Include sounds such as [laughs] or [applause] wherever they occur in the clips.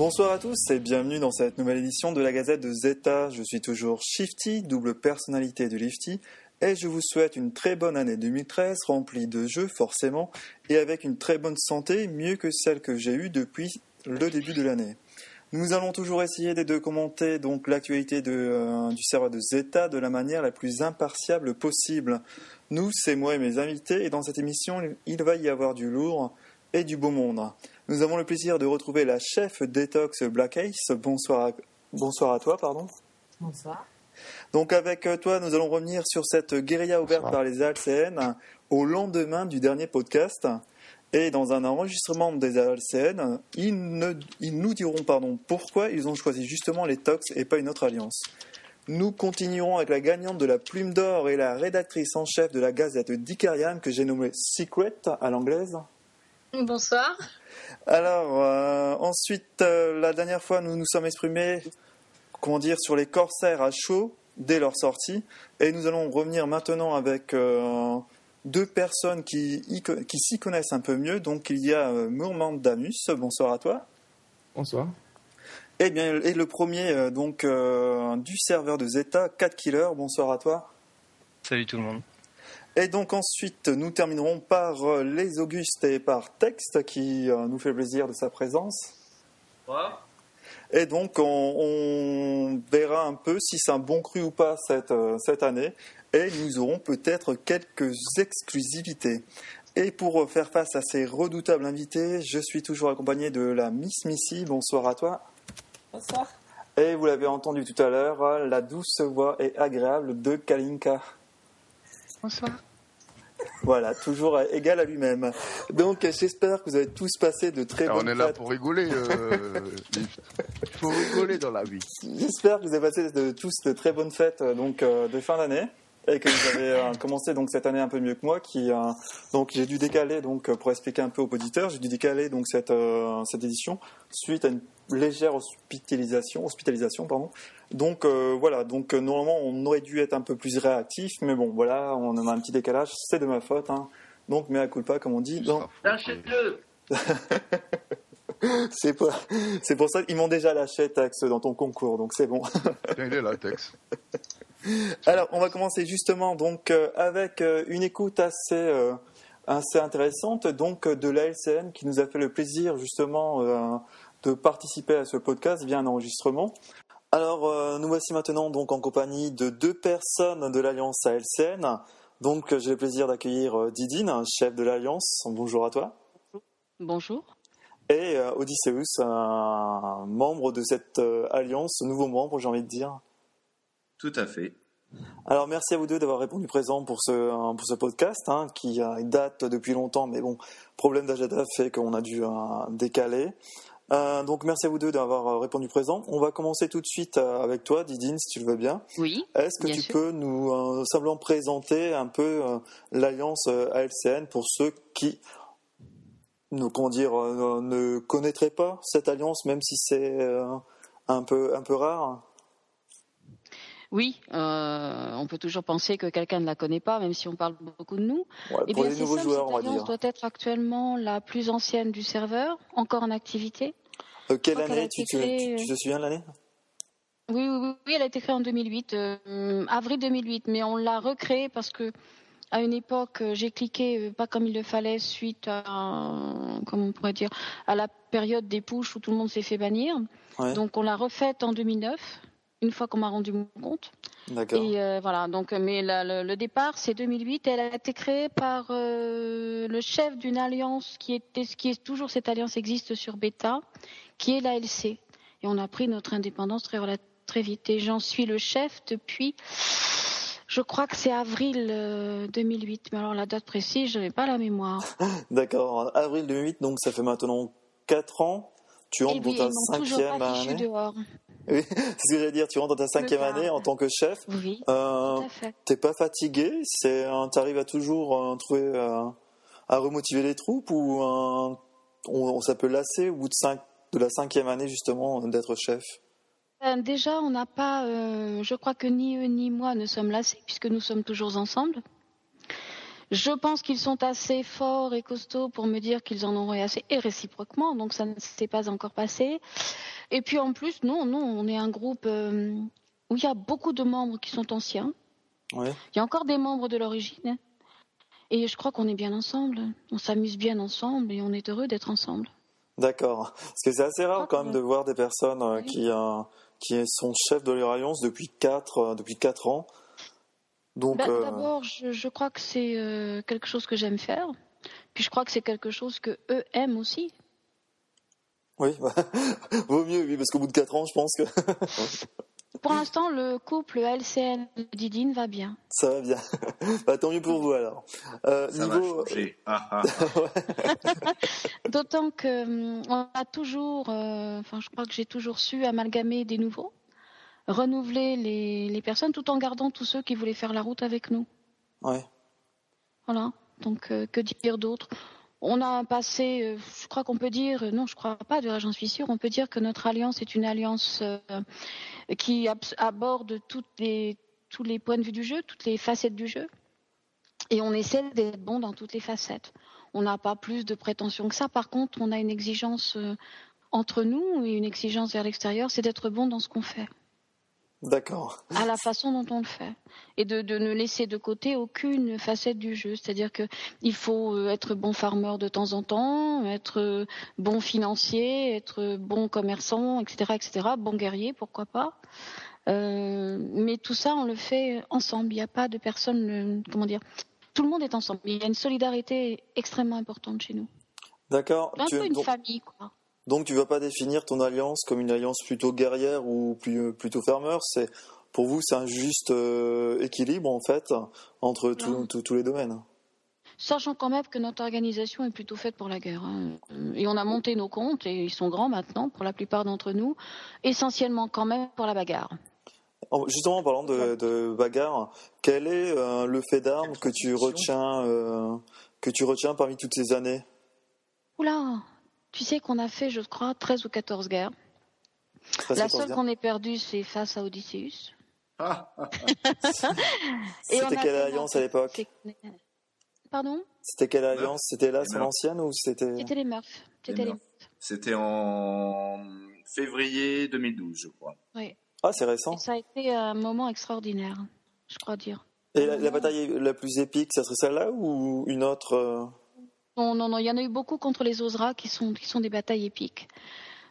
Bonsoir à tous et bienvenue dans cette nouvelle édition de la Gazette de Zeta. Je suis toujours Shifty, double personnalité de Lifty, et je vous souhaite une très bonne année 2013 remplie de jeux forcément et avec une très bonne santé, mieux que celle que j'ai eue depuis le début de l'année. Nous allons toujours essayer de commenter donc l'actualité euh, du serveur de Zeta de la manière la plus impartiable possible. Nous, c'est moi et mes invités, et dans cette émission, il va y avoir du lourd et du beau monde. Nous avons le plaisir de retrouver la chef Detox Black Ace. Bonsoir à, bonsoir à toi, pardon. Bonsoir. Donc avec euh, toi, nous allons revenir sur cette guérilla ouverte par les ALCN au lendemain du dernier podcast. Et dans un enregistrement des ALCN, ils, nous diront pardon, pourquoi ils ont choisi justement les Tox et pas une autre alliance. Nous continuerons avec la gagnante de la Plume d'Or et la rédactrice en chef de la gazette Dicariam que j'ai nommée Secret à l'anglaise. Bonsoir. Alors, euh, ensuite, euh, la dernière fois, nous nous sommes exprimés, comment dire, sur les corsaires à chaud dès leur sortie. Et nous allons revenir maintenant avec euh, deux personnes qui, qui s'y connaissent un peu mieux. Donc, il y a Mourmand Damus. Bonsoir à toi. Bonsoir. Et, eh bien, et le premier donc du serveur de Zeta, 4 Killer. Bonsoir à toi. Salut tout le monde. Et donc ensuite, nous terminerons par euh, les Augustes et par Texte qui euh, nous fait plaisir de sa présence. Et donc on, verra un peu si c'est un bon cru ou pas cette, euh, cette année. Et nous aurons peut-être quelques exclusivités. Et pour faire face à ces redoutables invités, je suis toujours accompagné de la Miss Missy. Bonsoir à toi. Bonsoir. Et vous l'avez entendu tout à l'heure, la douce voix et agréable de Kalinka. Bonsoir. Voilà, toujours égal à lui-même. Donc, j'espère que vous avez tous passé de très bonnes fêtes. On est là pour rigoler. Euh, Il faut rigoler dans la vie. J'espère que vous avez passé de, tous de très bonnes fêtes euh, donc, euh, de fin d'année et que vous avez euh, commencé donc cette année un peu mieux que moi. Qui euh, donc j'ai dû décaler donc euh, pour expliquer un peu aux auditeurs, j'ai dû décaler donc cette cette édition suite à une légère hospitalisation, hospitalisation pardon. Donc voilà, donc normalement on aurait dû être un peu plus réactif, mais bon voilà, on a un petit décalage, c'est de ma faute. Hein. Donc mais à pas comme on dit. Lâchez-le. [laughs] c'est pour, c'est pour ça qu'ils m'ont déjà lâché Tex dans ton concours, donc c'est bon. il est là, Tex. [laughs] Alors, on va commencer justement donc euh, avec euh, une écoute assez euh, assez intéressante donc de l'ALCN qui nous a fait le plaisir justement de participer à ce podcast via un enregistrement. Alors, nous voici maintenant donc en compagnie de deux personnes de l'alliance ALCN. Donc, j'ai le plaisir d'accueillir Didine, chef de l'alliance. Bonjour à toi. Bonjour. Et Odysseus, un membre de cette alliance, nouveau membre, j'ai envie de dire. Tout à fait. Alors merci à vous deux d'avoir répondu présent pour ce, pour ce podcast hein, qui date depuis longtemps, mais bon, problème d'agenda fait qu'on a dû euh, décaler. Euh, donc merci à vous deux d'avoir euh, répondu présent. On va commencer tout de suite avec toi, Didine, si tu le veux bien. Oui. Est-ce que tu peux nous simplement présenter un peu l'alliance ALCN pour ceux qui comment dire, ne connaîtraient pas cette alliance, même si c'est un peu un peu rare? Oui, euh, on peut toujours penser que quelqu'un ne la connaît pas, même si on parle beaucoup de nous. Ouais, eh bien, les nouveaux joueurs, on va dire. doit être actuellement la plus ancienne du serveur, encore en activité. Euh, quelle année tu, te souviens de l'année? Oui, oui, oui, elle a été créée en 2008, euh, avril 2008, mais on l'a recréée parce que à une époque, j'ai cliqué pas comme il le fallait suite à, comment on pourrait dire, à la période des pushs où tout le monde s'est fait bannir. Donc on l'a refaite en 2009 une fois qu'on m'a rendu mon compte. D'accord. Et euh, voilà, donc, mais le, départ, c'est 2008. Elle a été créée par euh, le chef d'une alliance qui était, qui est toujours cette alliance existe sur Beta, qui est l'ALC. Et on a pris notre indépendance très, très vite. Et j'en suis le chef depuis, je crois que c'est avril 2008. Euh, mais alors la date précise, je n'ai pas la mémoire. [laughs] D'accord, avril 2008, donc ça fait maintenant 4 ans. Tu entres dans ta cinquième année. Dehors. [laughs] Oui, c'est ce que j'allais dire. Tu rentres dans ta cinquième année en tant que chef. Oui. Euh, T'es pas fatigué? C'est, tu arrives à toujours euh, trouver euh, à remotiver les troupes ou on, on ça peut lasser au bout de, cinq, de la cinquième année justement d'être chef? Ben, Déjà, on n'a pas. Euh, je crois que ni eux ni moi ne sommes lassés puisque nous sommes toujours ensemble. Je pense qu'ils sont assez forts et costauds pour me dire qu'ils en auraient assez, et réciproquement, donc ça ne s'est pas encore passé. Et puis en plus, non, non, on est un groupe euh, où il y a beaucoup de membres qui sont anciens. Ouais. Il y a encore des membres de l'origine. Et je crois qu'on est bien ensemble. On s'amuse bien ensemble et on est heureux d'être ensemble. D'accord. Parce que c'est assez rare quand même de voir des personnes euh, Oui. qui, euh, qui sont chefs de leur alliance depuis 4 depuis quatre ans. Donc, Bah, euh, D'abord, je, je crois que c'est quelque chose que j'aime faire. Puis je crois que c'est quelque chose que eux aiment aussi. Oui, [laughs] vaut mieux, oui, parce qu'au bout de 4 ans, je pense que [laughs] Pour l'instant, le couple LCN de Didine va bien. ça va bien. [laughs] bah, tant mieux pour vous alors. Euh, Ça niveau, va changer. Ah, ah. D'autant que hum, on a toujours, euh, enfin, je crois que j'ai toujours su amalgamer des nouveaux, renouveler les, les personnes, tout en gardant tous ceux qui voulaient faire la route avec nous. ouais. Voilà. Donc, euh, que dire d'autre? On a un passé, euh, je crois qu'on peut dire, non, je crois pas, de j'en suis sûre, on peut dire que notre alliance est une alliance euh, qui aborde tous les points de vue du jeu, toutes les facettes du jeu. Et on essaie d'être bon dans toutes les facettes. On n'a pas plus de prétention que ça. Par contre, on a une exigence euh, entre nous et une exigence vers l'extérieur, c'est d'être bon dans ce qu'on fait, D'accord. à la façon dont on le fait, et de, de ne laisser de côté aucune facette du jeu. C'est-à-dire que il faut euh, être bon farmer de temps en temps, être euh, bon financier, être bon commerçant, etc., etc., bon guerrier, pourquoi pas. Euh, mais tout ça, on le fait ensemble. Il n'y a pas de personne, euh, comment dire. Tout le monde est ensemble. Il y a une solidarité extrêmement importante chez nous. D'accord. Un Tu- peu une donc, famille, quoi. Donc tu vas pas définir ton alliance comme une alliance plutôt guerrière ou plus, plutôt fermeur. C'est pour vous, c'est un juste euh, équilibre en fait entre tous- les domaines. Sachant quand même que notre organisation est plutôt faite pour la guerre. hein. Et on a monté nos comptes, et ils sont grands maintenant pour la plupart d'entre nous, essentiellement quand même pour la bagarre. En- Justement, en parlant de, de bagarre, quel est euh, le fait d'armes que tu retiens, euh, que tu retiens parmi toutes ces années? Oula Tu sais qu'on a fait, je crois, 13 ou 14 guerres. La c'est seule qu'on ait perdue, c'est face à Odysseus. [laughs] Ah, ah. C'était quelle alliance à l'époque? c'est- Pardon? C'était quelle alliance? C'était là, Les son Murph. Euh, ancienne ou c'était C'était les Murphs. C'était les Murphs. C'était en février 2012, je crois. Oui. Ah, c'est récent. Et ça a été un moment extraordinaire, je crois dire. Et la, la bataille la plus épique, ça serait celle-là ou une autre euh Non, non, non, il y en a eu beaucoup contre les Ozra qui sont, qui sont des batailles épiques.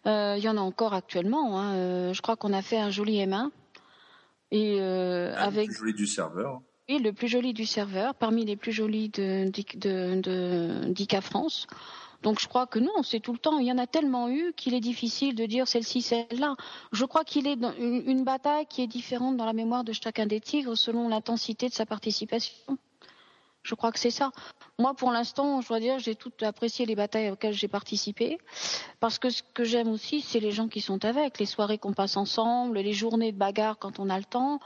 Euh, il y en a encore actuellement. hein. Euh, je crois qu'on a fait un joli M1. Et euh, Ah, le avec plus joli du serveur. oui, le plus joli du serveur, parmi les plus jolis de, de, de, d'ICA France. Donc je crois que non, c'est tout le temps. Il y en a tellement eu qu'il est difficile de dire celle-ci, celle-là. Je crois qu'il est dans une, une bataille qui est différente dans la mémoire de chacun des tigres selon l'intensité de sa participation. Je crois que c'est ça. Moi, pour l'instant, je dois dire, j'ai tout apprécié les batailles auxquelles j'ai participé, parce que ce que j'aime aussi, c'est les gens qui sont avec, les soirées qu'on passe ensemble, les journées de bagarre quand on a le temps.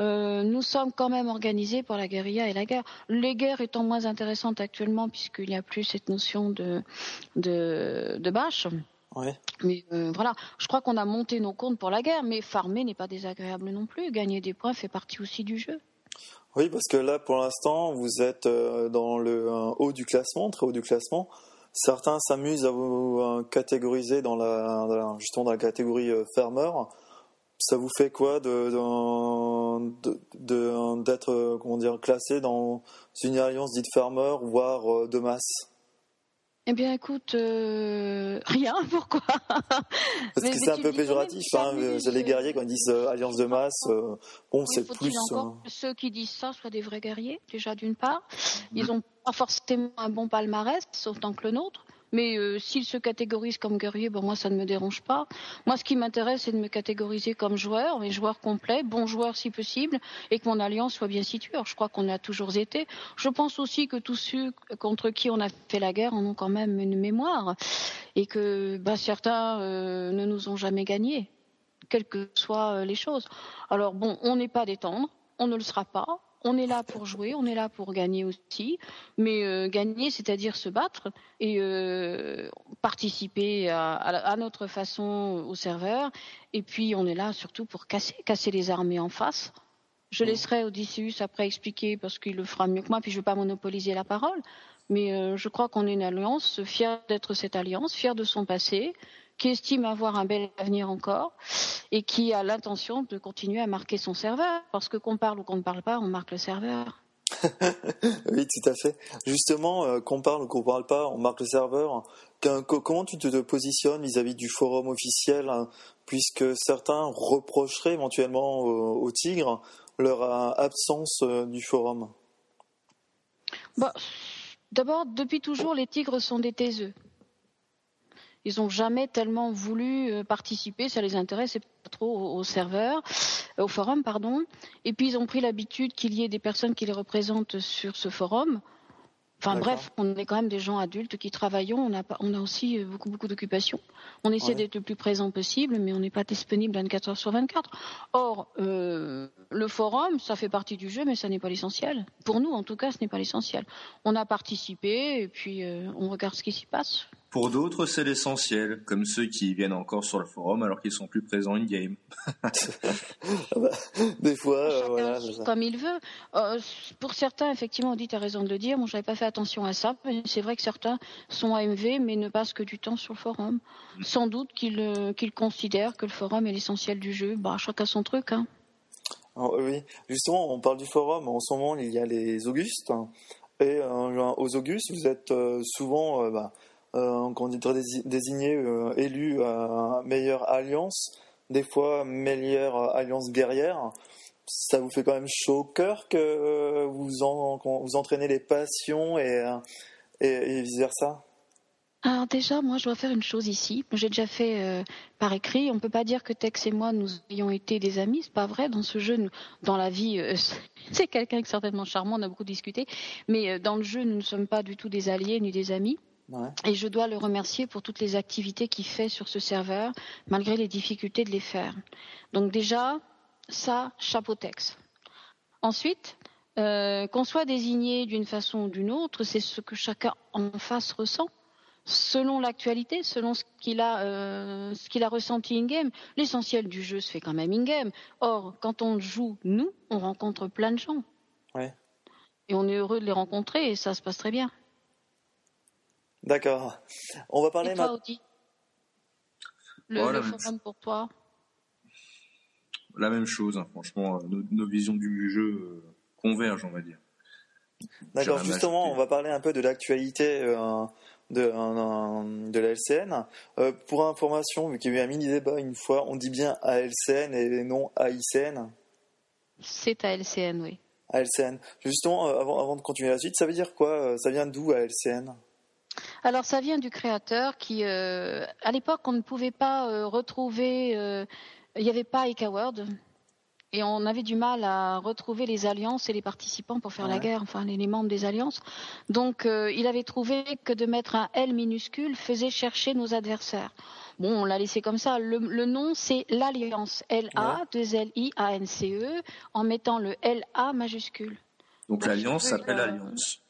Euh, nous sommes quand même organisés pour la guérilla et la guerre. Les guerres étant moins intéressantes actuellement, puisqu'il n'y a plus cette notion de, de, de bâche. Ouais. Mais euh, voilà, je crois qu'on a monté nos comptes pour la guerre, mais farmer n'est pas désagréable non plus. Gagner des points fait partie aussi du jeu. Oui, parce que là, pour l'instant, vous êtes euh, dans le haut du classement, très haut du classement. Certains s'amusent à vous euh, catégoriser dans la, justement dans la catégorie euh, farmer. Ça vous fait quoi de d'être classé dans une alliance dite farmer, voire de masse? Eh bien, écoute, euh, [laughs] rien, pourquoi? Parce que c'est un peu péjoratif. Hein, t'amuses, les euh, guerriers quand ils disent euh, alliance de masse, euh, bon, Oui, c'est plus. encore euh, que ceux qui disent ça soient des vrais guerriers, déjà d'une part. Ils n'ont pas forcément un bon palmarès, sauf tant que le nôtre. Mais euh, s'ils se catégorisent comme guerriers, ben moi ça ne me dérange pas. Moi, ce qui m'intéresse, c'est de me catégoriser comme joueur, mais joueur complet, bon joueur si possible, et que mon alliance soit bien située. Alors, je crois qu'on a toujours été. Je pense aussi que tous ceux contre qui on a fait la guerre en ont quand même une mémoire, et que ben, certains euh, ne nous ont jamais gagnés, quelles que soient euh, les choses. Alors bon, on n'est pas des tendres, on ne le sera pas. On est là pour jouer, on est là pour gagner aussi, mais euh, gagner, c'est-à-dire se battre et euh, participer à, à la- à notre façon au serveur. Et puis on est là surtout pour casser, casser les armées en face. Je laisserai Odysseus après expliquer parce qu'il le fera mieux que moi, puis je ne veux pas monopoliser la parole. Mais euh, je crois qu'on est une alliance, fière d'être cette alliance, fière de son passé, qui estime avoir un bel avenir encore et qui a l'intention de continuer à marquer son serveur. Parce que qu'on parle ou qu'on ne parle pas, on marque le serveur. [laughs] oui, tout à fait. Justement, euh, qu'on parle ou qu'on parle pas, on marque le serveur. comment tu te, positionnes vis-à-vis du forum officiel, hein, puisque certains reprocheraient éventuellement au, Tigre leur euh, absence euh, du forum? Bah, D'abord, depuis toujours, les tigres sont des taiseux. Ils n'ont jamais tellement voulu euh, participer, ça les intéresse pas trop au, serveur, euh, au forum, pardon. Et puis ils ont pris l'habitude qu'il y ait des personnes qui les représentent sur ce forum. Enfin bref, on est quand même des gens adultes qui travaillons, on a, on a aussi euh, beaucoup, beaucoup d'occupations. On essaie d'être le plus présent possible, mais on n'est pas disponible 24 heures sur 24. Or, euh, le forum, ça fait partie du jeu, mais ça n'est pas l'essentiel. Pour nous, en tout cas, ce n'est pas l'essentiel. On a participé et puis euh, on regarde ce qui s'y passe. Pour d'autres, c'est l'essentiel, comme ceux qui viennent encore sur le forum alors qu'ils sont plus présents in-game. [laughs] Des fois, euh, voilà, comme il veut. Euh, pour certains, effectivement, on dit, tu as raison de le dire, moi, j'avais pas fait attention à ça. C'est vrai que certains sont AMV, mais ne passent que du temps sur le forum. Mm. Sans doute qu'ils euh, considèrent que le forum est l'essentiel du jeu. Bah, chacun son truc, hein. Oh, oui, justement, on parle du forum. En ce moment, il y a les Augustes. Et aux Augustes, vous êtes souvent... Bah, un candidat désigné, euh, élu meilleure alliance, des fois meilleure alliance guerrière. Ça vous fait quand même chaud au cœur que euh, vous, vous entraînez les passions et, euh, et, vice versa alors déjà, moi, je dois faire une chose ici. J'ai déjà fait par écrit. On ne peut pas dire que Tex et moi nous ayons été des amis. C'est pas vrai. Dans ce jeu, dans la vie, [laughs] c'est quelqu'un qui est certainement charmant. On a beaucoup discuté, mais dans le jeu, nous ne sommes pas du tout des alliés ni des amis. Et je dois le remercier pour toutes les activités qu'il fait sur ce serveur, malgré les difficultés de les faire. Donc déjà, ça, chapeau texte. Ensuite, euh, qu'on soit désigné d'une façon ou d'une autre, c'est ce que chacun en face ressent, selon l'actualité, selon ce qu'il a, euh, ce qu'il a ressenti in-game. L'essentiel du jeu se fait quand même in-game. Or, quand on joue, nous, on rencontre plein de gens. Et on est heureux de les rencontrer et ça se passe très bien. D'accord. On va parler maintenant. Le, le forum pour toi La même chose, hein. franchement, nos, visions du jeu euh, convergent, on va dire. D'accord, justement, on va parler un peu de l'actualité euh, de, de la LCN. Euh, pour information, vu qu'il y a eu un mini-débat une fois, on dit bien ALCN et non AICN C'est ALCN, oui. ALCN. Justement, avant, avant de continuer la suite, ça veut dire quoi Ça vient d'où ALCN alors ça vient du créateur qui, euh, à l'époque, on ne pouvait pas euh, retrouver, euh, il n'y avait pas World et on avait du mal à retrouver les alliances et les participants pour faire la guerre, enfin les, membres des alliances. Donc il avait trouvé que de mettre un L minuscule faisait chercher nos adversaires. Bon, on l'a laissé comme ça. Le, nom, c'est l'Alliance. L-A, 2-L-I-A-N-C-E, en mettant le L-A majuscule. Donc l'Alliance s'appelle Alliance.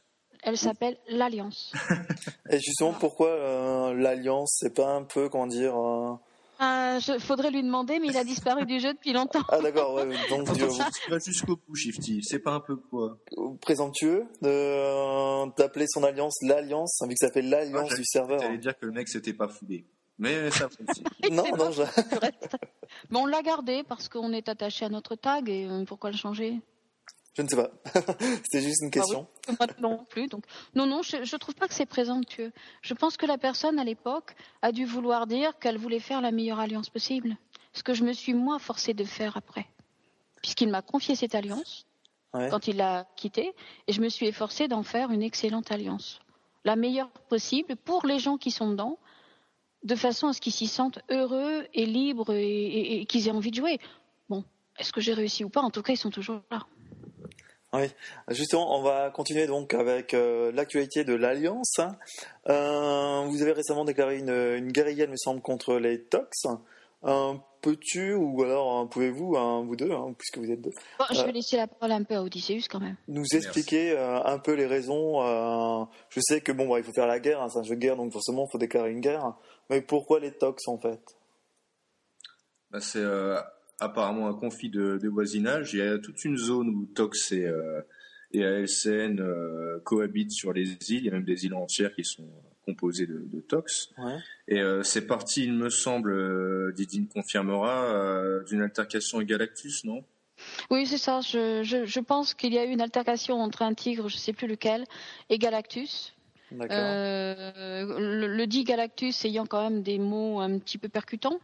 Elle s'appelle l'Alliance. [laughs] Et justement, pourquoi euh, l'Alliance C'est pas un peu, comment dire. Euh... euh faudrait lui demander, mais il a disparu du jeu depuis longtemps. Ah d'accord, ouais, donc tu vas jusqu'au bout, Shifty. C'est pas un peu quoi Présomptueux d'appeler son alliance l'alliance, vu que ça fait l'alliance du serveur. J'allais dire que le mec s'était pas foulé. Mais ça [laughs] non, non, je... Mais on l'a gardé parce qu'on est attaché à notre tag et pourquoi le changer? Je ne sais pas. [laughs] C'était juste une question. Moi non plus. Donc, non, non, je ne trouve pas que c'est présomptueux. Je pense que la personne à l'époque a dû vouloir dire qu'elle voulait faire la meilleure alliance possible. Ce que je me suis moi forcée de faire après. Puisqu'il m'a confié cette alliance quand il l'a quittée, et je me suis efforcée d'en faire une excellente alliance. La meilleure possible pour les gens qui sont dedans, de façon à ce qu'ils s'y sentent heureux et libres et, et qu'ils aient envie de jouer. Bon, est-ce que j'ai réussi ou pas? En tout cas, ils sont toujours là. Oui, justement, on va continuer donc avec euh, l'actualité de l'Alliance. Euh, vous avez récemment déclaré une, une guérilla, il me semble, contre les Tox. Euh, Peux-tu, ou alors pouvez-vous, hein, vous deux, hein, puisque vous êtes deux. je vais laisser la parole un peu à Odysseus quand même. Nous expliquer un peu les raisons. je sais que bon, bah, il faut faire la guerre, hein, c'est un jeu de guerre, donc forcément, il faut déclarer une guerre. Mais pourquoi les Tox en fait? Bah, C'est apparemment un conflit de, voisinage. Il y a toute une zone où Tox et, euh, et ALCN euh, cohabitent sur les îles. Il y a même des îles entières qui sont composé de, de tox. Ouais. Et euh, c'est parti, il me semble, euh, Didi me confirmera, euh, d'une altercation avec Galactus, non? Oui, c'est ça. Je, je, je pense qu'il y a eu une altercation entre un tigre, je ne sais plus lequel, et Galactus. Euh, le, le dit Galactus ayant quand même des mots un petit peu percutants.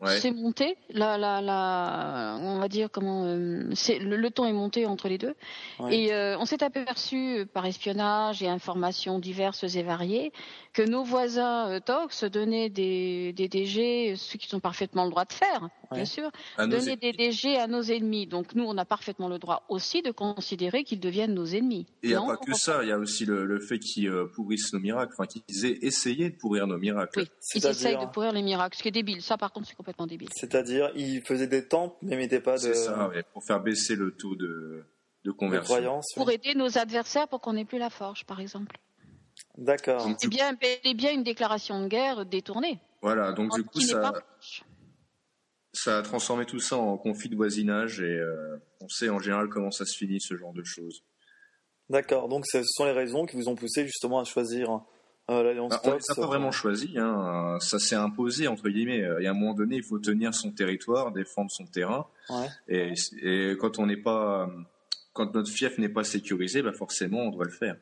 Ouais. C'est monté, la, la, la, on va dire comment, euh, le, le ton est monté entre les deux. Ouais. Et euh, on s'est aperçu euh, par espionnage et informations diverses et variées que nos voisins euh, Tox donnaient des, des DG, ceux qui ont parfaitement le droit de faire, Ouais. bien sûr, donner des DG à nos ennemis. Donc nous, on a parfaitement le droit aussi de considérer qu'ils deviennent nos ennemis. Et il n'y a pas que ça, il y a aussi le, le fait qu'ils pourrissent nos miracles, enfin qu'ils aient essayé de pourrir nos miracles. Oui, ils essayent de pourrir les miracles, ce qui est débile. Ça, par contre, c'est complètement débile. C'est-à-dire, il faisait des temples, mais mettait pas de, C'est ça, ouais, pour faire baisser le taux de, de de conversion. croyance. Pour aider nos adversaires pour qu'on n'ait plus la forge, par exemple. D'accord. C'est bien, bel et bien une déclaration de guerre détournée. Voilà, donc du coup, ça, ça a transformé tout ça en conflit de voisinage et euh, on sait en général comment ça se finit, ce genre de choses. D'accord. Donc, ce sont les raisons qui vous ont poussé justement à choisir euh, Bah, on Tox. a pas vraiment choisi, hein. euh, ça s'est imposé, entre guillemets. Euh, Il y a un moment donné, il faut tenir son territoire, défendre son terrain. Ouais. Et, et quand on n'est pas, quand notre fief n'est pas sécurisé, bah forcément, on doit le faire.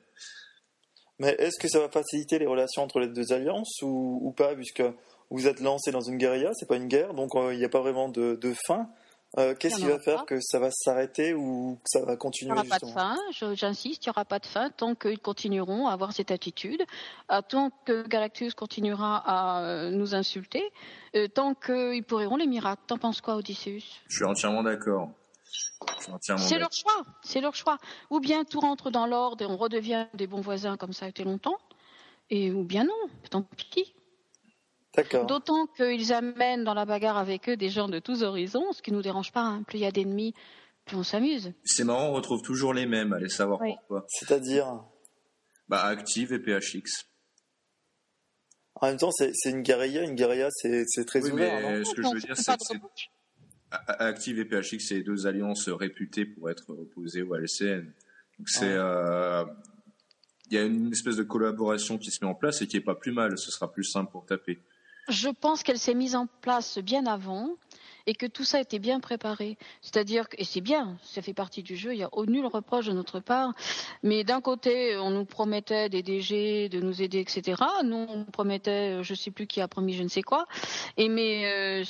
Mais est-ce que ça va faciliter les relations entre les deux alliances ou, ou pas, puisque vous êtes lancé dans une guérilla, c'est pas une guerre, donc euh, il n'y a pas vraiment de, de fin. Euh, Qu'est-ce Il qui va faire pas. que ça va s'arrêter ou que ça va Il continuer n'y aura pas de fin, je- j'insiste, il n'y aura pas de fin tant qu'ils continueront à avoir cette attitude, euh, tant que Galactus continuera à euh, nous insulter, tant qu'ils pourriront les miracles. T'en penses quoi, Odysseus? Je suis entièrement d'accord. C'est leur choix, c'est leur choix. Ou bien tout rentre dans l'ordre et on redevient des bons voisins comme ça a été longtemps, et ou bien non, tant pis. D'autant qu'ils amènent dans la bagarre avec eux des gens de tous horizons, ce qui nous dérange pas. hein. Plus il y a d'ennemis, plus on s'amuse. C'est marrant, on retrouve toujours les mêmes. Allez savoir Oui. pourquoi. C'est-à-dire, Bah, Active et PHX. en même temps, c'est une guérilla. Une guérilla, c'est très Oui, ouvert, mais non ce que Non, je veux dire, c'est que Active et PHX, c'est deux alliances réputées pour être opposées au LCN. Donc c'est, Ouais. euh, il y a une espèce de collaboration qui se met en place et qui est pas plus mal. Ce sera plus simple pour taper. Je pense qu'elle s'est mise en place bien avant et que tout ça était bien préparé. C'est-à-dire que, et c'est bien, ça fait partie du jeu, il n'y a nul reproche de notre part. Mais d'un côté, on nous promettait des DG, de nous aider, etc. Nous, on nous promettait, euh, je sais plus qui a promis je ne sais quoi. Et mais euh,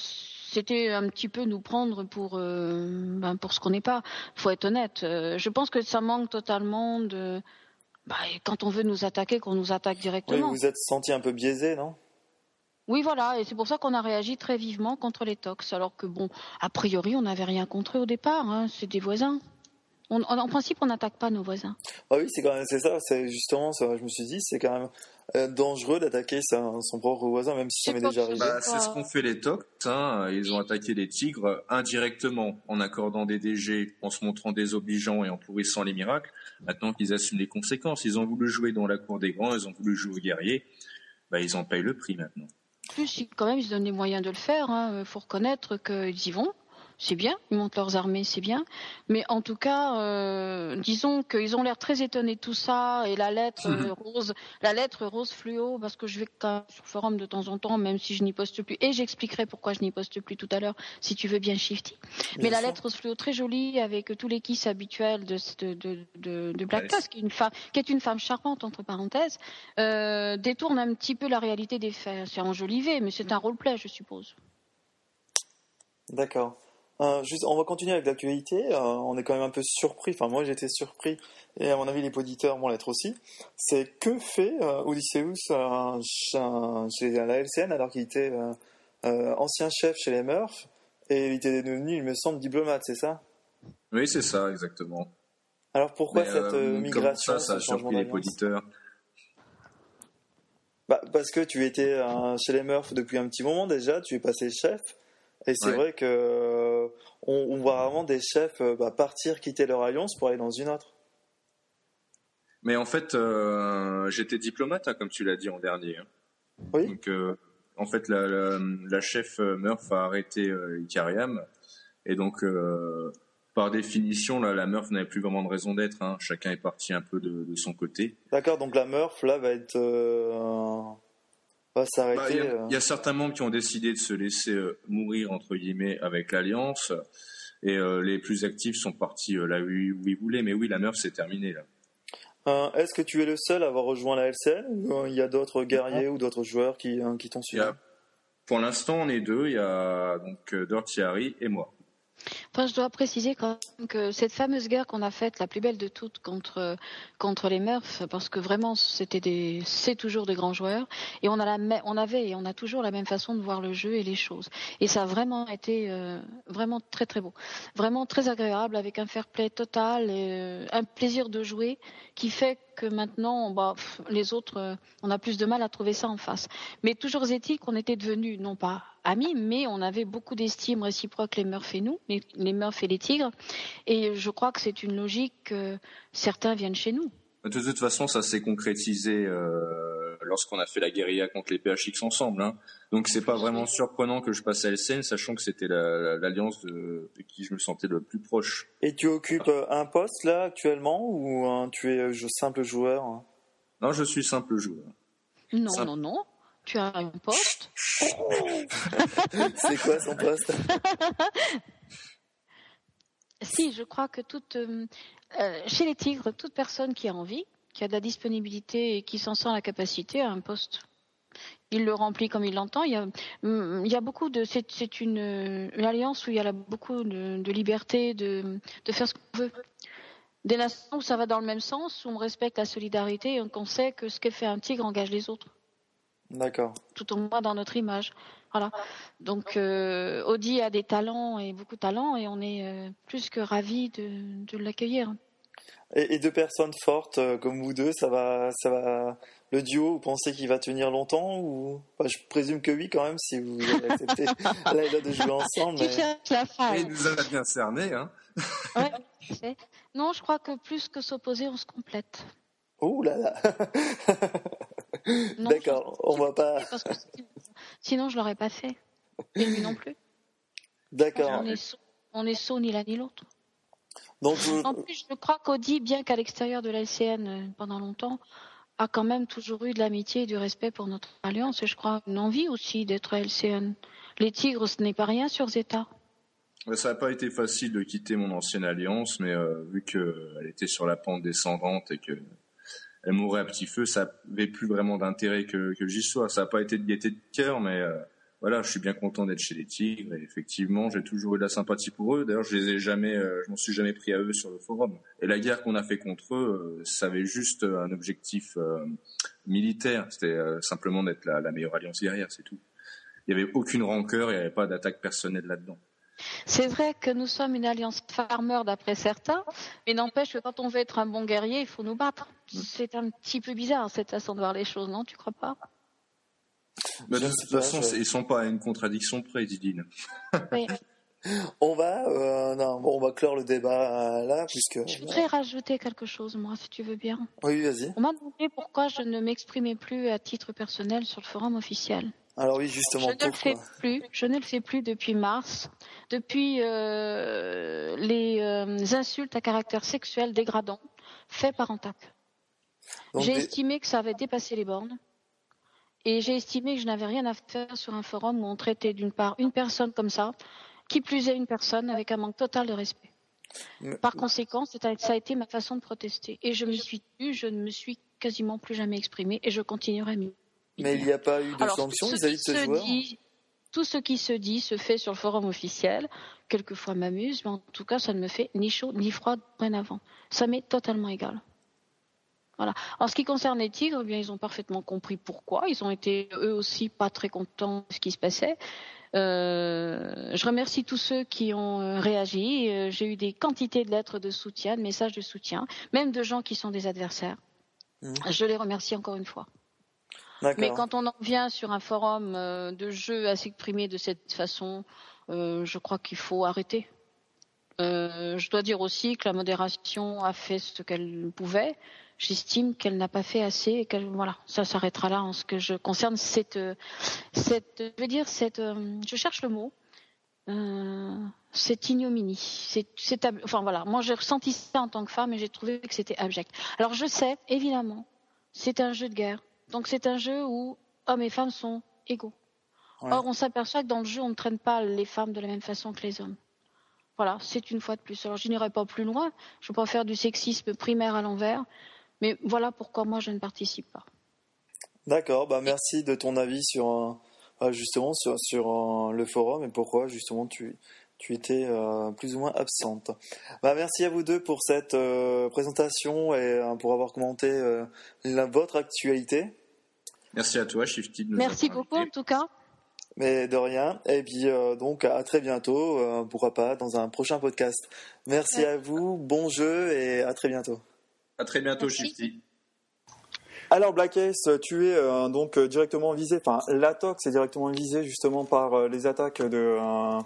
c'était un petit peu nous prendre pour, euh, ben, pour ce qu'on n'est pas. faut être honnête. Euh, je pense que ça manque totalement de... Bah, quand on veut nous attaquer, qu'on nous attaque Oui, directement. vous êtes senti un peu biaisé, non? Oui, voilà, et c'est pour ça qu'on a réagi très vivement contre les tox, alors que bon, a priori, on n'avait rien contre eux au départ, hein, c'est des voisins. On- en, en principe, on n'attaque pas nos voisins. Ah oui, c'est quand même c'est ça. C'est justement ça. Je me suis dit, c'est quand même euh, dangereux d'attaquer son propre voisin, même si ça m'est déjà arrivé. Bah, c'est ce qu'ont fait les Tox. Hein. Ils ont attaqué les tigres indirectement en accordant des DG, en se montrant désobligeants et en pourrissant les miracles. Maintenant qu'ils assument les conséquences, ils ont voulu jouer dans la cour des grands, ils ont voulu jouer aux guerriers. Bah, ils en payent le prix maintenant. Plus, quand même, ils se donnent les moyens de le faire. Il faut reconnaître qu'ils y vont. C'est bien, ils montent leurs armées, c'est bien. Mais en tout cas, euh, disons qu'ils ont l'air très étonnés de tout ça. Et la lettre euh, rose, la lettre rose fluo, parce que je vais quand même sur le forum de temps en temps, même si je n'y poste plus. Et j'expliquerai pourquoi je n'y poste plus tout à l'heure, si tu veux bien, Shifty. Mais la lettre rose fluo très jolie avec tous les kisses habituels de, de, de, de, de Black Tusk, qui est une femme, qui est une femme charmante entre parenthèses, euh, détourne un petit peu la réalité des faits. C'est enjolivé, mais c'est un roleplay, je suppose. D'accord. Euh, juste, on va continuer avec l'actualité. Euh, on est quand même un peu surpris. Enfin, moi, j'étais surpris, et à mon avis, les auditeurs vont l'être aussi. C'est que fait euh, Odysseus chez, la LCN alors qu'il était ancien chef chez les Murphs et il était devenu, il me semble, diplomate, c'est ça? Oui, c'est ça, exactement. Alors pourquoi Mais, cette migration, ça, ça a surpris les auditeurs. Bah, parce que tu étais chez les Murphs depuis un petit moment déjà, tu es passé chef, et c'est Ouais. vrai que euh, on, on voit vraiment des chefs euh, bah, partir, quitter leur alliance pour aller dans une autre. Mais en fait, euh, j'étais diplomate, hein, comme tu l'as dit en dernier. hein. Oui. Donc, euh, en fait, la, la, la chef Murph a arrêté euh, Icariam. Et donc, par définition, là, la Murph n'avait plus vraiment de raison d'être. hein. Chacun est parti un peu de, de son côté. D'accord, donc la Murph là va être Bah, Il s'arrêter. y, a- euh. il y a certains membres qui ont décidé de se laisser euh, mourir entre guillemets avec l'Alliance, et euh, les plus actifs sont partis euh, là où, ils- où ils voulaient. Mais oui, la Murph c'est terminé là. Est-ce que tu es le seul à avoir rejoint la LCL ou il y a d'autres guerriers ou d'autres joueurs qui, euh, qui t'ont suivi a- pour l'instant, on est deux. Il y a donc Dirty Harry et moi. Enfin, je dois préciser que cette fameuse guerre qu'on a faite, la plus belle de toutes contre contre les Murphs, parce que vraiment c'était des, c'est toujours des grands joueurs, et on a la, on avait et on a toujours la même façon de voir le jeu et les choses, et ça a vraiment été euh, vraiment très très beau, vraiment très agréable avec un fair play total, et, euh, un plaisir de jouer qui fait que maintenant, bah, les autres, euh, on a plus de mal à trouver ça en face. Mais toujours est-il qu'on était devenus, non pas amis, mais on avait beaucoup d'estime réciproque, les Murphs et nous, les, les Murphs et les Tigres. Et je crois que c'est une logique que certains viennent chez nous. De toute façon, ça s'est concrétisé euh, lorsqu'on a fait la guérilla contre les PHX ensemble. Hein. Donc c'est pas vraiment surprenant que je passe à LCN, sachant que c'était la- la- l'alliance de, de qui je me sentais le plus proche. Et tu occupes euh, un poste là actuellement ou euh, tu es euh, simple joueur hein? Non, je suis simple joueur. Non, non, non. Tu as un poste. C'est quoi son poste? [laughs] Si, je crois que toute, euh, chez les Tigres, toute personne qui a envie, qui a de la disponibilité et qui s'en sent la capacité a un poste. Il le remplit comme il l'entend. Il y a, hum, il y a beaucoup de, c'est, c'est une, une alliance où il y a là beaucoup de, de liberté de, de faire ce qu'on veut. Des nations où ça va dans le même sens, où on respecte la solidarité et qu'on sait que ce que fait un tigre engage les autres D'accord. tout au moins dans notre image. Voilà. Donc euh, Audi a des talents et beaucoup de talents et on est euh, plus que ravis de, de l'accueillir. Et, et deux personnes fortes euh, comme vous deux, ça va, ça va. Le duo, vous pensez qu'il va tenir longtemps ou Enfin, Je présume que oui quand même si vous avez accepté [laughs] là de jouer ensemble. Tu mais- cherches la Et faille. il nous a bien cerné, hein. Ouais, je sais. Non, je crois que plus que s'opposer, on se complète. Oh là là. D'accord, on va pas. Parce que sinon- je l'aurais pas fait. Et lui non plus. D'accord. On est sot, on est sot ni l'un ni l'autre. Donc vous- En plus, je crois qu'Audi, bien qu'à l'extérieur de la LCN euh, pendant longtemps, a quand même toujours eu de l'amitié et du respect pour notre alliance. Et je crois une envie aussi d'être à LCN. Les Tigres, ce n'est pas rien sur Zeta. Ça n'a pas été facile de quitter mon ancienne alliance, mais euh, vu qu'elle était sur la pente descendante et que elle mourait à petit feu, ça n'avait plus vraiment d'intérêt que, que j'y sois. Ça n'a pas été de gaieté de cœur, mais euh, voilà, je suis bien content d'être chez les Tigres. Et effectivement, j'ai toujours eu de la sympathie pour eux. D'ailleurs, je les ai jamais, euh, je m'en suis jamais pris à eux sur le forum. Et la guerre qu'on a fait contre eux, euh, ça avait juste un objectif euh, militaire. C'était euh, simplement d'être la, la meilleure alliance guerrière, c'est tout. Il n'y avait aucune rancœur, il n'y avait pas d'attaque personnelle là-dedans. C'est vrai que nous sommes une alliance farmer d'après certains, mais n'empêche que quand on veut être un bon guerrier, il faut nous battre. C'est un petit peu bizarre cette façon de voir les choses, non Tu crois pas? Mais Je de sais toute pas, façon, je- c'est- ils sont pas à une contradiction près, Didine. Oui. [laughs] on va, euh, non, bon, on va clore le débat euh, là puisque. Je voudrais rajouter quelque chose, moi, si tu veux bien. Oui, vas-y. On m'a demandé pourquoi je ne m'exprimais plus à titre personnel sur le forum officiel. Alors oui, Je justement, ne le pourquoi fais plus. Je ne le fais plus depuis mars, depuis euh, les euh, insultes à caractère sexuel dégradant faites par Antac. J'ai des- estimé que ça avait dépassé les bornes. Et j'ai estimé que je n'avais rien à faire sur un forum où on traitait d'une part une personne comme ça, qui plus est une personne avec un manque total de respect. Par conséquent, ça a été ma façon de protester. Et je me suis tue, je ne me suis quasiment plus jamais exprimée et je continuerai à Mais il n'y a pas eu de alors, ce vis-à-vis de ce se joueur dit- tout ce qui se dit se fait sur le forum officiel. Quelquefois m'amuse, mais en tout cas, ça ne me fait ni chaud ni froid dorénavant. Ça m'est totalement égal. Voilà. En ce qui concerne les Tigres, eh bien, ils ont parfaitement compris pourquoi. Ils ont été eux aussi pas très contents de ce qui se passait. Euh, je remercie tous ceux qui ont euh, réagi. Euh, J'ai eu des quantités de lettres de soutien, de messages de soutien, même de gens qui sont des adversaires. Mhm. Je les remercie encore une fois. Mais quand on en vient sur un forum de jeu à s'exprimer de cette façon, euh, je crois qu'il faut arrêter. Euh, je dois dire aussi que la modération a fait ce qu'elle pouvait. J'estime qu'elle n'a pas fait assez et qu'elle voilà, ça s'arrêtera là en ce que je concerne cette cette je veux dire cette euh, je cherche le mot euh, c'est ignominie. C'est, enfin voilà, moi j'ai ressenti ça en tant que femme et j'ai trouvé que c'était abject. Alors je sais, évidemment, c'est un jeu de guerre. Donc c'est un jeu où hommes et femmes sont égaux. Ouais. Or on s'aperçoit que dans le jeu on ne traîne pas les femmes de la même façon que les hommes. Voilà, c'est une fois de plus. Alors je n'irai pas plus loin. Je ne veux pas faire du sexisme primaire à l'envers, mais voilà pourquoi moi je ne participe pas. D'accord, bah merci de ton avis sur bah, justement sur, sur le forum et pourquoi justement tu, tu étais euh, plus ou moins absente. Bah, merci à vous deux pour cette euh, présentation et euh, pour avoir commenté euh, la, votre actualité. Merci à toi, Shifty. de nous Merci beaucoup en tout cas. Mais de rien. Et puis euh, donc à très bientôt, euh, pourquoi pas dans un prochain podcast. Merci à vous, bon jeu et à très bientôt. À très bientôt, Merci. Shifty. Alors Black Ace, tu es euh, donc euh, directement visé, enfin l'ATOX est directement visé justement par euh, les attaques de, euh,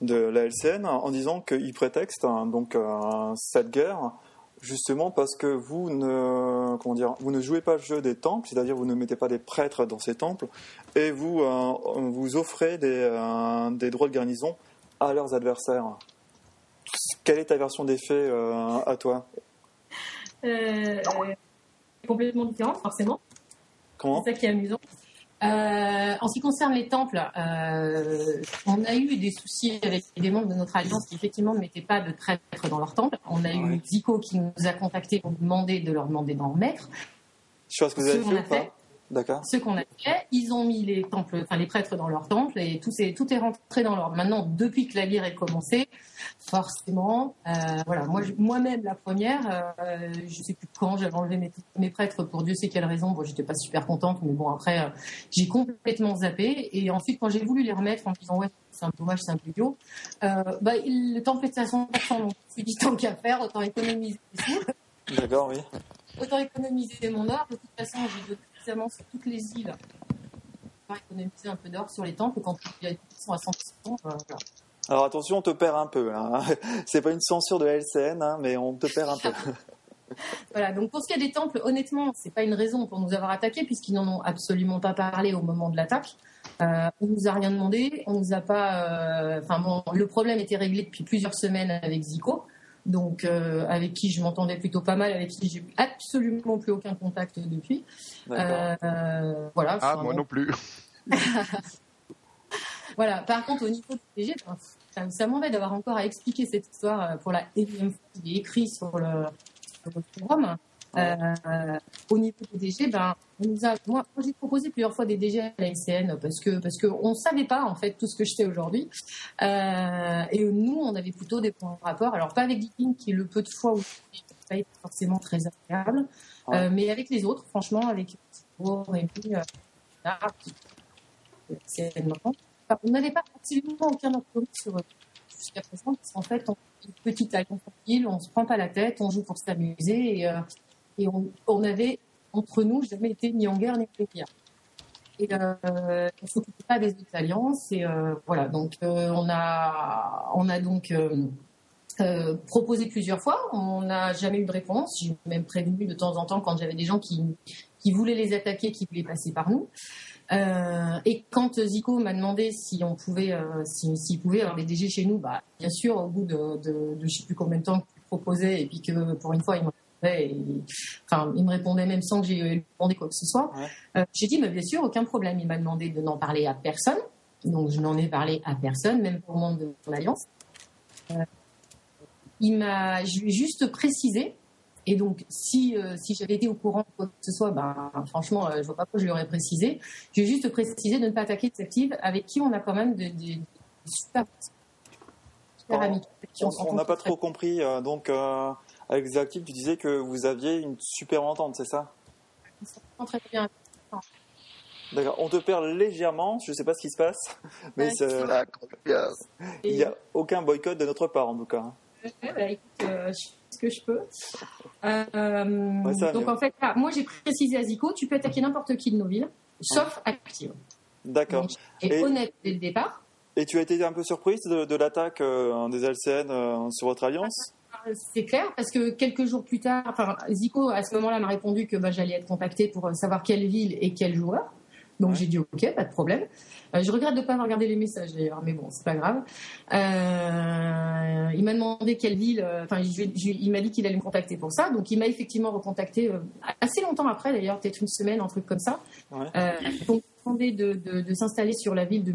de la LCN en disant qu'ils prétextent hein, donc euh, cette guerre justement parce que vous ne comment dire vous ne jouez pas le jeu des temples, c'est-à-dire vous ne mettez pas des prêtres dans ces temples et vous euh, vous offrez des, euh, des droits de garnison à leurs adversaires. Quelle est ta version des faits euh, à toi? Euh, complètement différent, forcément. Comment C'est ça qui est amusant. Euh, en ce qui concerne les temples, euh, on a eu des soucis avec des membres de notre alliance qui effectivement ne mettaient pas de prêtres dans leur temple. On a eu. Zico qui nous a contactés pour demander de leur demander d'en mettre. Je sais pas ce que vous avez fait ou pas fait. Ce qu'on a fait, ils ont mis les temples, enfin les prêtres dans leur temple et tout est, tout est rentré dans l'ordre. Maintenant, depuis que la guerre est commencée, forcément, euh, voilà, moi, moi-même la première, euh, je sais plus quand j'avais enlevé mes, mes prêtres pour Dieu sait quelle raison. Bon, j'étais pas super contente, mais bon après, euh, j'ai complètement zappé et ensuite quand j'ai voulu les remettre en disant ouais, c'est un peu dommage, c'est un peu idiot, euh, bah, il- le temple était à 100%, donc je me suis dit tant qu'à faire, autant économiser D'accord, oui. autant économiser mon or. De toute façon, j'ai donné suffisamment sur toutes les îles pour économiser un peu d'or sur les temples quand sont à 100%. euh, voilà. Alors attention, on te perd un peu. Hein. [laughs] C'est pas une censure de la LCN, hein, mais on te perd un peu. [laughs] [laughs] Voilà, donc pour ce qui est des temples, honnêtement, c'est pas une raison pour nous avoir attaqués puisqu'ils n'en ont absolument pas parlé au moment de l'attaque. Euh, on nous a rien demandé, on nous a pas. euh, Enfin bon, le problème était réglé depuis plusieurs semaines avec Zico, donc euh, avec qui je m'entendais plutôt pas mal, avec qui j'ai eu absolument plus aucun contact depuis. Euh, voilà. Ah, moi non plus. [laughs] Voilà. Par contre, au niveau du ben, ça, ça m'embête d'avoir encore à expliquer cette histoire euh, pour la énième fois qu'il est écrit sur le, sur le forum. Euh, au niveau des DG, ben, on nous a, moi, j'ai proposé plusieurs fois des DG à la LCN parce que parce que on savait pas en fait tout ce que je sais aujourd'hui. Euh, et nous, on avait plutôt des points de rapport. Alors pas avec Geeking qui est le peu de fois où pas été forcément très agréable, Ouais. euh, mais avec les autres, franchement, avec Rémi, euh. Enfin, on n'avait pas absolument aucun commun sur eux jusqu'à présent, parce qu'en fait, on est une petite alliance tranquille, on se prend pas la tête, on joue pour s'amuser, et, euh, et on, on avait, entre nous, jamais été ni en guerre ni en guerre. Et euh, on ne s'occupait pas des autres alliances, et euh, voilà, donc euh, on, a, proposé plusieurs fois, on n'a jamais eu de réponse, j'ai même prévenu de temps en temps quand j'avais des gens qui, voulaient les attaquer, qui voulaient passer par nous. Et quand Zico m'a demandé si on pouvait, si- s'il pouvait avoir des DG chez nous, bah, bien sûr, au bout de, je sais plus combien de temps qu'il proposait, et puis que pour une fois, il me et, enfin, il me répondait même sans que j'ai demandé quoi que ce soit. Ouais. Euh, j'ai dit, mais bien sûr, aucun problème. Il m'a demandé de n'en parler à personne. Donc, je n'en ai parlé à personne, même pour membre de mon alliance. Euh, il m'a, je lui ai juste précisé et donc, si, euh, si j'avais été au courant de quoi que ce soit, ben, franchement, euh, je vois pas pourquoi je lui aurais précisé. J'ai juste précisé de ne pas attaquer des actives avec qui on a quand même des de, de super, super amis. On n'a pas trop compris. donc, avec Zactive, tu disais que vous aviez une super entente, c'est ça? On s'entend très bien. D'accord. On te perd légèrement. Je ne sais pas ce qui se passe, mais Ouais. il n'y a aucun boycott de notre part, en tout cas. Ouais, bah, écoute, euh, je fais ce que je peux. Euh, Ouais, ça va donc en fait, là, moi j'ai précisé à Zico, tu peux attaquer n'importe qui de nos villes, sauf active. D'accord. Et, Et- honnête dès le départ. Et tu as été un peu surprise de, de l'attaque euh, des LCN sur votre alliance? C'est clair, parce que quelques jours plus tard, enfin, Zico, à ce moment-là, m'a répondu que bah, j'allais être contacté pour euh, savoir quelle ville et quel joueur. Donc Ouais. j'ai dit ok, pas de problème. Euh, je regrette de ne pas avoir regardé les messages d'ailleurs, mais bon, c'est pas grave. Euh, il m'a demandé quelle ville, euh, enfin, il m'a dit qu'il allait me contacter pour ça. Donc il m'a effectivement recontacté euh, assez longtemps après, d'ailleurs, peut-être une semaine, un truc comme ça. Ouais. Euh, donc demandé de, de, de s'installer sur la ville de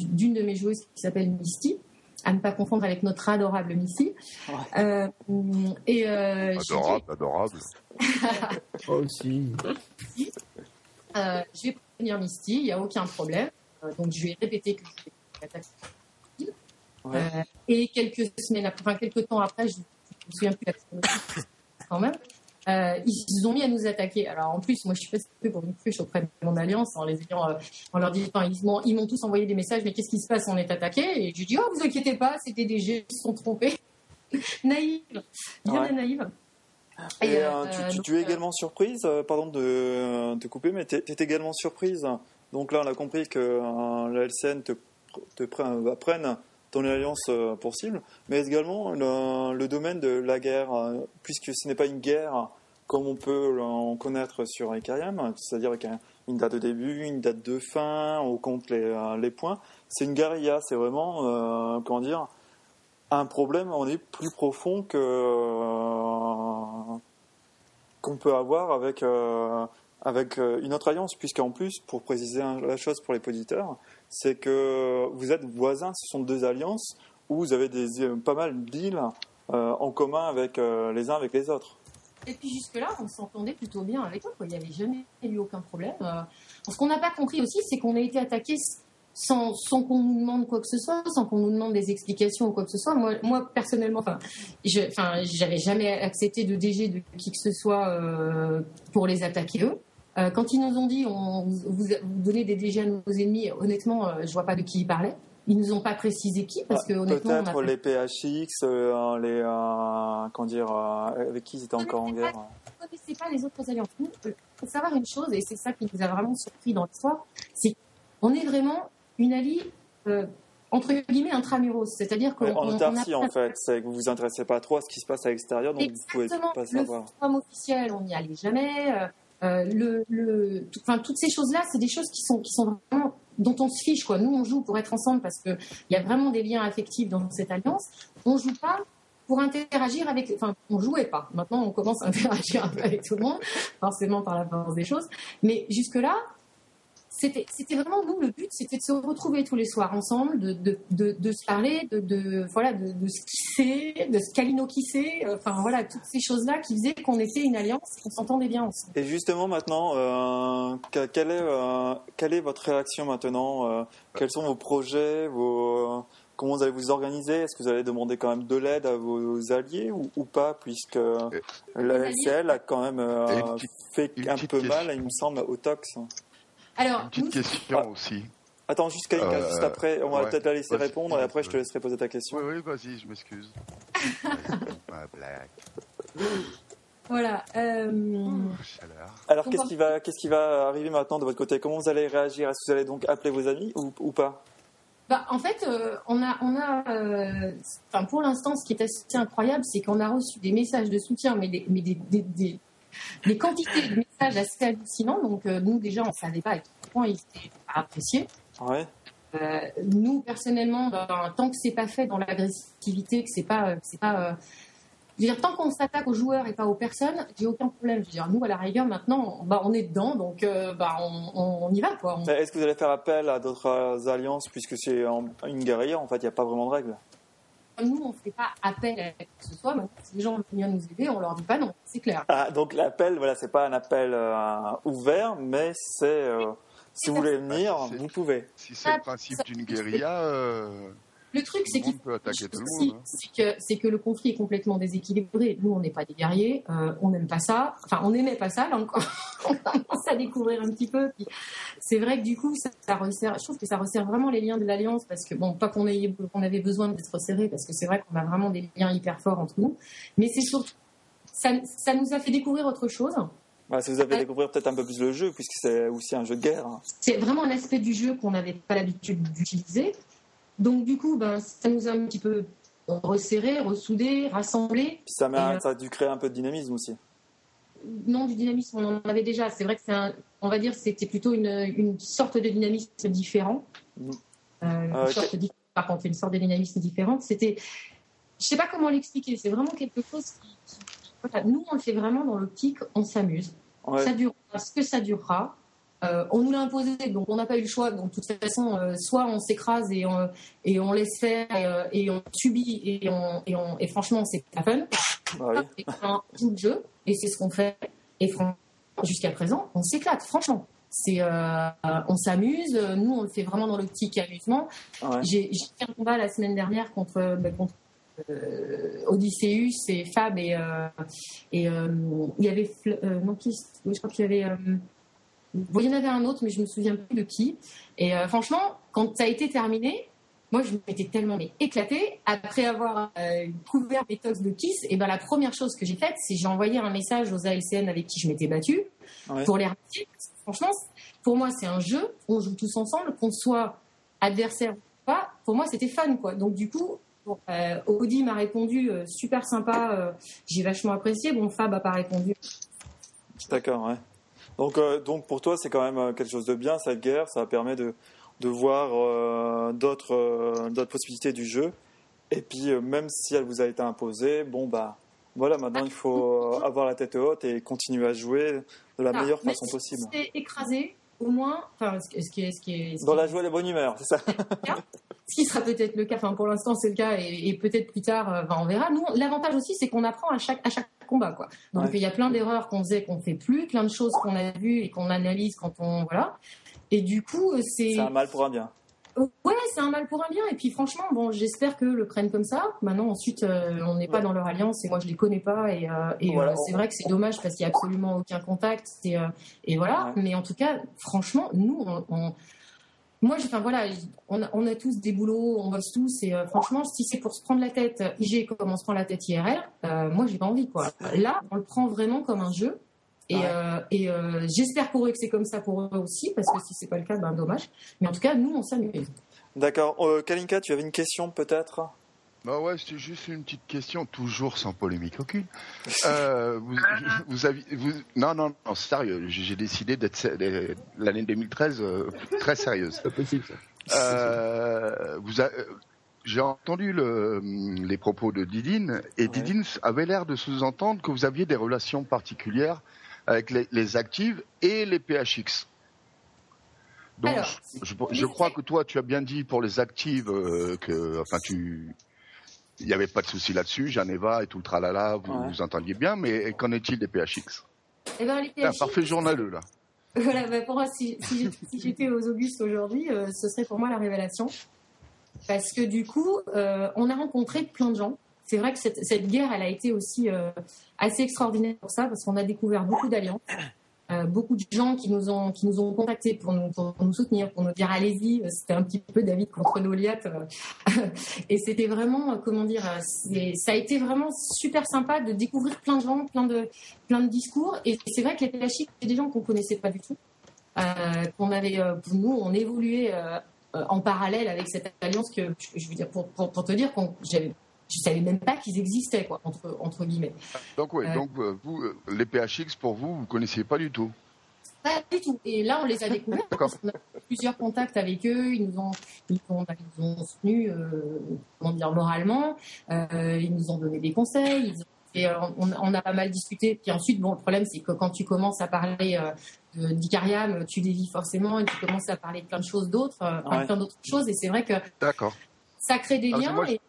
d'une de mes joueuses qui s'appelle Misty. À ne pas confondre avec notre adorable Misty. Euh, et euh, dit, Adorable, adorable. [laughs] Moi aussi. Euh, je vais prévenir Misty, il n'y a aucun problème. Euh, donc je ai répété que je l'attaquer. Ouais. Euh, et quelques semaines après, enfin quelques temps après, je ne me souviens plus la quand même, euh, ils se ont mis à nous attaquer. Alors en plus, moi je suis pas peu pour une cruche auprès de mon alliance en les ayant, euh, en leur disant, enfin, ils m'ont, tous envoyé des messages, mais qu'est-ce qui se passe? On est attaqué. Et je dis, oh vous inquiétez pas, c'était des G, ils se sont trompés. [laughs] naïve, bien Ouais. naïve. Et, euh, tu, tu- donc, tu es également surprise, pardon de te couper, mais tu es également surprise. Donc là, on a compris que la LCN te, te va prenne ton alliance euh, pour cible, mais également le, domaine de la guerre, euh, puisque ce n'est pas une guerre comme on peut en connaître sur Ikariam, c'est-à-dire avec un- une date de début, une date de fin, on compte les, euh, les points. C'est une guérilla, c'est vraiment, comment dire, un problème, on est plus profond que qu'on peut avoir avec avec euh, une autre alliance, puisqu'en plus, pour préciser la chose pour les auditeurs, c'est que vous êtes voisins, ce sont deux alliances où vous avez des euh, pas mal d'îles euh, en commun avec euh, les uns avec les autres. Et puis jusque-là, on s'entendait plutôt bien avec eux. Il n'y avait jamais eu aucun problème. Ce qu'on n'a pas compris aussi, c'est qu'on a été attaqué sans, qu'on nous demande quoi que ce soit, sans qu'on nous demande des explications ou quoi que ce soit. Moi, personnellement, je, enfin, j'avais jamais accepté de DG de qui que ce soit pour les attaquer eux. Euh, quand ils nous ont dit on vous, vous donnez des DG à nos ennemis, honnêtement, euh, je vois pas de qui ils parlaient. Ils nous ont pas précisé qui parce que Ah, honnêtement, Peut-être pas- les PHX, euh, les euh, comment dire, euh, avec qui ils étaient encore en guerre. ne connaissez pas les autres alliances. Nous, il faut savoir une chose, et c'est ça qui nous a vraiment surpris dans l'histoire, c'est qu'on est vraiment une allie, euh, entre guillemets, intramuros. C'est-à-dire qu'on Ouais, en on autarcie, a- en fait, c'est que vous vous intéressez pas trop à ce qui se passe à l'extérieur, donc vous pouvez pas Le savoir. forum officiel, on n'y allait jamais. Euh, le, le, enfin, toutes ces choses-là, c'est des choses qui sont, qui sont vraiment dont on se fiche. Quoi. Nous, on joue pour être ensemble parce qu'il y a vraiment des liens affectifs dans cette alliance. On joue pas pour interagir avec. Enfin, on jouait pas. Maintenant, on commence à [laughs] interagir un peu avec tout le monde, forcément par la force des choses. Mais jusque-là, c'était c'était vraiment nous le but, c'était de se retrouver tous les soirs ensemble, de, de, de, de se parler, de, de voilà, de, de se kisser, de se calino kisser, euh, enfin voilà, toutes ces choses-là qui faisaient qu'on était une alliance qu'on s'entendait bien ensemble. Et justement, maintenant, euh, que- quelle, est, euh, quelle est votre réaction maintenant euh, Quels sont vos projets vos, Comment vous allez vous organiser? Est-ce que vous allez demander quand même de l'aide à vos alliés ou, ou pas Puisque la LCL a quand même euh, fait un peu question. mal, il me semble, au Tox. Alors, Une petite question Ah. aussi. Attends, juste Kaika, Euh, juste après, on va ouais. peut-être la laisser répondre et après je te laisserai poser ta question. Oui, oui, vas-y, je m'excuse. [laughs] Ma blague. voilà. euh, Chaleur. Alors, qu'est-ce qui, va, qu'est-ce qui va arriver maintenant de votre côté? Comment vous allez réagir? Est-ce que vous allez donc appeler vos amis ou, ou pas? Bah, en fait, euh, on a, on a, euh, enfin, pour l'instant, ce qui est assez incroyable, c'est qu'on a reçu des messages de soutien, mais des, mais des, des, des, des quantités de messages assez hallucinants. Donc, euh, nous, déjà, on ne savait pas à quel point ils étaient appréciés. Ouais. Euh, nous, personnellement, ben, tant que c'est pas fait dans l'agressivité, que c'est pas, euh, c'est pas, euh, je veux dire, tant qu'on s'attaque aux joueurs et pas aux personnes, j'ai aucun problème. Je veux dire, nous, à la rigueur, maintenant, bah, on est dedans, donc, bah, on, y va, quoi. On- Est-ce que vous allez faire appel à d'autres alliances puisque c'est une guérilla En fait, il n'y a pas vraiment de règles? Nous, on ne fait pas appel à qui que ce soit. Maintenant, si les gens veulent venir nous aider, on leur dit pas non, c'est clair. Ah, donc l'appel, voilà, c'est pas un appel euh, ouvert, mais c'est euh, si vous voulez venir, vous pouvez. Si c'est le principe d'une guérilla, euh, Le truc, c'est tout le qu'il monde peut attaquer tout le aussi, monde. hein. c'est que, c'est que le conflit est complètement déséquilibré. Nous, on n'est pas des guerriers, euh, on n'aime pas ça. Enfin, on n'aimait pas ça, là encore. [laughs] on commence à découvrir un petit peu. C'est vrai que du coup, ça, ça resserre, je trouve que ça resserre vraiment les liens de l'Alliance parce que, bon, pas qu'on ait- qu'on avait besoin d'être resserrés parce que c'est vrai qu'on a vraiment des liens hyper forts entre nous. Mais c'est surtout, ça, ça nous a fait découvrir autre chose. Si vous avez découvrir peut-être un peu plus le jeu, puisque c'est aussi un jeu de guerre. c'est vraiment un aspect du jeu qu'on n'avait pas l'habitude d'utiliser. Donc du coup, ben, ça nous a un petit peu resserré, ressoudé, rassemblé. Ça, euh, ça a dû créer un peu de dynamisme aussi. non, du dynamisme, on en avait déjà. C'est vrai que c'est un, on va dire, c'était plutôt une, une sorte de dynamisme différent. Mm. Euh, Euh, sorte de- par contre, une sorte de dynamisme différente. C'était, je sais pas comment l'expliquer. C'est vraiment quelque chose qui, qui- voilà, nous, on le fait vraiment dans l'optique, on s'amuse. Ouais. Ça durera ce que ça durera. Euh, on nous l'a imposé, donc on n'a pas eu le choix. Donc, de toute façon, euh, soit on s'écrase et on, et on laisse faire et, euh, et on subit et, on, et, on, et franchement, c'est pas fun. Bah oui. Et on joue le jeu et c'est ce qu'on fait. Et jusqu'à présent, on s'éclate, franchement. C'est, euh, on s'amuse. Nous, on le fait vraiment dans l'optique amusement. Ouais. J'ai j'ai fait un combat la semaine dernière contre, bah, contre euh, Odysseus et Fab et, euh, et euh, il y avait euh, non qui oui, je crois qu'il y avait euh, bon, il y en avait un autre mais je me souviens plus de qui et euh, franchement quand ça a été terminé moi je m'étais tellement éclatée après avoir euh, couvert mes tox de Kiss et ben la première chose que j'ai faite c'est j'ai envoyé un message aux ALCN avec qui je m'étais battue Ouais. pour les remercier franchement pour moi c'est un jeu on joue tous ensemble qu'on soit adversaire ou pas pour moi c'était fun quoi donc du coup Bon, euh, Audi m'a répondu euh, super sympa, euh, j'ai vachement apprécié. Bon, Fab a pas répondu. D'accord, ouais. Donc, euh, donc pour toi, c'est quand même euh, quelque chose de bien cette guerre. Ça permet de, de voir euh, d'autres euh, possibilités du jeu. Et puis, même si elle vous a été imposée, bon bah voilà, maintenant il faut avoir la tête haute et continuer à jouer de la Ah, meilleure façon si possible. C'est écrasé, au moins, enfin, ce, qui- ce qui est, ce qui est, Dans la joie et la bonne humeur, c'est ça ce qui sera peut-être le cas. Enfin, pour l'instant, c'est le cas, et, et peut-être plus tard, ben, on verra. Nous, l'avantage aussi, c'est qu'on apprend à chaque à chaque combat, quoi. Donc, Ouais. il y a plein d'erreurs qu'on faisait, qu'on fait plus, plein de choses qu'on a vues et qu'on analyse quand on voilà. Et du coup, euh, c'est C'est un mal pour un bien. Ouais, c'est un mal pour un bien. Et puis franchement, bon, j'espère que le prennent comme ça. Maintenant, ensuite, euh, on n'est pas Ouais. dans leur alliance et moi, je les connais pas. Et, euh, et, Voilà. euh, c'est vrai que c'est dommage parce qu'il y a absolument aucun contact. Et, euh, et voilà. Ouais. Mais en tout cas, franchement, nous, on, on- moi, enfin voilà, on a, on a tous des boulots, on bosse tous. Et euh, franchement, si c'est pour se prendre la tête, IG comme on se prend la tête IRL, euh, moi, j'ai pas envie quoi. Là, on le prend vraiment comme un jeu. Et, Ouais. euh, et euh, j'espère pour eux que c'est comme ça pour eux aussi, parce que si c'est pas le cas, ben dommage. Mais en tout cas, nous, on s'amuse. D'accord. Euh, Kalinka, tu avais une question peut-être? Bah ouais, c'était juste une petite question, toujours sans polémique aucune. [laughs] Euh, vous, [laughs] vous aviez, vous, non, non, non, sérieux, j'ai décidé d'être l'année 2013 euh, très sérieuse. [laughs] C'est pas possible, ça. Euh, vous j'ai entendu le- les propos de Didine et Didine avait l'air de sous-entendre que vous aviez des relations particulières avec les, les actives et les PHX. Donc, Alors, je, je crois que toi, tu as bien dit pour les actives euh, que, enfin, tu, il n'y avait pas de souci là-dessus. Geneva et tout le tralala, vous Ouais. vous entendiez bien, mais qu'en est-il des PHX Eh ben, les PHI, parfait journaleux là. [laughs] Voilà, bah, pour moi, si, si j'étais- si j'étais aux Augustes aujourd'hui, euh, ce serait pour moi la révélation. Parce que du coup, euh, on a rencontré plein de gens. C'est vrai que cette, cette guerre, elle a été aussi euh, assez extraordinaire pour ça, parce qu'on a découvert beaucoup d'alliances, beaucoup de gens qui nous ont qui nous ont contactés pour nous pour nous soutenir, pour nous dire allez-y. Euh, C'était un petit peu David contre Goliath, euh, [laughs] et c'était vraiment euh, comment dire, euh, ça a été vraiment super sympa de découvrir plein de gens, plein de plein de discours. Et c'est vrai que les PHI, c'est des gens qu'on connaissait pas du tout, euh, qu'on avait, euh, pour nous, on évoluait euh, euh, en parallèle avec cette alliance que je veux dire pour, pour, pour te dire qu'on j'avais je savais même pas qu'ils existaient quoi entre entre guillemets. Donc oui, Ouais. donc euh, vous, euh, les PHX pour vous, vous connaissiez pas du tout. Pas du tout. Et là, on les a découverts. Parce qu'on a eu plusieurs contacts avec eux. Ils nous ont, ils nous ont, ils nous ont soutenus, euh, comment dire, moralement. Euh, ils nous ont donné des conseils. Ils ont fait, euh, on, on a pas mal discuté. Puis ensuite, bon, le problème, c'est que quand tu commences à parler euh, d'Icariam, tu dévis forcément et tu commences à parler de plein de choses d'autres, euh, Ouais. plein d'autres choses. Et c'est vrai que D'accord. ça crée des liens. moi, et-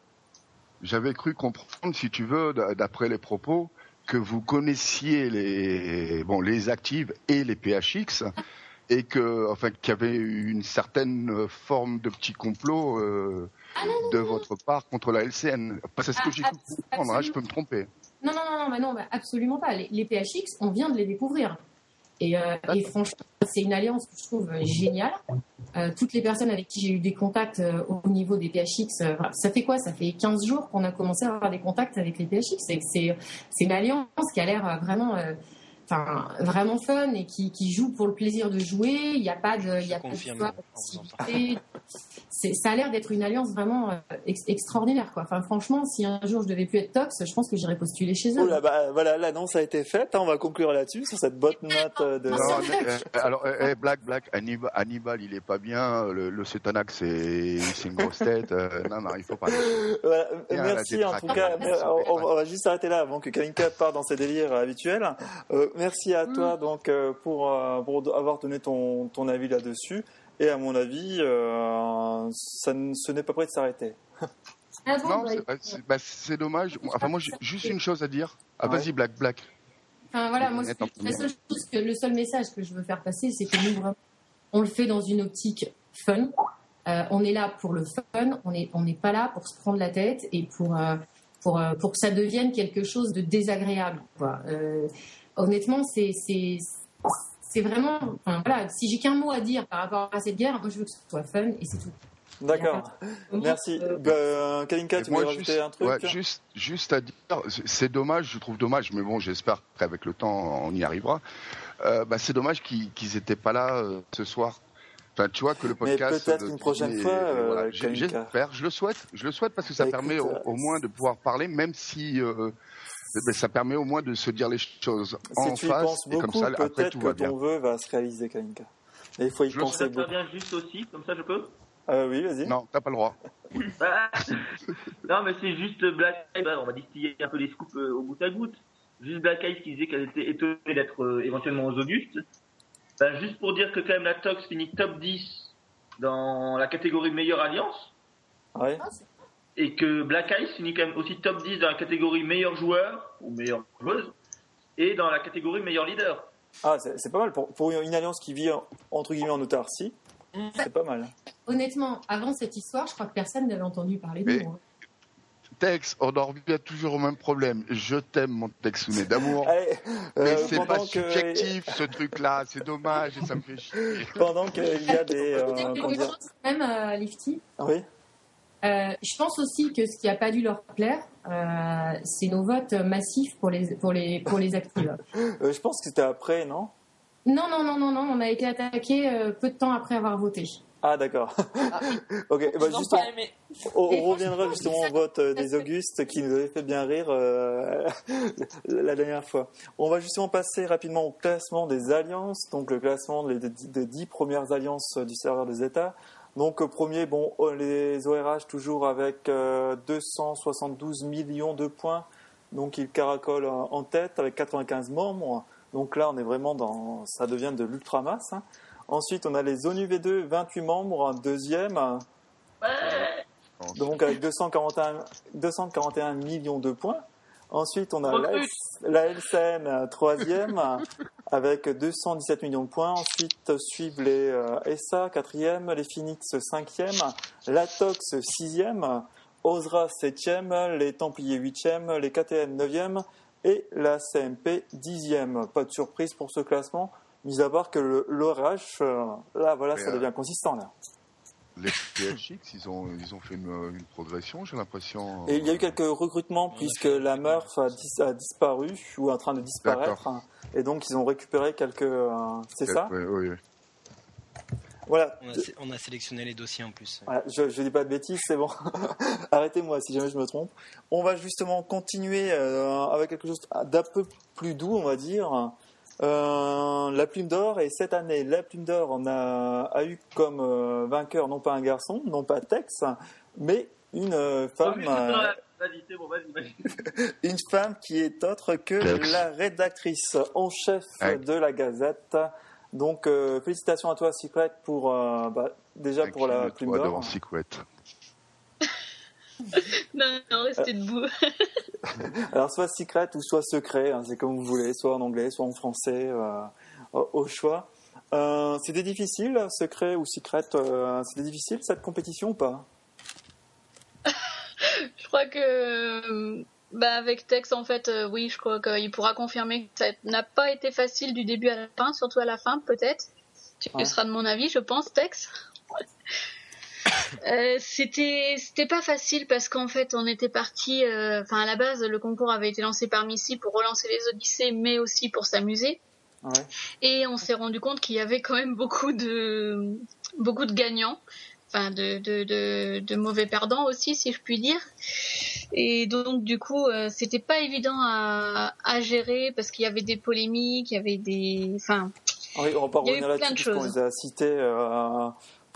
J'avais cru comprendre, si tu veux, d'après les propos, que vous connaissiez les bon les actives et les PHX et que enfin qu'il y avait une certaine forme de petit complot euh, Ah, non, non, de non. votre part contre la LCN. C'est ce que Ah, j'ai cru comprendre. hein, je peux me tromper. Non, non, non, non, non, bah absolument pas. Les, les PHX, on vient de les découvrir. Et, euh, et franchement, c'est une alliance que je trouve euh, géniale. Euh, toutes les personnes avec qui j'ai eu des contacts euh, au niveau des PHX, euh, ça fait quoi? Ça fait 15 jours qu'on a commencé à avoir des contacts avec les PHX. C'est une alliance qui a l'air euh, vraiment... enfin, vraiment fun et qui, qui jouent pour le plaisir de jouer. Il n'y a pas de, il y a pas de ça a l'air d'être une alliance vraiment euh, ex- extraordinaire, quoi. Enfin, franchement, si un jour je devais plus être Tox, je pense que j'irais postuler chez eux. Oh là, bah, voilà, l'annonce a été faite. hein, on va conclure là-dessus sur cette botte note euh, de. Mais, euh, alors, euh, eh, Black, Black, Hannibal, Hannibal, il est pas bien. Le, le Cetanac, c'est c'est une grosse tête. euh, non, non, il faut pas. Voilà, merci en tout cas. on, on va juste s'arrêter là avant que Kalinka parte dans ses délires habituels. Merci à toi donc euh, pour, euh, pour avoir donné ton, ton avis là-dessus. Et à mon avis, euh, ça ce n'est pas prêt de s'arrêter. Ah bon, Non, bah, c'est bah, c'est- bah, dommage. Enfin, moi, j'ai juste une chose à dire. Ah, vas-y, Black, Black. Enfin voilà, moi, ce Attends, que- la seule chose que le seul message que je veux faire passer, c'est que nous, vraiment, on le fait dans une optique fun. Euh, on est là pour le fun, on n'est on n'est pas là pour se prendre la tête et pour, euh, pour, euh, pour que ça devienne quelque chose de désagréable. quoi. Honnêtement, c'est c'est- vraiment. Enfin, voilà, si j'ai qu'un mot à dire par rapport à cette guerre, moi je veux que ce soit fun et c'est tout. D'accord. Merci. Euh, Euh, Kalinka, tu moi, voulais rajouter juste, un truc ouais, juste, juste à dire, c'est- dommage, je trouve dommage, mais bon, j'espère qu'avec le temps, on y arrivera. Euh, bah, c'est dommage qu'ils qu'ils étaient pas là euh, ce soir. Enfin, tu vois que le Mais podcast. peut-être une prochaine fois, voilà. J'espère, je le souhaite, je le souhaite parce que ça Bah, permet écoute, au, au moins de pouvoir parler, même si. Euh, ben, ça permet au moins de se dire les choses Si en tu y face penses et comme ça après peut-être tout que va bien. ton vœu va se réaliser, Kalinka. Mais il faut y Je le penser Ça beaucoup. bien juste aussi, comme ça je peux? Euh, oui, vas-y. Non, t'as pas le droit. [laughs] Ah Non, mais c'est juste Black Eyes, on va distiller un peu les scoops euh, au bout à goutte. Juste Black Eyes qui disait qu'elle était étonnée d'être euh, éventuellement aux Augustes. Ben, juste pour dire que quand même la Tox finit top 10 dans la catégorie meilleure alliance Ouais. Et que Black Eyes finit quand même aussi top 10 dans la catégorie meilleur joueur ou meilleure joueuse et dans la catégorie meilleur leader. Ah, c'est pas mal. Pour, pour une alliance qui vit en- entre guillemets en autarcie, c'est pas mal. Honnêtement, avant cette histoire, je crois que personne n'avait entendu parler de Mais- nous. hein. Tex, on en revient toujours au même problème. Je t'aime, mon Texounet d'amour. [laughs] Allez, Mais euh, c'est pas que subjectif ce truc-là, c'est dommage et ça me fait chier. [laughs] pendant qu'il y a des euh, même, euh, Lifty? Ah oui. Euh, je pense aussi que ce qui n'a pas dû leur plaire, euh, c'est nos votes massifs pour les, pour les, pour les actives. [laughs] Euh, je pense que c'était après, non? Non, non, non, non, non, on a été attaqué euh, peu de temps après avoir voté. Ah d'accord. [laughs] ok, eh ben, on, on reviendra justement au vote euh, des Augustes qui nous avait fait bien rire euh, [laughs] la dernière fois. On va justement passer rapidement au classement des alliances, donc le classement des dix premières alliances du serveur des États. Donc euh, premier, bon, oh, les ORH toujours avec euh, 272 millions de points, donc ils caracolent en en tête avec 95 membres. Donc là, on est vraiment dans, ça devient de l'ultramasse. hein. Ensuite, on a les ONU V2, 28 membres, un deuxième. Donc avec 241, 241 millions de points. Ensuite, on a la, Recrute. la LCN euh, troisième [laughs] avec 217 millions de points. Ensuite suivent les euh, ESA quatrième, les Phoenix cinquième, l'Atox sixième, Osra septième, les Templiers huitième, les KTN neuvième et la CMP dixième. Pas de surprise pour ce classement, mis à part que le- l'ORH, euh, là voilà, Mais, ça euh, devient consistant là. Les PHX, ils ont, ils ont fait une, une progression, j'ai l'impression. Et il y a eu quelques recrutements puisque la Murph a, dis- a disparu ou est en train de disparaître. Et donc ils ont récupéré quelques. euh, c'est ça? Oui, oui, oui. Voilà. On a, sé- on a sélectionné les dossiers en plus. Voilà, je ne dis pas de bêtises, c'est bon. [laughs] Arrêtez-moi si jamais je me trompe. On va justement continuer euh, avec quelque chose d'un peu plus doux, on va dire. Euh, la plume d'or, et cette année, la plume d'or on a, a eu comme euh, vainqueur non pas un garçon, non pas Tex, mais une euh, femme. Vas-y, c'est bon, vas-y, vas-y. [laughs] une femme qui est autre que la rédactrice en chef de la Gazette. Donc euh, félicitations à toi Secret pour euh, bah, déjà pour la plume d'or. Non, non, restez debout. [laughs] Alors soit Secret ou soit Secret, hein, c'est comme vous voulez, soit en anglais, soit en français, euh, au, au choix. Euh, c'était difficile, Secret ou Secret, euh, c'était difficile cette compétition ou pas? [laughs] Je crois que euh, bah, avec Tex, en fait, euh, oui, je crois qu'il pourra confirmer que ça n'a pas été facile du début à la fin, surtout à la fin, peut-être. Tu Ouais. seras de mon avis, je pense, Tex. [laughs] Euh, c'était c'était pas facile parce qu'en fait on était parti euh, enfin à la base le concours avait été lancé par Missy pour relancer les Odyssées mais aussi pour s'amuser Ouais. et on s'est rendu compte qu'il y avait quand même beaucoup de beaucoup de gagnants enfin de, de, de, de mauvais perdants aussi si je puis dire et donc du coup euh, c'était pas évident à, à gérer parce qu'il y avait des polémiques il y avait des enfin Oui, on va revenir là-dessus plein de puisqu'on choses. les a cités euh,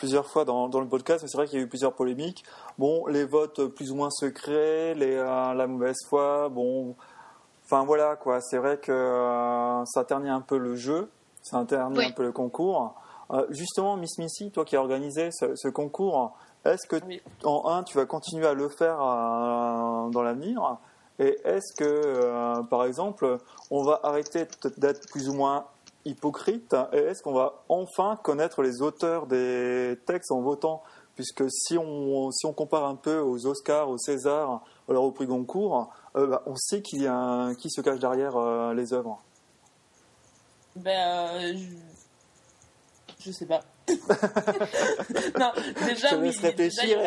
plusieurs fois dans, dans le podcast, mais c'est vrai qu'il y a eu plusieurs polémiques. Bon, les votes plus ou moins secrets, les, euh, la mauvaise foi, bon, enfin voilà quoi. C'est vrai que euh, ça ternit un peu le jeu, ça ternit Oui. un peu le concours. Euh, justement, Miss Missy, toi qui as organisé ce, ce concours, est-ce que Oui. en un, tu vas continuer à le faire dans l'avenir? Et est-ce que, euh, par exemple, on va arrêter d'être plus ou moins hypocrite Et est-ce qu'on va enfin connaître les auteurs des textes en votant? Puisque si on, si on compare un peu aux Oscars, aux Césars, alors au prix Goncourt, euh, bah, on sait qu'il y a un- qui se cache derrière euh, les œuvres. Ben, euh, je... je sais pas. [laughs] non, déjà, Je oui. réfléchir.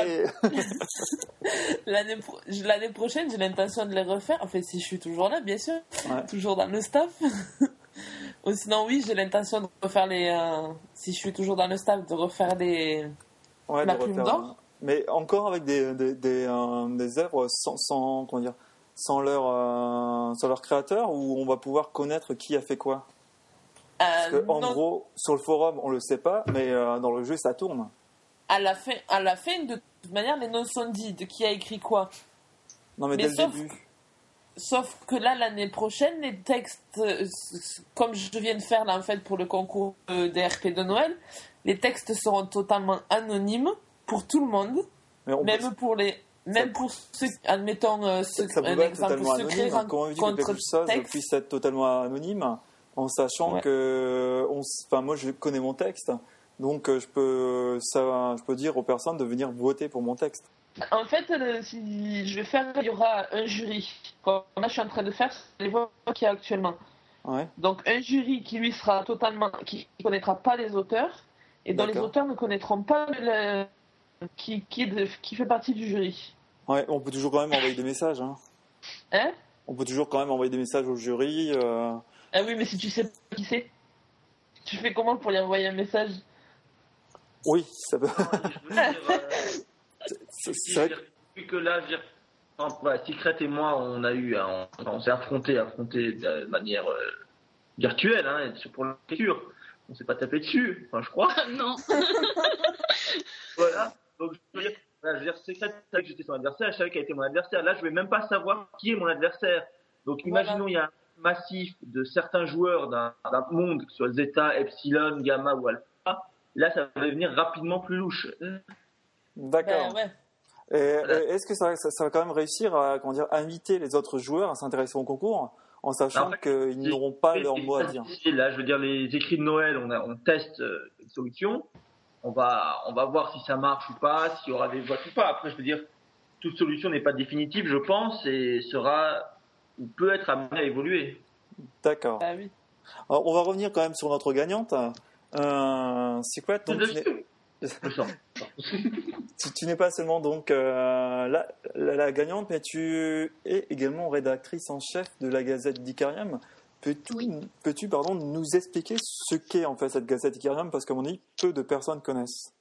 [laughs] L'année pro- l'année prochaine, j'ai l'intention de les refaire. Enfin, si je suis toujours là, bien sûr. Ouais. Toujours dans le staff. [laughs] Ou sinon, oui, j'ai l'intention de refaire les. euh, si je suis toujours dans le staff, de refaire les. Ouais, de plume d'or Mais encore avec des, des, des, euh, des œuvres sans, sans, comment dire, sans, leur, euh, sans leur créateur, où on va pouvoir connaître qui a fait quoi? Parce que, en non, gros, sur le forum, on le sait pas, mais dans le jeu, ça tourne. à la fin, à la fin, de toute manière, les noms sont dits de qui a écrit quoi. Non, mais, Mais dès le début. Sauf que là, l'année prochaine, les textes, euh, comme je viens de faire là en fait pour le concours euh, des RP de Noël, les textes seront totalement anonymes pour tout le monde, même peut- pour les, même pour ceux, admettons, euh, ça, ceux- ça peut un être exemple totalement secret anonyme. Comment veux-tu que texte. puisse être totalement anonyme en sachant Ouais. que, on enfin, moi, je connais mon texte, donc je peux, ça, je peux dire aux personnes de venir voter pour mon texte. En fait, euh, si je vais faire, il y aura un jury. Comme là, je suis en train de faire les voix qu'il y a actuellement. Ouais. Donc un jury qui lui sera totalement, qui ne connaîtra pas les auteurs et dont les auteurs ne connaîtront pas le, qui, qui, qui fait partie du jury. Ouais, on peut toujours quand même envoyer des messages. Hein. Hein? On peut toujours quand même envoyer des messages au jury. euh, Ah oui, mais si tu sais pas qui c'est, tu fais comment pour lui envoyer un message? Oui, ça peut. Je veux dire, euh, c'est- vu que là, voilà, Secret et moi, on a eu, on, on s'est affronté, affronté de manière euh, virtuelle, hein, pour l'écriture. On s'est pas tapé dessus, enfin, je crois. [laughs] non [laughs] Voilà. Donc, je veux dire, voilà, je veux dire, Secret savait que j'étais son adversaire, je savais qu'elle était mon adversaire. Là, je vais même pas savoir qui est mon adversaire. Donc, Voilà. imaginons, il y a un massif de certains joueurs d'un d'un monde, que ce soit Zeta, Epsilon, Gamma ou Alpha. Là, ça va devenir rapidement plus louche. D'accord. Ben ouais. Voilà. Est-ce que ça, ça- ça va quand même réussir à comment dire, inviter les autres joueurs à s'intéresser au concours en sachant En fait, qu'ils n'auront pas leur mot à dire? difficile, Là, je veux dire, les écrits de Noël, on, a- on teste euh, une solution. On va, on va voir si ça marche ou pas, s'il y aura des votes ou pas. Après, je veux dire, toute solution n'est pas définitive, je pense, et sera ou peut être amenée à évoluer. D'accord. Bah oui. Alors, on va revenir quand même sur notre gagnante. Euh, Secret, donc, tu n'es- Je sens. tu, tu n'es pas seulement donc euh, la, la- la gagnante, mais tu es également rédactrice en chef de la Gazette d'Icarium. Peux-tu, peux-tu pardon, nous expliquer ce qu'est en fait cette Gazette d'Icarium? Parce qu'à mon avis, peu de personnes connaissent.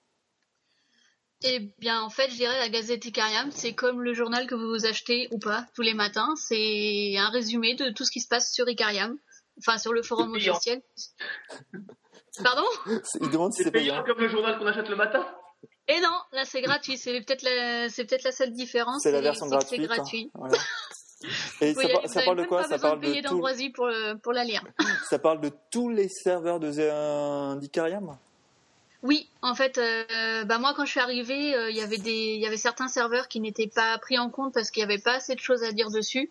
Eh bien, en fait, je dirais la Gazette Icarium, c'est comme le journal que vous achetez ou pas tous les matins. C'est un résumé de tout ce qui se passe sur Icarium, enfin sur le forum officiel. [laughs] Pardon C'est- Ils demandent si C'est payant payant. comme le journal qu'on achète le matin Et non, là c'est gratuit. C'est peut-être la, c'est peut-être la seule différence. C'est la version c'est que C'est gratuite. gratuit. Voilà. [laughs] Et ça, par- parle de quoi ça parle de payer de, tout, d'ambroisie pour, le- pour la lire. [laughs] ça parle de tous les serveurs de d'Icarium Oui, en fait, euh, bah moi quand je suis arrivée, euh, il y avait des, il y avait certains serveurs qui n'étaient pas pris en compte parce qu'il n'y avait pas assez de choses à dire dessus.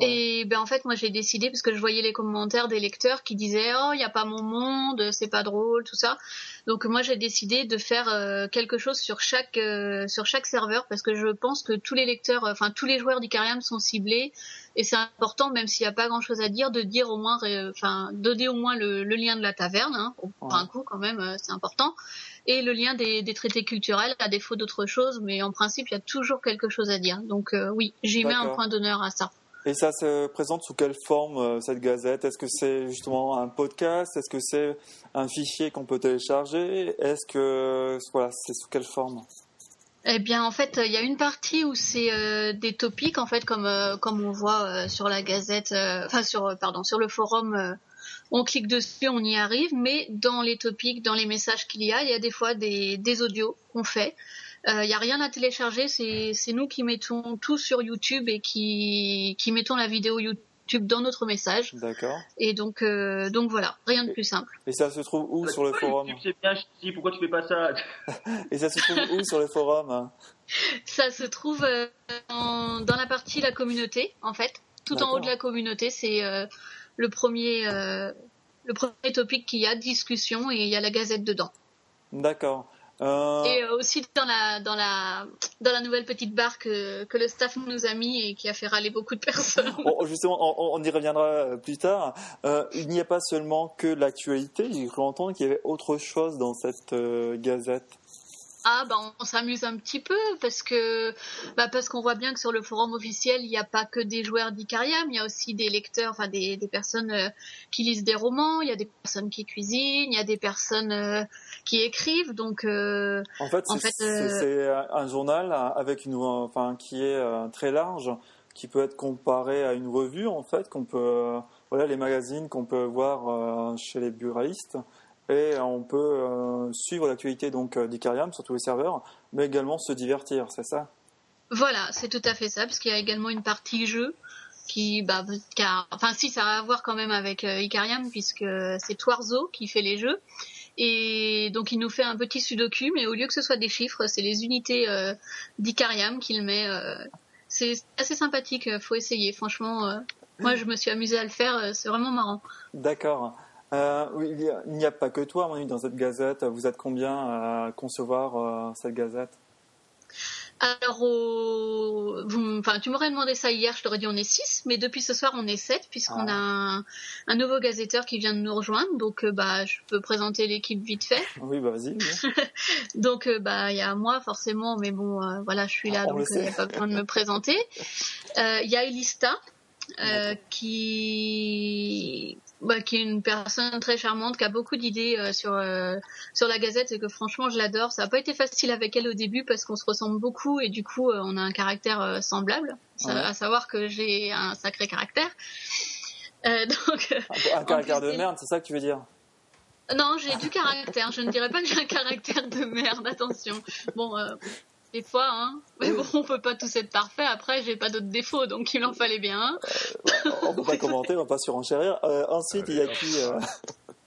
Et ben en fait moi j'ai décidé parce que je voyais les commentaires des lecteurs qui disaient oh il y a pas mon monde c'est pas drôle tout ça donc moi j'ai décidé de faire euh, quelque chose sur chaque euh, sur chaque serveur parce que je pense que tous les lecteurs enfin tous les joueurs d'Icarium sont ciblés et c'est important même s'il n'y a pas grand chose à dire de dire au moins euh, enfin donner au moins le, le lien de la taverne hein, pour un coup quand même euh, c'est important et le lien des, des traités culturels à défaut d'autre chose mais en principe il y a toujours quelque chose à dire. Donc euh, oui j'y mets un point d'honneur à ça Et ça se présente sous quelle forme euh, cette gazette? Est-ce que c'est justement un podcast? Est-ce que c'est un fichier qu'on peut télécharger? Est-ce que voilà, c'est sous quelle forme? Eh bien, en fait, il y a une partie où c'est euh, des topics, en fait, comme euh, comme on voit sur la Gazette, enfin sur pardon, sur le forum. on clique dessus, on y arrive, mais dans les topics, dans les messages qu'il y a, il y a des fois des, des audios qu'on fait. Euh, Il y a rien à télécharger, c'est c'est nous qui mettons tout sur YouTube et qui qui mettons la vidéo YouTube dans notre message. D'accord. Et donc euh, donc voilà, rien de plus simple. Et ça se trouve où sur le forum C'est bien, Ch'ti, pourquoi tu fais pas ça [laughs] Et ça se trouve où sur le forum Ça se trouve euh, en- dans la partie la communauté, en fait. Tout en haut de la communauté, c'est euh, le premier euh, le premier topic qu'il y a, discussion, et il y a la gazette dedans. D'accord. Euh, Et euh, aussi dans la dans la dans la nouvelle petite barre que, que le staff nous a mis et qui a fait râler beaucoup de personnes. [laughs] on- justement, on, on y reviendra euh, plus tard. Euh, il n'y a pas seulement que l'actualité. J'ai cru entendre qu'il y avait autre chose dans cette euh, gazette. Ah bah on s'amuse un petit peu parce que bah parce qu'on voit bien que sur le forum officiel il n'y a pas que des joueurs d'Icariam, il y a aussi des lecteurs, enfin des, des personnes euh, qui lisent des romans, il y a des personnes qui cuisinent, il y a des personnes euh, qui écrivent donc euh, En fait, c'est un journal avec une, enfin, qui est très large, qui peut être comparé à une revue, en fait, qu'on peut, voilà, les magazines qu'on peut voir chez les buralistes. Et on peut euh, suivre l'actualité donc euh, d'Icariam sur tous les serveurs, mais également se divertir, c'est ça? Voilà c'est tout à fait ça parce qu'il y a également une partie jeu qui bah qui a- enfin si ça a à voir quand même avec euh, Icariam puisque c'est Toirzo qui fait les jeux. Et donc il nous fait un petit sudoku mais au lieu que ce soit des chiffres c'est les unités euh, d'Icariam qu'il met euh, c'est assez sympathique faut essayer. Franchement moi je me suis amusée à le faire c'est vraiment marrant. D'accord. Euh, oui, il n'y a pas que toi, à mon avis, dans cette gazette. Vous êtes combien à concevoir euh, cette gazette? Alors, vous- enfin, tu m'aurais demandé ça hier, je t'aurais dit on est 6, mais depuis ce soir on est 7, puisqu'on Ah. a un, un nouveau gazetteur qui vient de nous rejoindre, donc euh, bah, je peux présenter l'équipe vite fait. Oui, bah vas-y. oui. [laughs] Donc, euh, bah, il y a moi forcément, mais bon, euh, voilà, je suis là, Ah, on donc il n'y a pas besoin de me présenter. [laughs] Il y a Elista, qui, bah, qui est une personne très charmante, qui a beaucoup d'idées euh, sur euh, sur la Gazette et que franchement je l'adore. Ça n'a pas été facile avec elle au début parce qu'on se ressemble beaucoup et du coup euh, on a un caractère semblable. Ça- Ouais. À savoir que j'ai un sacré caractère. [laughs] Donc Un, un caractère de merde, c'est ça que tu veux dire? Non, j'ai du caractère. Je ne dirais pas que j'ai un caractère de merde. Attention. Bon, des fois, hein. Mais bon, on peut pas tous être parfait. Après, j'ai pas d'autres défauts, donc il en fallait bien un. On peut pas commenter, on va pas surenchérir. Euh, ensuite, il y a qui euh,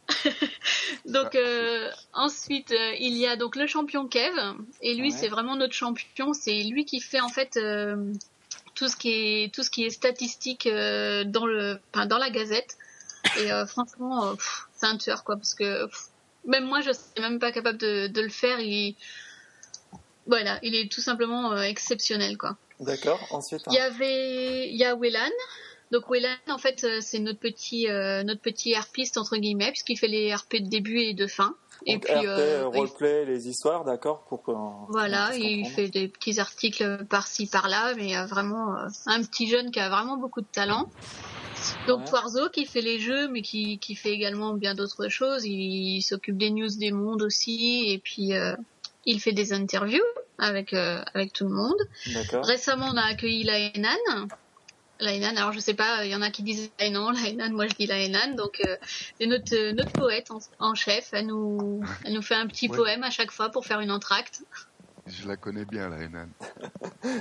[laughs] Donc euh, ensuite, euh, il y a donc le champion Kev, et lui, Ouais. c'est vraiment notre champion. C'est lui qui fait en fait euh, tout ce qui est tout ce qui est statistique euh, dans le, enfin, dans la Gazette. Et euh, franchement, euh, c'est un tueur quoi, parce que pff, même moi, je suis même pas capable de, de le faire. Il, voilà, il est tout simplement euh, exceptionnel quoi. D'accord. Ensuite, Il y avait, il y a Wellan. Donc Wellan, en fait, euh, c'est notre petit, euh, notre petit RPiste entre guillemets, puisqu'il fait les RP de début et de fin. Et puis RP, euh, euh, il- roleplay, les histoires, d'accord, pour que. voilà, il comprendre. fait des petits articles par-ci par-là, mais euh, vraiment euh, un petit jeune qui a vraiment beaucoup de talent. Donc Ouais. Toirzo qui fait les jeux, mais qui, qui fait également bien d'autres choses. Il, s'occupe des news des mondes aussi, et puis euh, il fait des interviews avec euh, avec tout le monde. Récemment, on a accueilli la Hénan. La Hénan, alors je sais pas, il y en a qui disent la Hénan, moi je dis la Hénan. Donc, euh, c'est notre, euh, notre poète en, en chef. Elle nous, elle nous fait un petit Ouais. poème à chaque fois pour faire une entracte. Je la connais bien, la Hénan.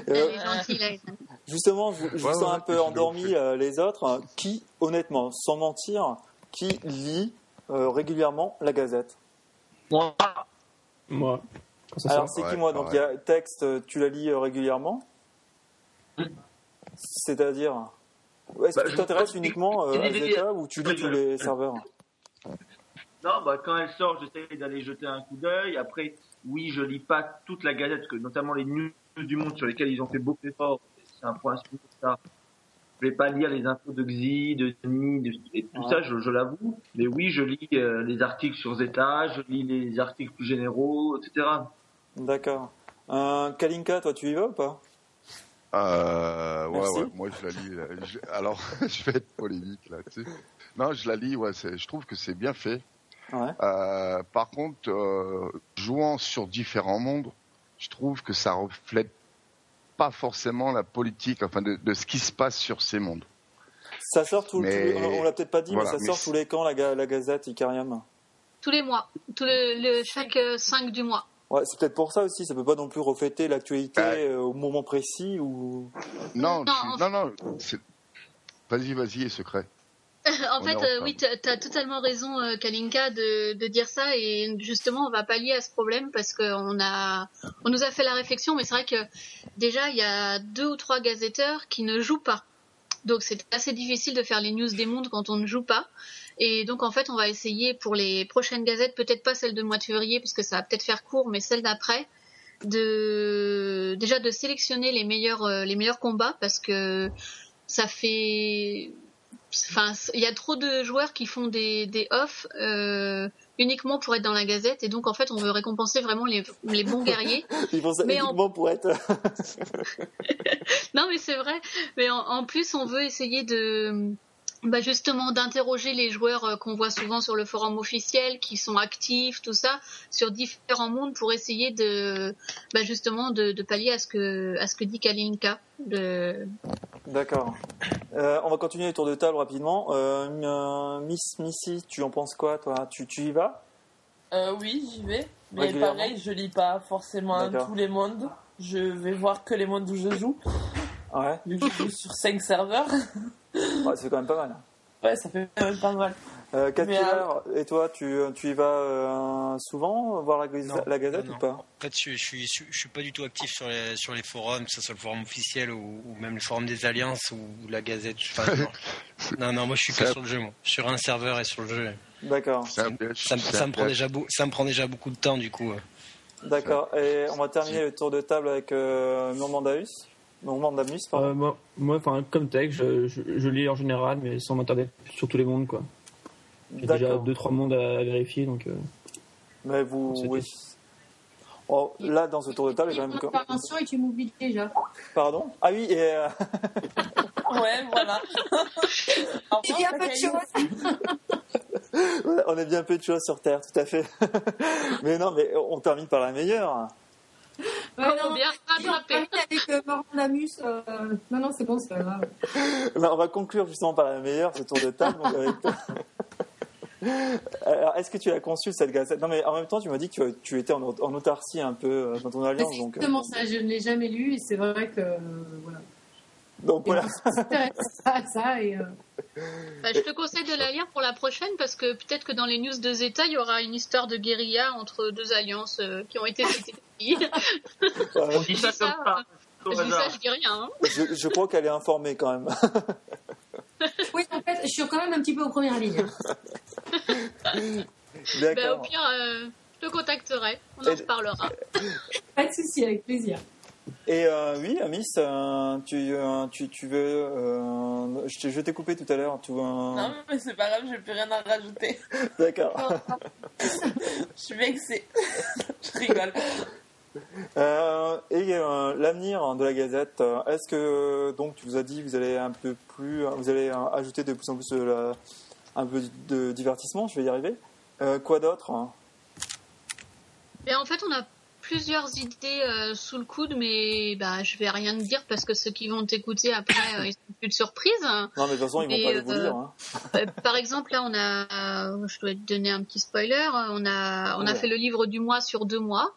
Elle est gentille, la Hénan. justement, je, je Ouais, sens ouais, un peu endormi euh, les autres. Qui, honnêtement, sans mentir, qui lit euh, régulièrement la Gazette? Moi, Moi. Alors, c'est qui moi? Donc, il y a texte, euh, tu la lis euh, régulièrement? C'est-à-dire? Est-ce Bah, que tu je- t'intéresses uniquement euh, à je- Zeta ou tu lis tous les serveurs? Non, bah, quand elle sort, j'essaie d'aller jeter un coup d'œil. Après, oui, je lis pas toute la gazette, que notamment les news du monde sur lesquels ils ont fait beaucoup d'efforts. C'est un point ça. Je vais pas lire les infos de Xi, de Ni, de, et tout Ouais. ça, je, je l'avoue. Mais oui, je lis euh, les articles sur Zeta, je lis les articles plus généraux, etc. D'accord. Euh, Kalinka, toi, tu y vas ou pas? Euh, ouais, moi je la lis. je- alors, [laughs] je vais être polémique là-dessus. Non, je la lis, ouais, je trouve que c'est bien fait. Ouais. Euh, par contre, euh, jouant sur différents mondes, je trouve que ça reflète pas forcément la politique, enfin de, de ce qui se passe sur ces mondes. Ça sort tout, Mais- tous les- on l'a peut-être pas dit, voilà, mais ça sort tous les camps, la, la Gazette Icarium. Tous les mois. Tout le, le- chaque euh, 5 du mois. Ouais, c'est peut-être pour ça aussi, ça peut pas non plus refléter l'actualité Ouais. euh, au moment précis ou. Non, Non, non, non. c'est- Vas-y, vas-y, secret. [laughs] en fait, euh, oui, tu as totalement raison, euh, Kalinka, de, de dire ça. Et justement, on va pallier à ce problème parce qu'on a, on nous a fait la réflexion, mais c'est vrai que déjà, il y a deux ou trois gazetteurs qui ne jouent pas. Donc, c'est assez difficile de faire les news des mondes quand on ne joue pas. Et donc, en fait, on va essayer pour les prochaines gazettes, peut-être pas celle de mois de février, parce que ça va peut-être faire court, mais celle d'après, de déjà de sélectionner les meilleurs, euh, les meilleurs combats, parce que ça fait enfin, il y a trop de joueurs qui font des, des off euh, uniquement pour être dans la gazette et donc en fait on veut récompenser vraiment les, les bons [laughs] guerriers. Ils font ça Mais en- uniquement pour être. [laughs] non mais c'est vrai, mais en, en plus on veut essayer de bah justement d'interroger les joueurs euh, qu'on voit souvent sur le forum officiel, qui sont actifs, tout ça, sur différents mondes pour essayer de bah justement de, de pallier à ce que à ce que dit Kalinka. De... D'accord. Euh, on va continuer les tours de table rapidement. Euh, euh, Miss Missy, tu en penses quoi, toi? Tu, tu y vas? Euh, oui, j'y vais. Mais pareil, je lis pas forcément tous les mondes. Je vais voir que les mondes où je joue. Ouais. Vu que je joue sur 5 serveurs. Ouais, c'est quand même pas mal. Ouais, ça fait quand même pas mal. Euh, Killer, et toi, tu, tu y vas euh, souvent voir la, Non, la Gazette non, ou pas? En fait, je, je suis, je suis pas du tout actif sur les, sur les forums, que ce soit le forum officiel ou, ou même le forum des Alliances ou, la Gazette. Enfin, [laughs] non. non, non, moi je suis que sur le jeu, moi. Sur un serveur et sur le jeu. D'accord. Ça, me- ça prend déjà ça me prend déjà beaucoup de temps, du coup. euh. D'accord. Et on va terminer le tour de table avec euh, Normandaus. Normandamus, pardon. Euh, moi, moi, enfin, comme tech, je, je, je lis en général, mais sans m'attarder sur tous les mondes, quoi. J'ai déjà D'accord. deux, trois mondes à, à vérifier, donc. euh, Mais vous, oui. Oh, là, dans ce tour de table, j'ai quand même. intervention et tu m'oublies déjà. Pardon? Ah oui, et euh, [laughs] [laughs] Ouais, voilà. [laughs] Y a France, peu de choses. voilà, on est bien peu de choses sur Terre, tout à fait. mais non, mais on termine par la meilleure. Ouais, Comment bien rattraper. Avec euh, euh, non, non, c'est bon, c'est pas grave. [laughs] Ben, on va conclure justement par la meilleure, ce tour de table. donc avec- [laughs] Alors, est-ce que tu as conçu cette gazette Non, mais en même temps, tu m'as dit que tu étais en, en autarcie un peu euh, dans ton alliance. C'est Donc, euh, exactement ça, je ne l'ai jamais lu et c'est vrai que. euh, voilà. donc Et voilà. à ça et. euh, Bah, je te conseille de la lire pour la prochaine parce que peut-être que dans les news de Zeta, il y aura une histoire de guérilla entre deux alliances euh, qui ont été citées. Je On dit ça comme ça, dis hasard. je dis rien. hein. je, je crois qu'elle est informée quand même. [laughs] Oui, en fait, je suis quand même un petit peu aux premières lignes. [laughs] Bah, au pire, euh, je te contacterai, on en reparlera. [laughs] Pas de souci, avec plaisir. Et euh, oui, Miss, euh, tu, euh, tu, tu veux. euh, je t'ai- coupé tout à l'heure. Tu Non, mais c'est pas grave, j'ai plus rien à rajouter. D'accord. Je suis vexée. je rigole. Euh, et euh, l'avenir de la Gazette, euh, est-ce que donc tu vous as dit vous allez un peu plus, vous allez ajouter de plus en plus de la- un peu de divertissement, je vais y arriver. Euh, quoi d'autre hein? Mais en fait, on a plusieurs idées sous le coude, mais bah, je vais rien te dire parce que ceux qui vont t'écouter après, ils sont plus de surprise. Non, mais de toute façon ils vont Mais, pas aller vous lire. Hein. Par exemple, là, on a, je dois te donner un petit spoiler, on a, on a Ouais. fait le livre du mois sur deux mois.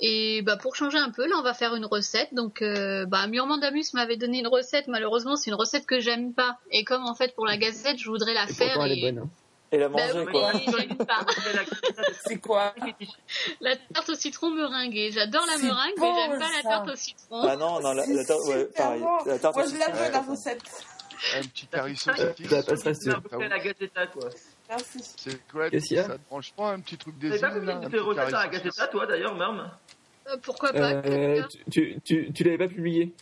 Et bah, pour changer un peu, là, on va faire une recette. Donc, euh, bah, Murmandamus m'avait donné une recette. Malheureusement, c'est une recette que j'aime pas. Et comme en fait, pour la gazette, je voudrais la Et faire. pourtant, elle est et- bonne. hein. Et la Bah manger oui, quoi. C'est quoi La tarte au citron meringuée. J'adore la meringue, bon, mais j'aime pas la tarte au citron. Ah non, non, la, la tarte, ouais, pareil. bon. La tarte Moi, au je la veux, la recette. un petit carisson Ça, passe C'est à la Gazeta, quoi. Merci. C'est quoi Qu'est-ce qu'il y a Ça te branche pas un petit truc des T'avais pas îles, là, publié un tes petit recettes à la carisson Gazeta, saucisse toi, d'ailleurs, Marm Euh, pourquoi pas Euh, quelqu'un tu, tu, tu, tu l'avais pas publié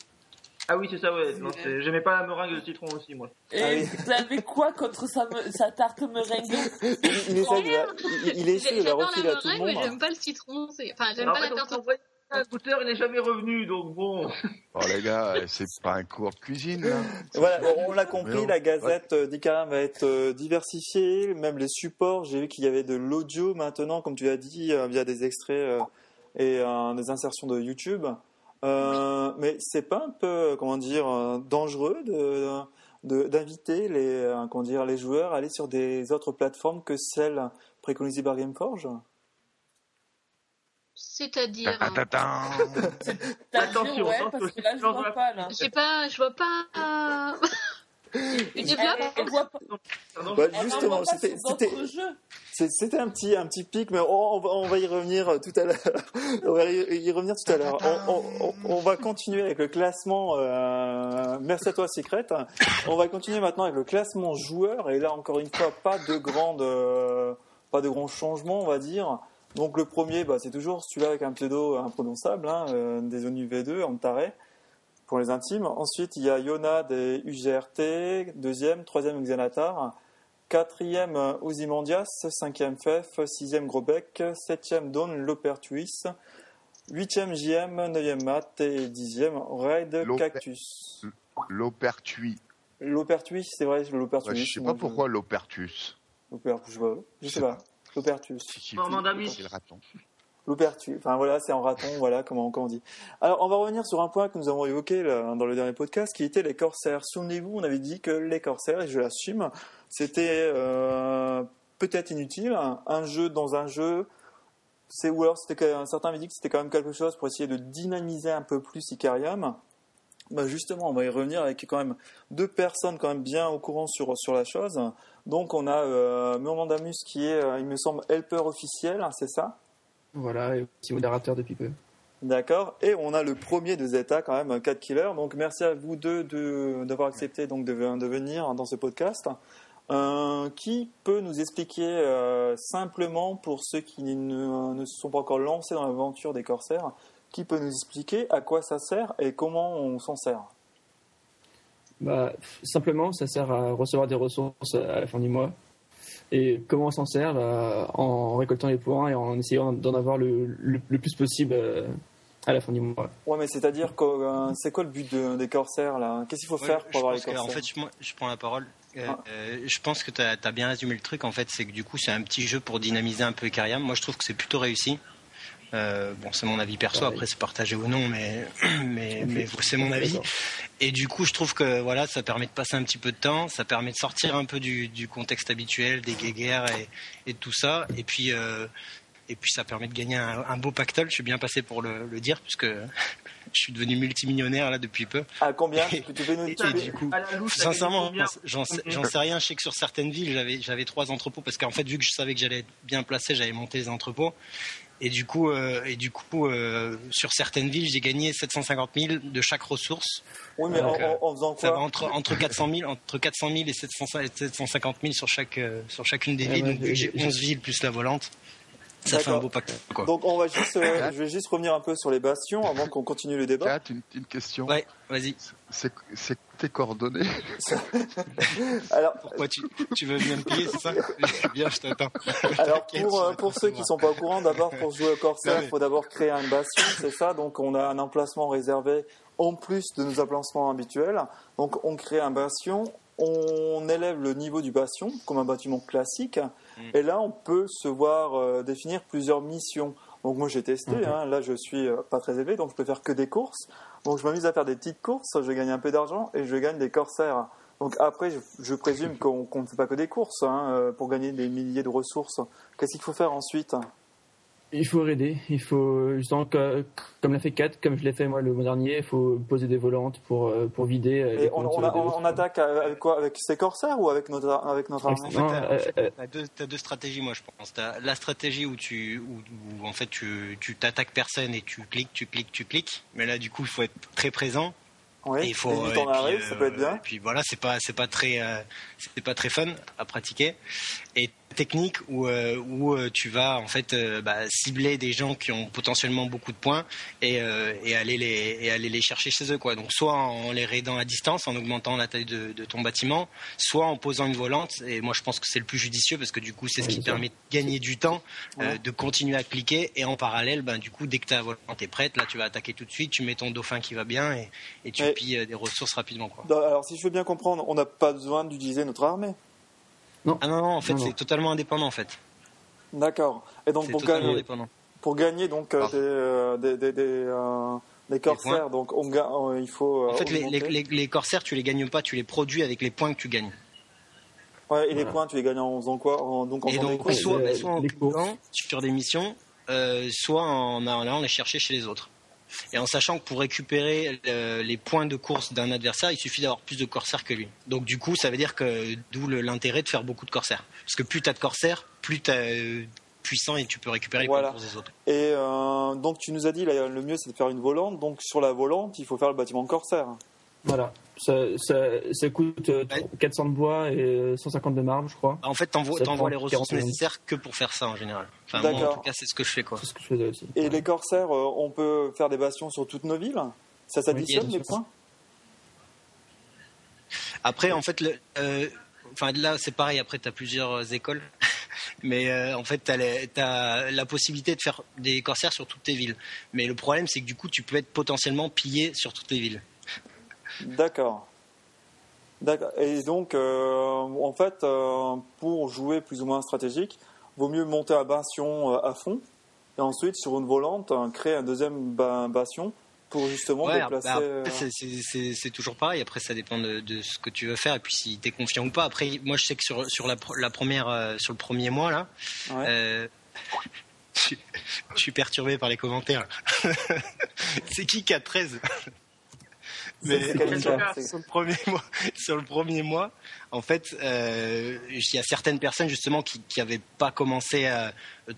Ah oui, c'est ça, ouais. Non, c'est- J'aimais pas la meringue de citron aussi, moi. Et Ah oui. vous avez quoi contre sa, me- sa tarte meringuée? [laughs] Il, il essaie de la, il, il essaie de la J'adore refiler à tout le meringue, mais monde. j'aime pas le citron. c'est- Enfin, j'aime pas fait, la on tarte. s'est goûteur, il n'est jamais revenu, donc bon. Oh les gars, c'est pas un cours de cuisine là. Voilà, bon, on l'a compris, la Gazette euh, d'Icaram va être euh, diversifiée, même les supports. J'ai vu qu'il y avait de l'audio maintenant, comme tu l'as dit, euh, via des extraits euh, et euh, des insertions de YouTube. Euh, mais c'est pas un peu, comment dire, euh, dangereux de de- d'inviter les euh, comment dire les joueurs à aller sur des autres plateformes que celles préconisées par Gameforge? C'est-à-dire. hein. [laughs] Attention, ouais, attention, parce que là, je vois pas, là. J'ai pas, je vois pas. [laughs] euh, Justement, c'était un petit, un petit pic, mais on, on va, on va y revenir tout à l'heure. [laughs] on va y revenir tout à l'heure. On, on- on- on va continuer avec le classement. euh, merci à toi, Secret. On va continuer maintenant avec le classement joueur. Et là, encore une fois, pas de grandes, euh, pas de grands changements, on va dire. Donc le premier, bah, c'est toujours celui-là avec un pseudo imprononçable, hein, euh, des ONU V2, Antaré, pour les intimes. Ensuite, il y a Yona des UGRT, deuxième, troisième Xenatar. Quatrième, euh, Ozymandias. Cinquième, Fef. Sixième, Grosbec. Septième, Dawn Lopertuis. Huitième, JM. Neuvième, Matt. Et dixième, Raid Cactus. L'opertuis. Lopertuis, c'est vrai, Lopertuis. Ouais, je sais pas pourquoi l'opertus. Loper- je sais pas. Je sais pas. Lopertus. C'est le raton. L'ouverture. Enfin voilà, c'est en raton, [laughs] voilà comment, comment on dit. Alors on va revenir sur un point que nous avons évoqué là, dans le dernier podcast, qui était les corsaires. Souvenez-vous, on avait dit que les corsaires, et je l'assume, c'était euh, peut-être inutile. Un, un jeu dans un jeu, c'est ou alors c'était certains avaient dit que c'était quand même quelque chose pour essayer de dynamiser un peu plus Icarium. Bah justement, on va y revenir avec quand même deux personnes quand même bien au courant sur, sur la chose. Donc on a euh, Murmandamus qui est, euh, il me semble, helper officiel, hein, c'est ça? Voilà, et petit modérateur depuis peu. D'accord. Et on a le premier de Zeta quand même, 4 killers. Donc merci à vous deux de- d'avoir accepté donc de, de venir dans ce podcast. Euh, qui peut nous expliquer euh, simplement pour ceux qui ne, ne se sont pas encore lancés dans l'aventure des corsaires, qui peut nous expliquer à quoi ça sert et comment on s'en sert? Bah, simplement, ça sert à recevoir des ressources à la fin du mois. Et comment on s'en sert? Bah, En récoltant les points et en essayant d'en avoir le, le, le plus possible euh, à la fin du mois. Ouais, mais c'est-à-dire que euh, c'est quoi le but de- des corsaires là? Qu'est-ce qu'il faut Ouais, faire pour avoir les que, corsaires? En fait, je, moi, je prends la parole. Euh, Ah. euh, je pense que tu as, bien résumé le truc. En fait, c'est que du coup, c'est un petit jeu pour dynamiser un peu Icariam. Moi, je trouve que c'est plutôt réussi. Euh, bon, c'est mon avis perso. Après, c'est partagé ou non, mais [clears throat] mais, mais c'est mon avis. Et du coup, je trouve que voilà, ça permet de passer un petit peu de temps, ça permet de sortir un peu du, du contexte habituel des guéguerres et, tout ça. Et puis, euh, et puis, ça permet de gagner un, un beau pactole. Je suis bien passé pour le, le dire, puisque [laughs] je suis devenu multimillionnaire là depuis peu. À combien Et- Tu peux nous et- et du coup, louche, Sincèrement, sais, j'en sais rien. Je sais que sur certaines villes, j'avais, j'avais trois entrepôts parce qu'en fait, vu que je savais que j'allais être bien placé, j'avais monté les entrepôts. Et du coup, euh, et du coup, euh, sur certaines villes, j'ai gagné 750 000 de chaque ressource. Oui, mais en, Donc, euh, en- en faisant Ça va quoi entre entre 400 000, entre 400 000 et 700 et 750 000 sur chaque euh, sur chacune des Ah villes. ouais, Donc j'ai- 11 villes plus la volante, ça fait un beau paquet. Quoi. Donc on va juste, euh, je vais juste revenir un peu sur les bastions avant qu'on continue le débat. Kat, une, une question. Ouais, vas-y. C'est tes coordonnées [laughs] Alors, Pourquoi tu, tu veux bien me payer, c'est ça [laughs] Bien, je t'attends. [laughs] Alors pour, euh, pour ceux qui sont pas au courant, d'abord pour jouer au Corsair, il mais- faut d'abord créer un bastion, c'est ça. Donc on a un emplacement réservé en plus de nos emplacements habituels. Donc on crée un bastion, on élève le niveau du bastion comme un bâtiment classique, Mm. et là on peut se voir euh, définir plusieurs missions. Donc moi j'ai testé, Mhm. hein, là je suis euh, pas très élevé, donc je peux faire que des courses. Donc je m'amuse à faire des petites courses, je gagne un peu d'argent et je gagne des corsaires. Donc après, je, je présume [laughs] qu'on qu'on ne fait pas que des courses hein, euh, pour gagner des milliers de ressources. Qu'est-ce qu'il faut faire ensuite? Il faut raider, il faut, justement, que- comme l'a fait Kat, comme je l'ai fait moi le mois dernier, il faut poser des volantes pour, euh, pour vider. euh, les Et on, on, des a- on- attaque avec quoi? Avec ses corsaires ou avec notre, avec notre armée euh, euh, T'as deux, stratégies, moi, je pense. T'as la stratégie où tu, où, où, en fait, tu, tu t'attaques personne et tu cliques, tu cliques, tu cliques. Mais là, du coup, il faut être très présent. Oui, Et il faut, et puis, arrive, ça peut être bien. Et puis voilà, c'est pas c'est pas très euh, c'est pas très fun à pratiquer. Et technique où euh, où euh, tu vas en fait euh, bah, cibler des gens qui ont potentiellement beaucoup de points et, euh, et aller les et aller les chercher chez eux quoi. Donc soit en les raidant à distance, en augmentant la taille de, de ton bâtiment, soit en posant une volante. Et moi je pense que c'est le plus judicieux parce que du coup c'est ce qui permet de gagner du temps, Ouais. de continuer à cliquer et en parallèle, ben du coup dès que ta volante est prête, là tu vas attaquer tout de suite, tu mets ton dauphin qui va bien et, et tu Ouais. pilles des ressources rapidement quoi. Alors, si je veux bien comprendre, on n'a pas besoin d'utiliser notre armée. Ah non non en fait Non, non. c'est totalement indépendant en fait. D'accord. Et donc, pour gagner, indépendant. pour gagner donc, euh, des, euh, des, des, des, euh, des corsaires, donc on il faut. euh, En fait, les, les, les- les corsaires, tu les gagnes pas, tu les produis avec les points que tu gagnes. Ouais, et les points, tu les gagnes en faisant quoi? En, Donc en Et donc, soit, les- soit en sur des missions, euh, soit en allant les chercher chez les autres. Et en sachant que pour récupérer euh, les points de course d'un adversaire, il suffit d'avoir plus de corsaires que lui. Donc du coup, ça veut dire que d'où l'intérêt de faire beaucoup de corsaires. Parce que plus tu as de corsaires, plus tu es puissant et tu peux récupérer les points de course des autres. Et euh, donc tu nous as dit là, le mieux c'est de faire une volante. Donc sur la volante, il faut faire le bâtiment corsaire. Voilà. Ça, ça, ça coûte euh, Ouais. 400 de bois et euh, 150 de marbre, je crois. En fait, t'envoies les ressources 40 secondes. nécessaires que pour faire ça en général. Enfin, moi, en tout cas, c'est ce que je fais quoi. C'est ce que je faisais aussi. Et les corsaires, euh, on peut faire des bastions sur toutes nos villes? Ça s'additionne Oui, les points? Après, en fait, le, euh, enfin là, c'est pareil. Après, tu as plusieurs euh, écoles, [laughs] mais euh, en fait, tu as, la possibilité de faire des corsaires sur toutes tes villes. Mais le problème, c'est que du coup, tu peux être potentiellement pillé sur toutes les villes. D'accord. D'accord. Et donc, euh, en fait, euh, pour jouer plus ou moins stratégique, vaut mieux monter un bastion euh, à fond et ensuite, sur une volante, créer un deuxième ba- bastion pour justement Ouais, déplacer. bah, c'est- toujours pareil. Après, ça dépend de, de ce que tu veux faire et puis si tu es confiant ou pas. Après, moi, je sais que sur, sur la, pr- la première, sur le premier mois là, ouais. je, suis- [laughs] je suis perturbé par les commentaires. [laughs] c'est qui qui a 13 [laughs] Sur, le premier mois, sur le premier mois, en fait, euh, il y a certaines personnes justement qui n'avaient pas commencé euh,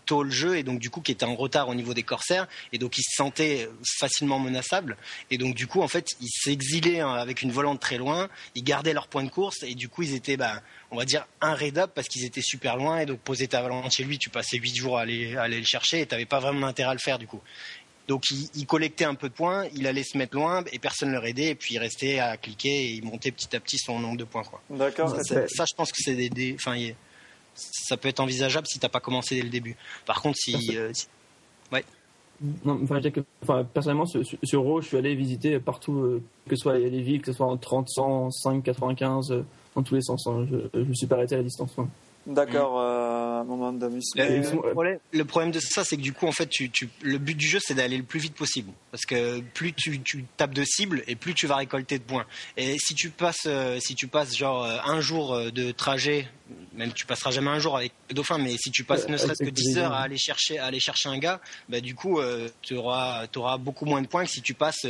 tôt le jeu et donc du coup qui étaient en retard au niveau des corsaires et donc ils se sentaient facilement menaçables et donc du coup en fait ils s'exilaient hein, avec une volante très loin, ils gardaient leur point de course et du coup ils étaient bah, on va dire un raid-up parce qu'ils étaient super loin et donc poser ta volante chez lui, tu passais 8 jours à aller, à aller le chercher et tu n'avais pas vraiment intérêt à le faire du coup. Donc il, il collectait un peu de points, il allait se mettre loin et personne ne le raidait et puis il restait à cliquer et il montait petit à petit son nombre de points. D'accord. Ouais, c'est- Ouais. Ça, je pense que c'est des, des- il- ça peut être envisageable si t'as pas commencé dès le début. Par contre, si, euh, si- Non, enfin, je dirais que, enfin, personnellement, sur, sur- Raw, je suis allé visiter partout, euh, que ce soit les les villes, que ce soit en 30, 100, 5, 95, euh, dans tous les sens. hein. Je ne me suis pas arrêté à la distance. hein. D'accord, euh, moment. Le, problème, de ça, c'est que du coup, en fait, tu, tu- le but du jeu, c'est d'aller le plus vite possible. Parce que plus tu, tu tapes de cible et plus tu vas récolter de points. Et si tu passes, euh, si tu passes genre euh, un jour euh, de trajet, même tu passeras jamais un jour avec le dauphin, mais si tu passes ne serait-ce que avec 10 les heures à aller chercher, à aller chercher un gars, bah, du coup, tu auras, beaucoup moins de points que si tu passes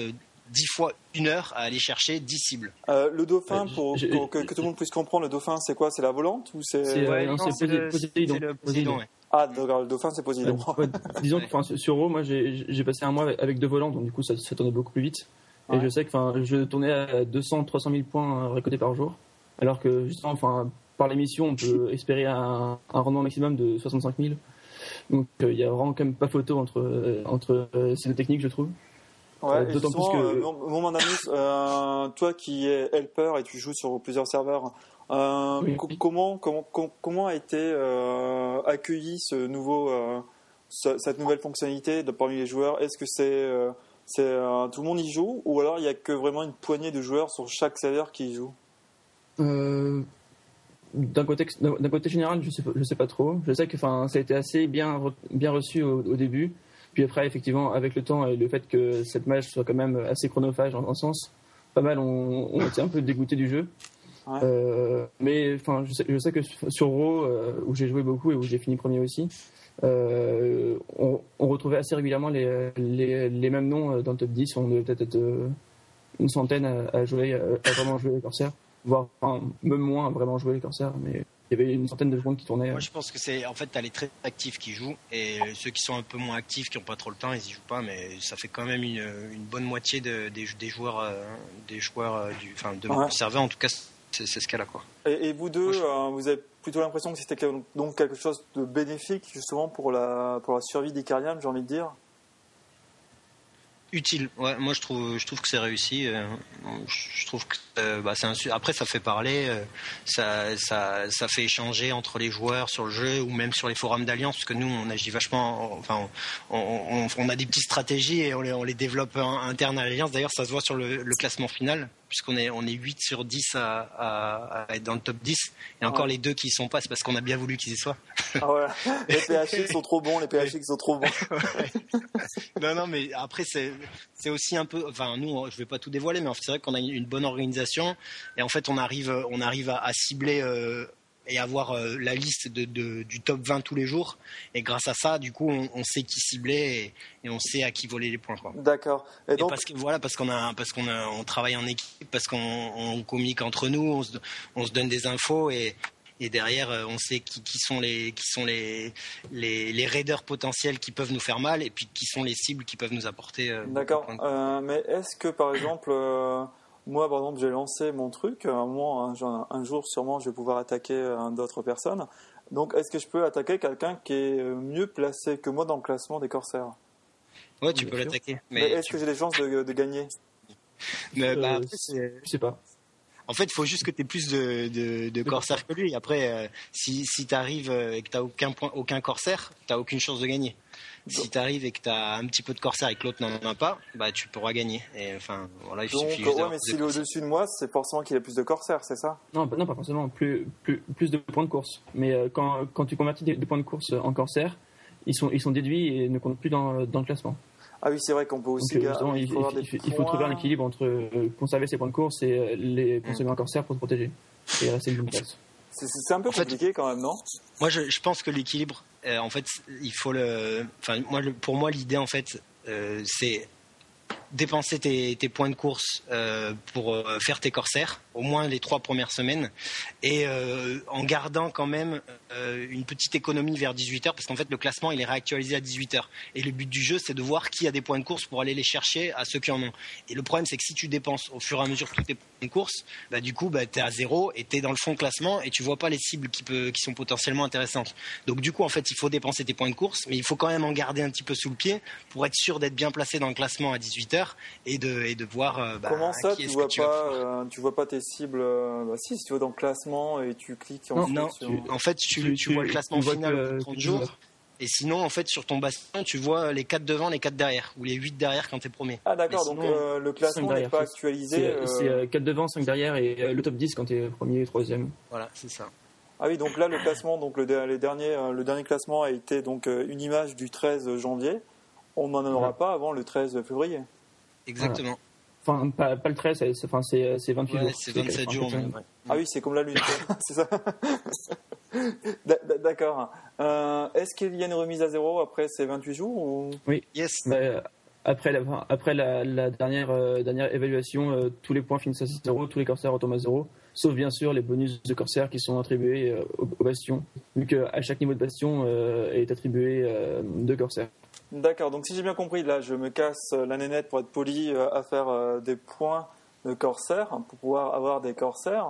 euh, 10 fois une heure à aller chercher 10 cibles. Euh, le dauphin, Ouais, pour, que, que tout le monde puisse comprendre, le dauphin, c'est quoi? C'est la volante ou c'est C'est, euh, Ouais, non, non, c'est c'est le- Poséidon. c'est le Poséidon. Poséidon, ouais. Ah, d'accord, le dauphin, c'est Poséidon. Ouais, ouais, disons que [laughs] enfin, sur Raw, moi j'ai passé un mois avec- avec deux volants, donc du coup ça, ça tournait beaucoup plus vite. Et je sais que enfin, je tournais à 200, 300 000 points euh, récoltés par jour, alors que justement, enfin, par l'émission, on peut [laughs] espérer un, un rendement maximum de 65 000. Donc euh, il y a vraiment quand même pas photo entre, euh, entre euh, ces deux techniques, je trouve. Ouais, Euh, d'autant plus que- euh, mon- euh, toi qui es helper et tu joues sur plusieurs serveurs, Oui. comment, comment, com- comment a été accueilli ce nouveau, ce- cette nouvelle fonctionnalité de parmi les joueurs? Est-ce que c'est euh, euh, tout le monde y joue ou alors il y a que vraiment une poignée de joueurs sur chaque serveur qui y joue? Euh, d'un côté, général, je sais, je sais pas trop. Je sais que ça a été assez bien, bien reçu au, au début. Puis après, effectivement, avec le temps et le fait que cette match soit quand même assez chronophage en un sens, pas mal ont été un peu dégoûtés du jeu. Ouais. Euh, mais enfin, je sais, je sais que sur Raw, euh, où j'ai joué beaucoup et où j'ai fini premier aussi, euh, on, on retrouvait assez régulièrement les, les, les mêmes noms dans le top 10. On devait peut-être être une centaine à, à jouer, à, à vraiment jouer les corsaires, voire enfin, même moins à vraiment jouer les corsaires. Mais y avait une centaine de points qui tournaient. Moi, je pense que c'est en fait t'as les très actifs qui jouent et ceux qui sont un peu moins actifs, qui n'ont pas trop le temps, ils y jouent pas. Mais ça fait quand même une, une bonne moitié de- des, des joueurs, euh, des joueurs euh, du, enfin de Ouais. mon serveur en tout cas. C'est ce cas-là quoi. Et, et vous deux, euh, vous avez plutôt l'impression que c'était donc quelque chose de bénéfique justement pour la, pour la survie d'Icariam, j'ai envie de dire? Utile. Ouais, moi je trouve, je trouve que c'est réussi. euh, je trouve que euh, bah, un su- après ça fait parler, euh, ça, ça, ça fait échanger entre les joueurs sur le jeu ou même sur les forums d'alliance parce que nous on agit vachement, enfin on, on, on a des petites stratégies et on les, on les développe en- interne à l'alliance. D'ailleurs ça se voit sur le, le classement final puisqu'on est on est 8 sur 10 à, à, à être dans le top 10 et encore Ouais. les deux qui y sont pas c'est parce qu'on a bien voulu qu'ils y soient. Ah les PHX sont trop bons, les PHX sont trop bons. [laughs] non, non, mais après, c'est, c'est aussi un peu. Enfin, nous, je vais pas tout dévoiler, mais c'est vrai qu'on a une bonne organisation. Et en fait, on arrive, on arrive à, à cibler euh, et avoir euh, la liste de, de- du top 20 tous les jours. Et grâce à ça, du coup, on, on sait qui cibler et, et on sait à qui voler les points. D'accord. Et Et donc, parce que voilà, parce qu'on a, parce qu'on on travaille en équipe, parce qu'on on communique entre nous, on se, on se donne des infos et, et derrière, euh, on sait qui, qui sont les, qui sont les, les, les raiders potentiels qui peuvent nous faire mal et puis qui sont les cibles qui peuvent nous apporter. euh, D'accord. Euh, mais est-ce que par exemple, euh, moi par exemple, j'ai lancé mon truc, à un moment, un, jour- un jour sûrement, je vais pouvoir attaquer euh, d'autres personnes. Donc, est-ce que je peux attaquer quelqu'un qui est euh, mieux placé que moi dans le classement des corsaires? Ouais, tu peux l'attaquer. Mais, Mais, est-ce tu- que j'ai des chances de, de gagner? Mais, bah, Euh, après, c'est- Je sais pas. En fait, il faut juste que tu aies plus de, de, de corsaires que lui. Après, euh, si, si tu arrives et que tu n'as aucun, point, aucun corsaire, tu n'as aucune chance de gagner. Si tu arrives et que tu as un petit peu de corsaire et que l'autre n'en a pas, bah, tu pourras gagner. Et, enfin, voilà, il Donc, suffit ouais, mais s'il est au-dessus de moi, c'est forcément qu'il a plus de corsaires, c'est ça? Non, pas- non, pas forcément. Plus, plus, plus de points de course. Mais euh, quand, quand tu convertis des, des points de course en corsaire, ils sont, ils sont déduits et ne comptent plus dans, dans le classement. Ah oui, c'est vrai qu'on peut aussi. Donc, euh, il, faut il- il- trouver un équilibre entre euh, conserver ses points de course et euh, les consommer en corsaire pour se protéger. Et rester une bonne place. C'est- un peu En fait- compliqué quand même, non? Moi, je, je pense que l'équilibre, euh, en fait, il faut le. Enfin, moi, le- pour moi, l'idée, en fait, euh, c'est dépenser tes, points de course euh, pour euh, faire tes corsaires, au moins les trois premières semaines, et euh, en gardant quand même une petite économie vers 18h, parce qu'en fait le classement il est réactualisé à 18h. Et le but du jeu c'est de voir qui a des points de course pour aller les chercher à ceux qui en ont. Et le problème c'est que si tu dépenses au fur et à mesure tous tes points de course, bah, du coup bah, tu es à zéro et tu es dans le fond classement et tu vois pas les cibles qui, peut, qui sont potentiellement intéressantes. Donc du coup en fait il faut dépenser tes points de course, mais il faut quand même en garder un petit peu sous le pied pour être sûr d'être bien placé dans le classement à 18h et de, et de voir euh, bah, Comment ça, qui tu vois que tu pas, euh, tu vois pas tes cibles euh, Bah si, si tu vas dans le classement et tu cliques Non, ensuite Non, sur- tu- en fait, tu, Tu- tu tu- vois le classement final que- au bout de que 30 tu jours. Et sinon, en fait, sur ton bastion, tu vois les 4 devant, les 4 derrière, ou les 8 derrière quand t'es premier. Ah d'accord, donc euh, le classement n'est pas actualisé. C'est euh, c'est, euh, 4 devant, 5 derrière et euh, le top 10 quand tu es premier, troisième. Voilà, c'est ça. Ah oui, donc là le classement, donc le, les derniers, euh, le dernier classement a été donc euh, une image du 13 janvier. On n'en aura Ouais. pas avant le 13 février. Exactement. Enfin, pas, pas le 13, c'est c'est- enfin, c'est c'est 28 Ouais, jours. c'est 27 enfin, jours. mais ouais. Ah oui, c'est comme la lune, [laughs] c'est ça. [laughs] D'a- d'a- D'accord. Euh, Est-ce qu'il y a une remise à zéro après ces 28 jours ou... Yes. Bah, après la, après la, la dernière, euh, dernière évaluation, euh, tous les points finissent à 0, tous les corsaires retombent à 0, sauf bien sûr les bonus de corsaires qui sont attribués euh, au, au bastion, vu qu'à chaque niveau de bastion euh, est attribué euh, deux corsaires. D'accord, donc si j'ai bien compris, là je me casse la nénette pour être poli euh, à faire euh, des points de corsaire pour pouvoir avoir des corsaires.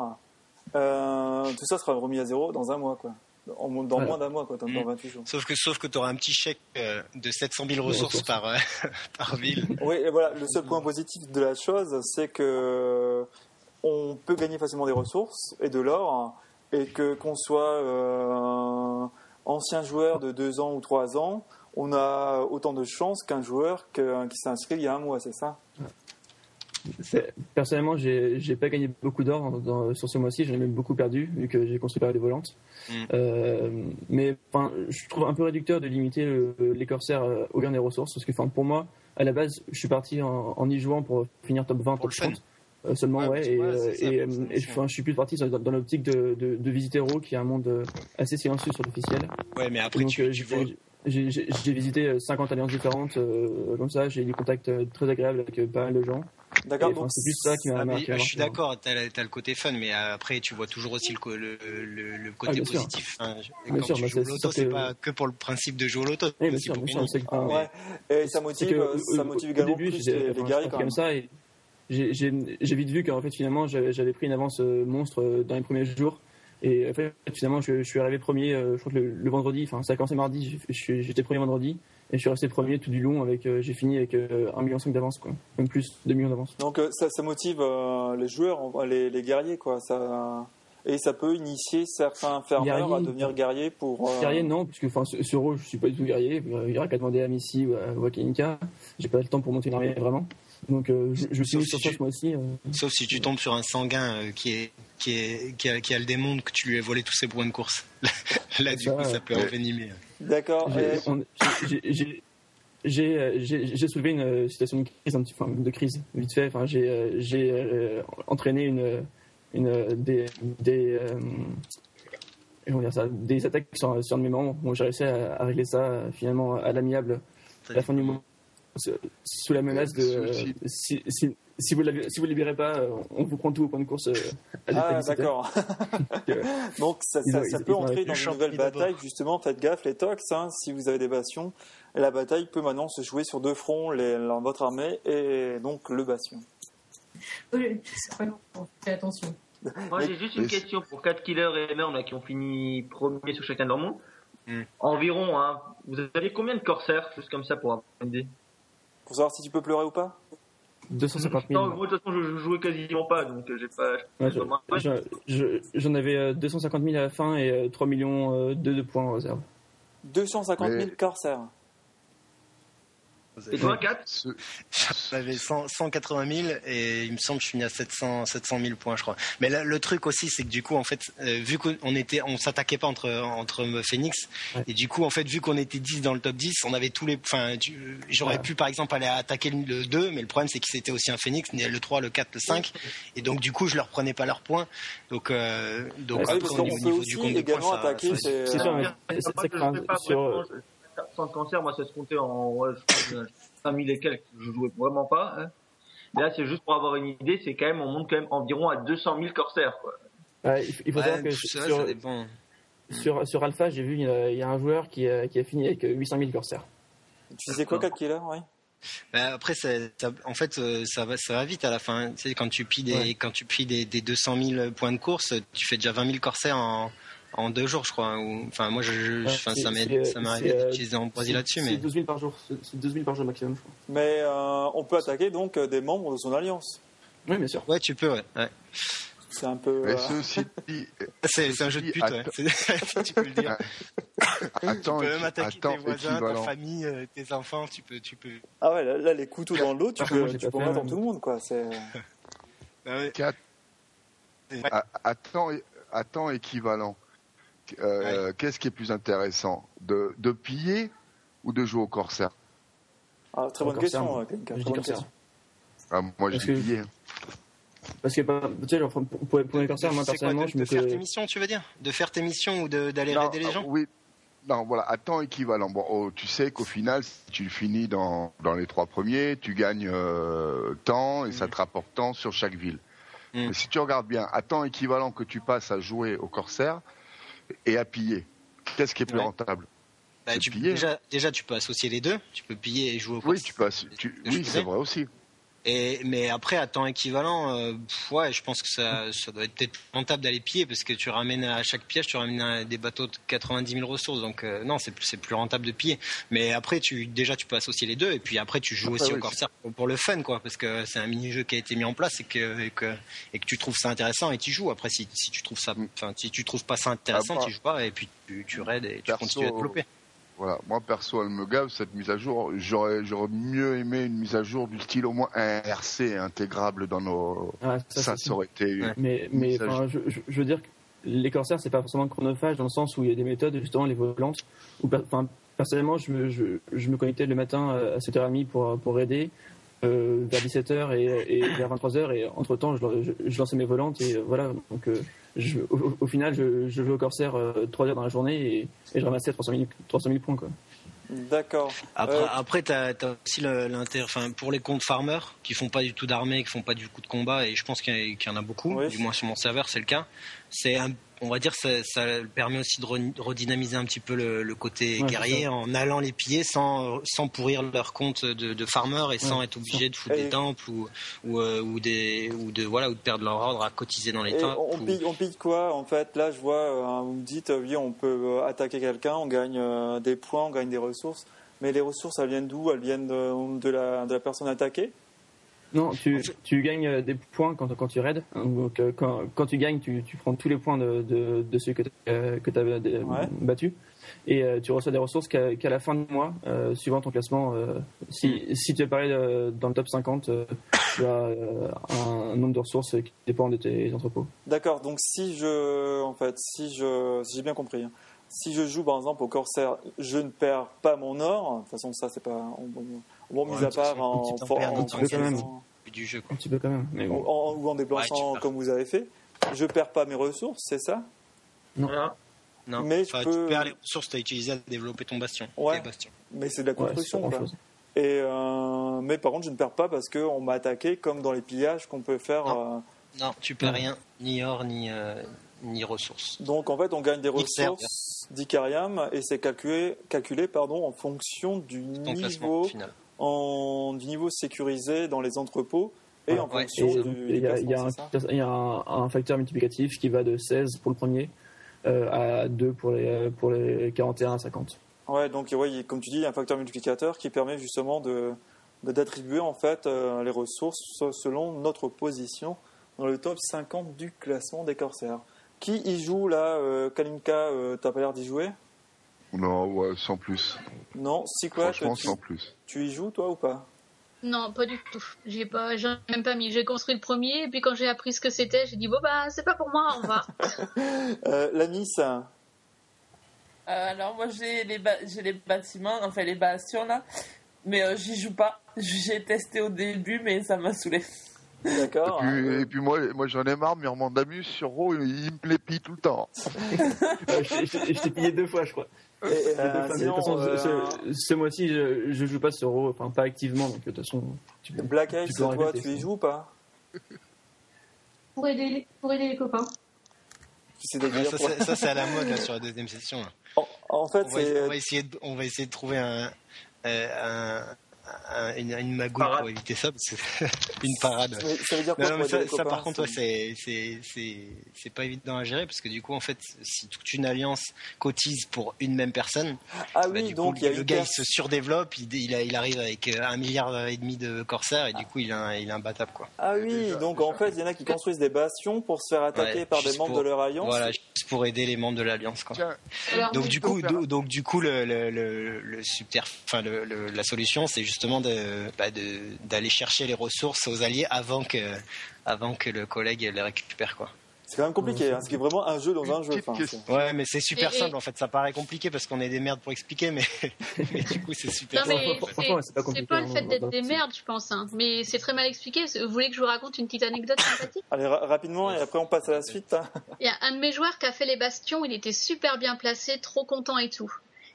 Euh, tout ça sera remis à zéro dans un mois, quoi. En, dans Voilà. moins d'un mois, quoi, dans, dans Mm. 28 jours. Sauf que, sauf que tu auras un petit chèque euh, de 700 000 ressources par, euh, [laughs] par ville. Oui, et voilà, le seul point positif de la chose, c'est que on peut gagner facilement des ressources et de l'or, et que qu'on soit euh, ancien joueur de 2 ans ou 3 ans, on a autant de chances qu'un joueur que- qui s'est inscrit il y a un mois, c'est ça? Personnellement, j'ai pas gagné beaucoup d'or sur ce mois-ci, j'en ai même beaucoup perdu, vu que j'ai construit par des volantes. Mm. Euh, mais je trouve un peu réducteur de limiter le- les corsaires euh, au gain des ressources, parce que pour moi, à la base, je suis parti en, en y jouant pour finir top 20, Pour top le fun. 30. euh, seulement, Ouais, et, ouais, euh, ça, et, euh, et, je suis plus parti dans, dans l'optique de, de, de qui est un monde assez silencieux sur l'officiel. Ouais, mais après, Donc, tu, tu j'ai- vois. J'ai visité euh, 50 alliances différentes, euh, comme ça, j'ai eu des contacts euh, très agréables avec euh, pas mal de gens. D'accord, donc c'est plus ça qui m'a Ah, marqué. je suis d'accord, t'as as le côté fun, mais après tu vois toujours aussi le, le, le, le côté Ah, sûr. positif. Enfin, je- Bien quand sûr, tu bah, joues c'est au loto, sûr c'est pas que pour le principe de jouer au loto, Oui, bien sûr, bien sûr. c'est que- Ah ouais. Et ça motive, que, euh, ça motive également début, plus les, guerriers quand comme ça et j'ai- vite vu qu'en fait finalement j'avais pris une avance euh, monstre euh, dans les premiers jours et en fait finalement je, je suis arrivé premier euh, je crois que le, le vendredi enfin ça a commencé mardi j'étais premier vendredi et je suis resté premier tout du long avec euh, j'ai fini avec euh, 1,5 million d'avance quoi même plus 2 millions d'avance Donc euh, ça, ça motive euh, les joueurs, les, les guerriers, quoi. Ça, et ça peut initier certains fermeurs à Guerrier. devenir guerriers pour. euh, guerrier non puisque enfin ce, ce rôle je suis pas du tout guerrier Euh, il y aura qu'à demander à Missy ou à, à Kenika j'ai pas le temps pour monter une armée vraiment donc euh, je, je me suis Sauf mis si sur ça mois-ci euh, Sauf si tu tombes sur un sanguin euh, qui, est, qui, est, qui, a, qui a le démon que tu lui as volé tous ses points de course. [laughs] Là, du Ça, coup, ça peut ouais. envenimer. D'accord. J'ai- soulevé une euh, situation de crise, un petit, enfin, de crise vite fait. Enfin, j'ai euh, j'ai, entraîné une, une des des, euh, comment dire ça, des attaques sur, sur un de mes membres. Bon, j'ai réussi à, à régler ça finalement à l'amiable à la fin du mois, sous- la menace de euh, si, si, si vous ne si vous libérez pas, euh, on vous prend tout au point de course. euh, à Ah, d'accord. Donc [laughs] ça, ça, peut entrer dans Le une nouvelle bataille, justement. Faites gaffe, les tox, hein, si vous avez des bastions. La bataille peut maintenant se jouer sur deux fronts, les, votre armée et donc le bastion. Oui, c'est pas long, fais attention. Moi, j'ai juste une question pour 4 killers et là, qui ont fini premier sur chacun de leur monde. Hmm. Environ, hein, vous avez combien de corsaires, juste comme ça, pour avoir une idée? Pour savoir si tu peux pleurer ou pas 250 000. Non, moi, de toute façon, je, je jouais quasiment pas, donc euh, j'ai pas. Ouais, pas- je- je- J'en avais euh, 250 000 à la fin et euh, 3 millions euh, de, de points en réserve. 250 000 Mais- corsaires. Et toi, 4 Ce- J'avais 100 180 000 et il me semble que je suis mis à 700, 700 000 points, je crois. Mais là, le truc aussi, c'est que du coup, en fait, euh, vu qu'on était, on s'attaquait pas entre entre Phoenix, Ouais. et du coup, en fait, vu qu'on était 10 dans le top 10, on avait tous les, enfin, j'aurais Ouais. pu par exemple aller attaquer le 2, mais le problème c'est que c'était aussi un Phoenix, le 3, le 4, le 5, et donc du coup, je leur prenais pas leurs points. Donc, euh, donc Ouais, après, au niveau, du compte de points, ça- attaquer ça- ces- C'est sûr, mais Sais sans cancer, moi, ça se comptait en ouais, je crois que 5000 et quelques. Je jouais vraiment pas. Hein. Mais là, c'est juste pour avoir une idée, c'est quand même, on monte quand même environ à 200 000 corsaires. Quoi. ouais, il faut savoir que ça, sur, ça dépend. sur, sur Alpha, j'ai vu il y, a, il y a un joueur qui a, qui a fini avec euh, 800 000 corsaires. Tu disais quoi, 4 killers oui Bah, après, ça, ça- en fait, euh, ça va, ça va vite à la fin. Tu sais, quand tu pilles des, Ouais. quand tu pilles des, des 200 000 points de course, tu fais déjà 20 000 corsaires en, en deux jours, je crois. Ou- Enfin, moi, je, je- enfin, ça m'est, ça m'est c'est, arrivé d'utiliser en Brésil là-dessus, C'est mais 12 000 par jour. C'est c'est 12 000 par jour maximum, je crois. Mais euh, on peut attaquer donc euh, des membres de son alliance. Oui, bien sûr. ouais, tu peux, ouais. ouais. C'est un peu. Mais euh, ceci [laughs] dit, C'est, un jeu de pute, ouais. [laughs] Tu peux le dire. tu attends, peux même attaquer attends, tes voisins, ta famille, euh, tes enfants. Tu peux, tu peux. Ah ouais, là, là, les couteaux dans l'eau, tu peux, tu peux en mettre dans hein. tout le monde, quoi. C'est. Ah ouais. Quatre- à, à temps, à temps équivalent, euh, qu'est-ce qui est plus intéressant de, de piller ou de jouer au corsaire? Ah, très bonne question, je corsaire. question. ah, Moi, Parce j'ai que- pillé. hein. Parce que, bah, tu sais, genre, pour, pour, pour les corsaires, moi, C'est quoi, personnellement, de, je me de faire tes missions, tu veux dire? De faire tes missions ou d'aller aider les gens? ah, Oui. Non, voilà, à temps équivalent. Bon, oh, tu sais qu'au final, si tu finis dans, dans les trois premiers, tu gagnes euh, temps et ça te rapporte temps sur chaque ville. Mm. Mais si tu regardes bien, à temps équivalent que tu passes à jouer au corsaire et à piller, qu'est-ce qui est plus Ouais. rentable Bah, tu, déjà, déjà, tu peux associer les deux. Tu peux piller et jouer au Oui, tu oui, c'est vrai aussi. Et, mais après, à temps équivalent, euh, pff, ouais, je pense que ça, ça doit être peut-être rentable d'aller piller parce que tu ramènes à chaque piège, tu ramènes des bateaux de 90 000 ressources. Donc, euh, non, c'est plus, c'est plus rentable de piller. Mais après, tu, déjà, tu peux associer les deux et puis après, tu joues aussi oui, au corsaire pour, pour le fun, quoi, parce que c'est un mini-jeu qui a été mis en place et que, et que, et que tu trouves ça intéressant et tu joues. Après, si, si tu trouves ça, Mm. enfin, si tu trouves pas ça intéressant, Ah, bah. tu joues pas et puis tu, tu raides et tu Perso, continues à développer. Voilà, moi perso, elle me gave cette mise à jour. J'aurais, j'aurais mieux aimé une mise à jour du style au moins un RC intégrable dans nos. Ah, ça, Ça, aurait été. Ouais. Mais, mais je, je- je veux dire que les corsaires, c'est pas forcément chronophage dans le sens où il y a des méthodes, justement, les volantes. Où, enfin, personnellement, je me, je, je me connectais le matin à 7h30 pour, pour aider, euh, vers 17h et, et vers 23h, et entre temps, je, je, je lançais mes volantes, et euh, voilà. Donc, euh, je, au, au final, je, je jouais au corsaire euh, 3 heures dans la journée et, et je ramassais 300 000, 300 000 points, quoi. D'accord. Après, Euh, après t'as as aussi l'intérêt, enfin, pour les comptes farmers qui font pas du tout d'armée, qui font pas du coup de combat, et je pense qu'il y, en a beaucoup, Oui. du moins sur mon serveur, c'est le cas. C'est, un- on va dire, ça, ça permet aussi de re- redynamiser un petit peu le, le côté Ouais, guerrier en allant les piller sans, sans pourrir leur compte de, de farmer et sans Ouais, être obligé de foutre Et- des temples ou, ou, euh, ou des, ou de, voilà, ou de perdre leur ordre à cotiser dans les temples. on, ou- pille, on pille quoi en fait? Là, je vois, euh, vous me dites, oui, on peut euh, attaquer quelqu'un, on gagne euh, des points, on gagne des ressources. Mais les ressources, elles viennent d'où? Elles viennent de, de la, de la personne attaquée? Non, tu, tu gagnes euh, des points quand, quand tu raids. Donc, euh, quand, quand tu gagnes, tu, tu prends tous les points de, de, de ceux que tu as Ouais. battus. Et euh, tu reçois des ressources qu'à qu'à la fin du mois, euh, suivant ton classement. euh, si, si tu apparais euh, dans le top 50, euh, tu as euh, un nombre de ressources qui dépend de tes entrepôts. D'accord. Donc si je, en fait, si je, si j'ai bien compris, hein, si je joue par exemple au corsaire, je ne perds pas mon or. De toute façon, ça c'est pas, bon, bon, mis à part en, du jeu. Quoi. Un petit peu quand même. Mais bon. en- ou en déplaçant Ouais, tu perds. comme vous avez fait, je perds pas mes ressources, c'est ça? Voilà. Non, Mais je Enfin, peux- tu perds les ressources que tu as utilisées à développer ton bastion. Ouais. bastions. Mais c'est de la construction. Et euh, mais par contre, je ne perds pas parce qu'on m'a attaqué comme dans les pillages qu'on peut faire. Non. euh, Non, tu perds rien, ni or, ni, euh, ni ressources. donc en fait, on gagne des ressources d'Icarium et c'est calculé, calculé pardon, en fonction du Ton niveau, final. En, du niveau sécurisé dans les entrepôts et en Ouais, fonction Et du, il y a, y un, c'est ça il y a un, un facteur multiplicatif qui va de 16 pour le premier euh, à 2 pour les, pour les 41 à 50. Ouais, donc ouais, comme tu dis, il y a un facteur multiplicateur qui permet justement de d'attribuer en fait euh, les ressources selon notre position dans le top 50 du classement des corsaires. Qui y joue là euh, Kalinka, euh, t'as pas l'air d'y jouer? Non, ouais, sans plus. Non, Secret, Franchement, tu, sans plus. tu y joues toi ou pas? Non, pas du tout. J'ai pas, j'en ai même pas mis. J'ai construit le premier, et puis quand j'ai appris ce que c'était, j'ai dit bon bah c'est pas pour moi, on va. [laughs] euh, La Miss, hein, Euh, alors moi j'ai les, j'ai les bâtiments, enfin les bastions là, mais euh, j'y joue pas. J'ai testé au début, mais ça m'a saoulé. d'accord Et puis, hein, et puis moi, moi j'en ai marre, Murmand Damus sur Raw, il me les pille tout le temps. [laughs] Je je- je t'ai pillé deux fois, je crois. Euh, euh, ce, ce mois-ci, je, je joue pas sur Raw, enfin pas activement, donc de toute façon, tu. Black en toi, répéter, tu y joues ou pas Pour aider, les- pour aider les copains. Ça, c'est- ça, c'est à la mode là, sur la deuxième session. là. en, en fait, On va, c'est on va essayer de, on va essayer de trouver un, euh, un- un- une, une magouille Parade. pour éviter ça, parce que [laughs] une parade. ça veut dire quoi Non, non, pour mais aider ça, les ça, copains par contre, ouais, c'est c'est c'est c'est pas évident à gérer parce que du coup, en fait, si toute une alliance cotise pour une même personne, Ah bah, oui, du donc coup, il y a le gars il se surdéveloppe, il, il, arrive avec euh, un milliard et demi de corsaires et du coup, il a un, il est imbattable quoi. Ah oui, Déjà, donc déjà. en fait, il y en a qui construisent des bastions pour se faire attaquer Ouais, par des juste membres pour- de leur alliance. Voilà, juste pour aider les membres de l'alliance Donc du coup, donc, do- donc du coup, le, le, le, le enfin la solution, c'est justement de, bah, de- d'aller chercher les ressources aux alliés avant que, avant que le collègue les récupère quoi. C'est quand même compliqué, hein, c'est vraiment un jeu dans un jeu. enfin, Ouais, mais c'est super Et- et- simple en fait. Ça paraît compliqué parce qu'on est des merdes pour expliquer, mais, [laughs] mais du coup, c'est super Non simple. c'est- c'est pas compliqué, c'est pas le hein, fait d'être des merdes, je pense. Hein. Mais c'est très mal expliqué. Vous voulez que je vous raconte une petite anecdote sympathique? Allez, ra- rapidement, et après on passe à la suite. hein. Il y a un de mes joueurs qui a fait les bastions, il était super bien placé, trop content et tout.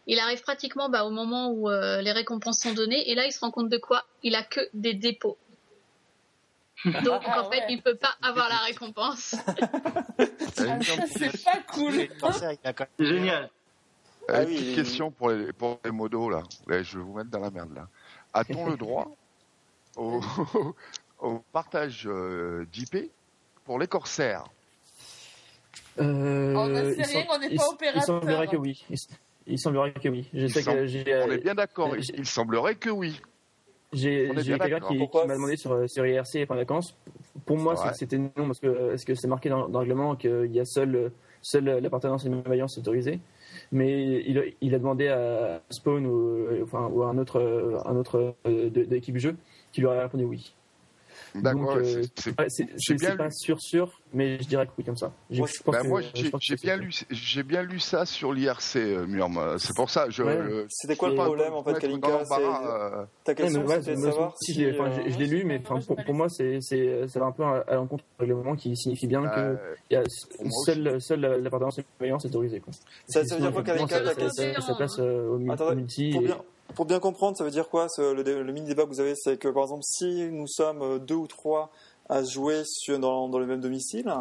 Il arrive pratiquement bah, au moment où euh, les récompenses sont données, et là il se rend compte de quoi? Il a que des dépôts. [laughs] Donc Ah en fait, ouais. il peut pas avoir la récompense. [laughs] Ah, ça, c'est pas cool. A C'est génial. Ah une oui, petite question pour les, pour les modos là. Ouais, je vais vous mettre dans la merde là. A-t-on le droit [laughs] au, au partage euh, d'IP pour les corsaires? Euh, On il rien, sem- on n'est pas opérateur. Il semblerait que oui. Il, semblerait que oui. Je Il sais semble- que j'ai. On est bien d'accord. euh, Il semblerait que oui. J'ai j'ai quelqu'un qui, m'a demandé sur, sur IRC et les vacances. Pour moi, Ouais. c'était non parce que est-ce que c'est marqué dans, dans le règlement qu'il y a seul, seul l'appartenance à une même alliance autorisée. Mais il, a- il a demandé à Spawn ou, euh, enfin, ou à un autre, euh, un autre euh, de, de l'équipe jeu qui lui aurait répondu oui. D'accord, euh, c'est- c'est pas lu. sûr sûr, mais je dirais que oui comme ça. J'ai- Moi, je pense Bah, que- moi, j'ai bien lu, j'ai bien lu ça sur l'IRC, euh, Murm. C'est pour ça. Ouais. C'était quoi le problème en fait, Kalinka euh, Ta question, ouais, c'était savoir si si. je l'ai- euh, je- lu, mais pour, pour moi, c'est ça va un peu à, l'encontre du règlement qui signifie bien que euh, y a seule seule la- l'appartenance et la est autorisée. Ça- veut dire quoi, Kalinka, ça- ça- question ça passe euh, au multi. Pour bien, comprendre, ça veut dire quoi le, dé- le mini-débat que vous avez C'est que par exemple, si nous sommes euh, deux ou trois à jouer dans, le même domicile,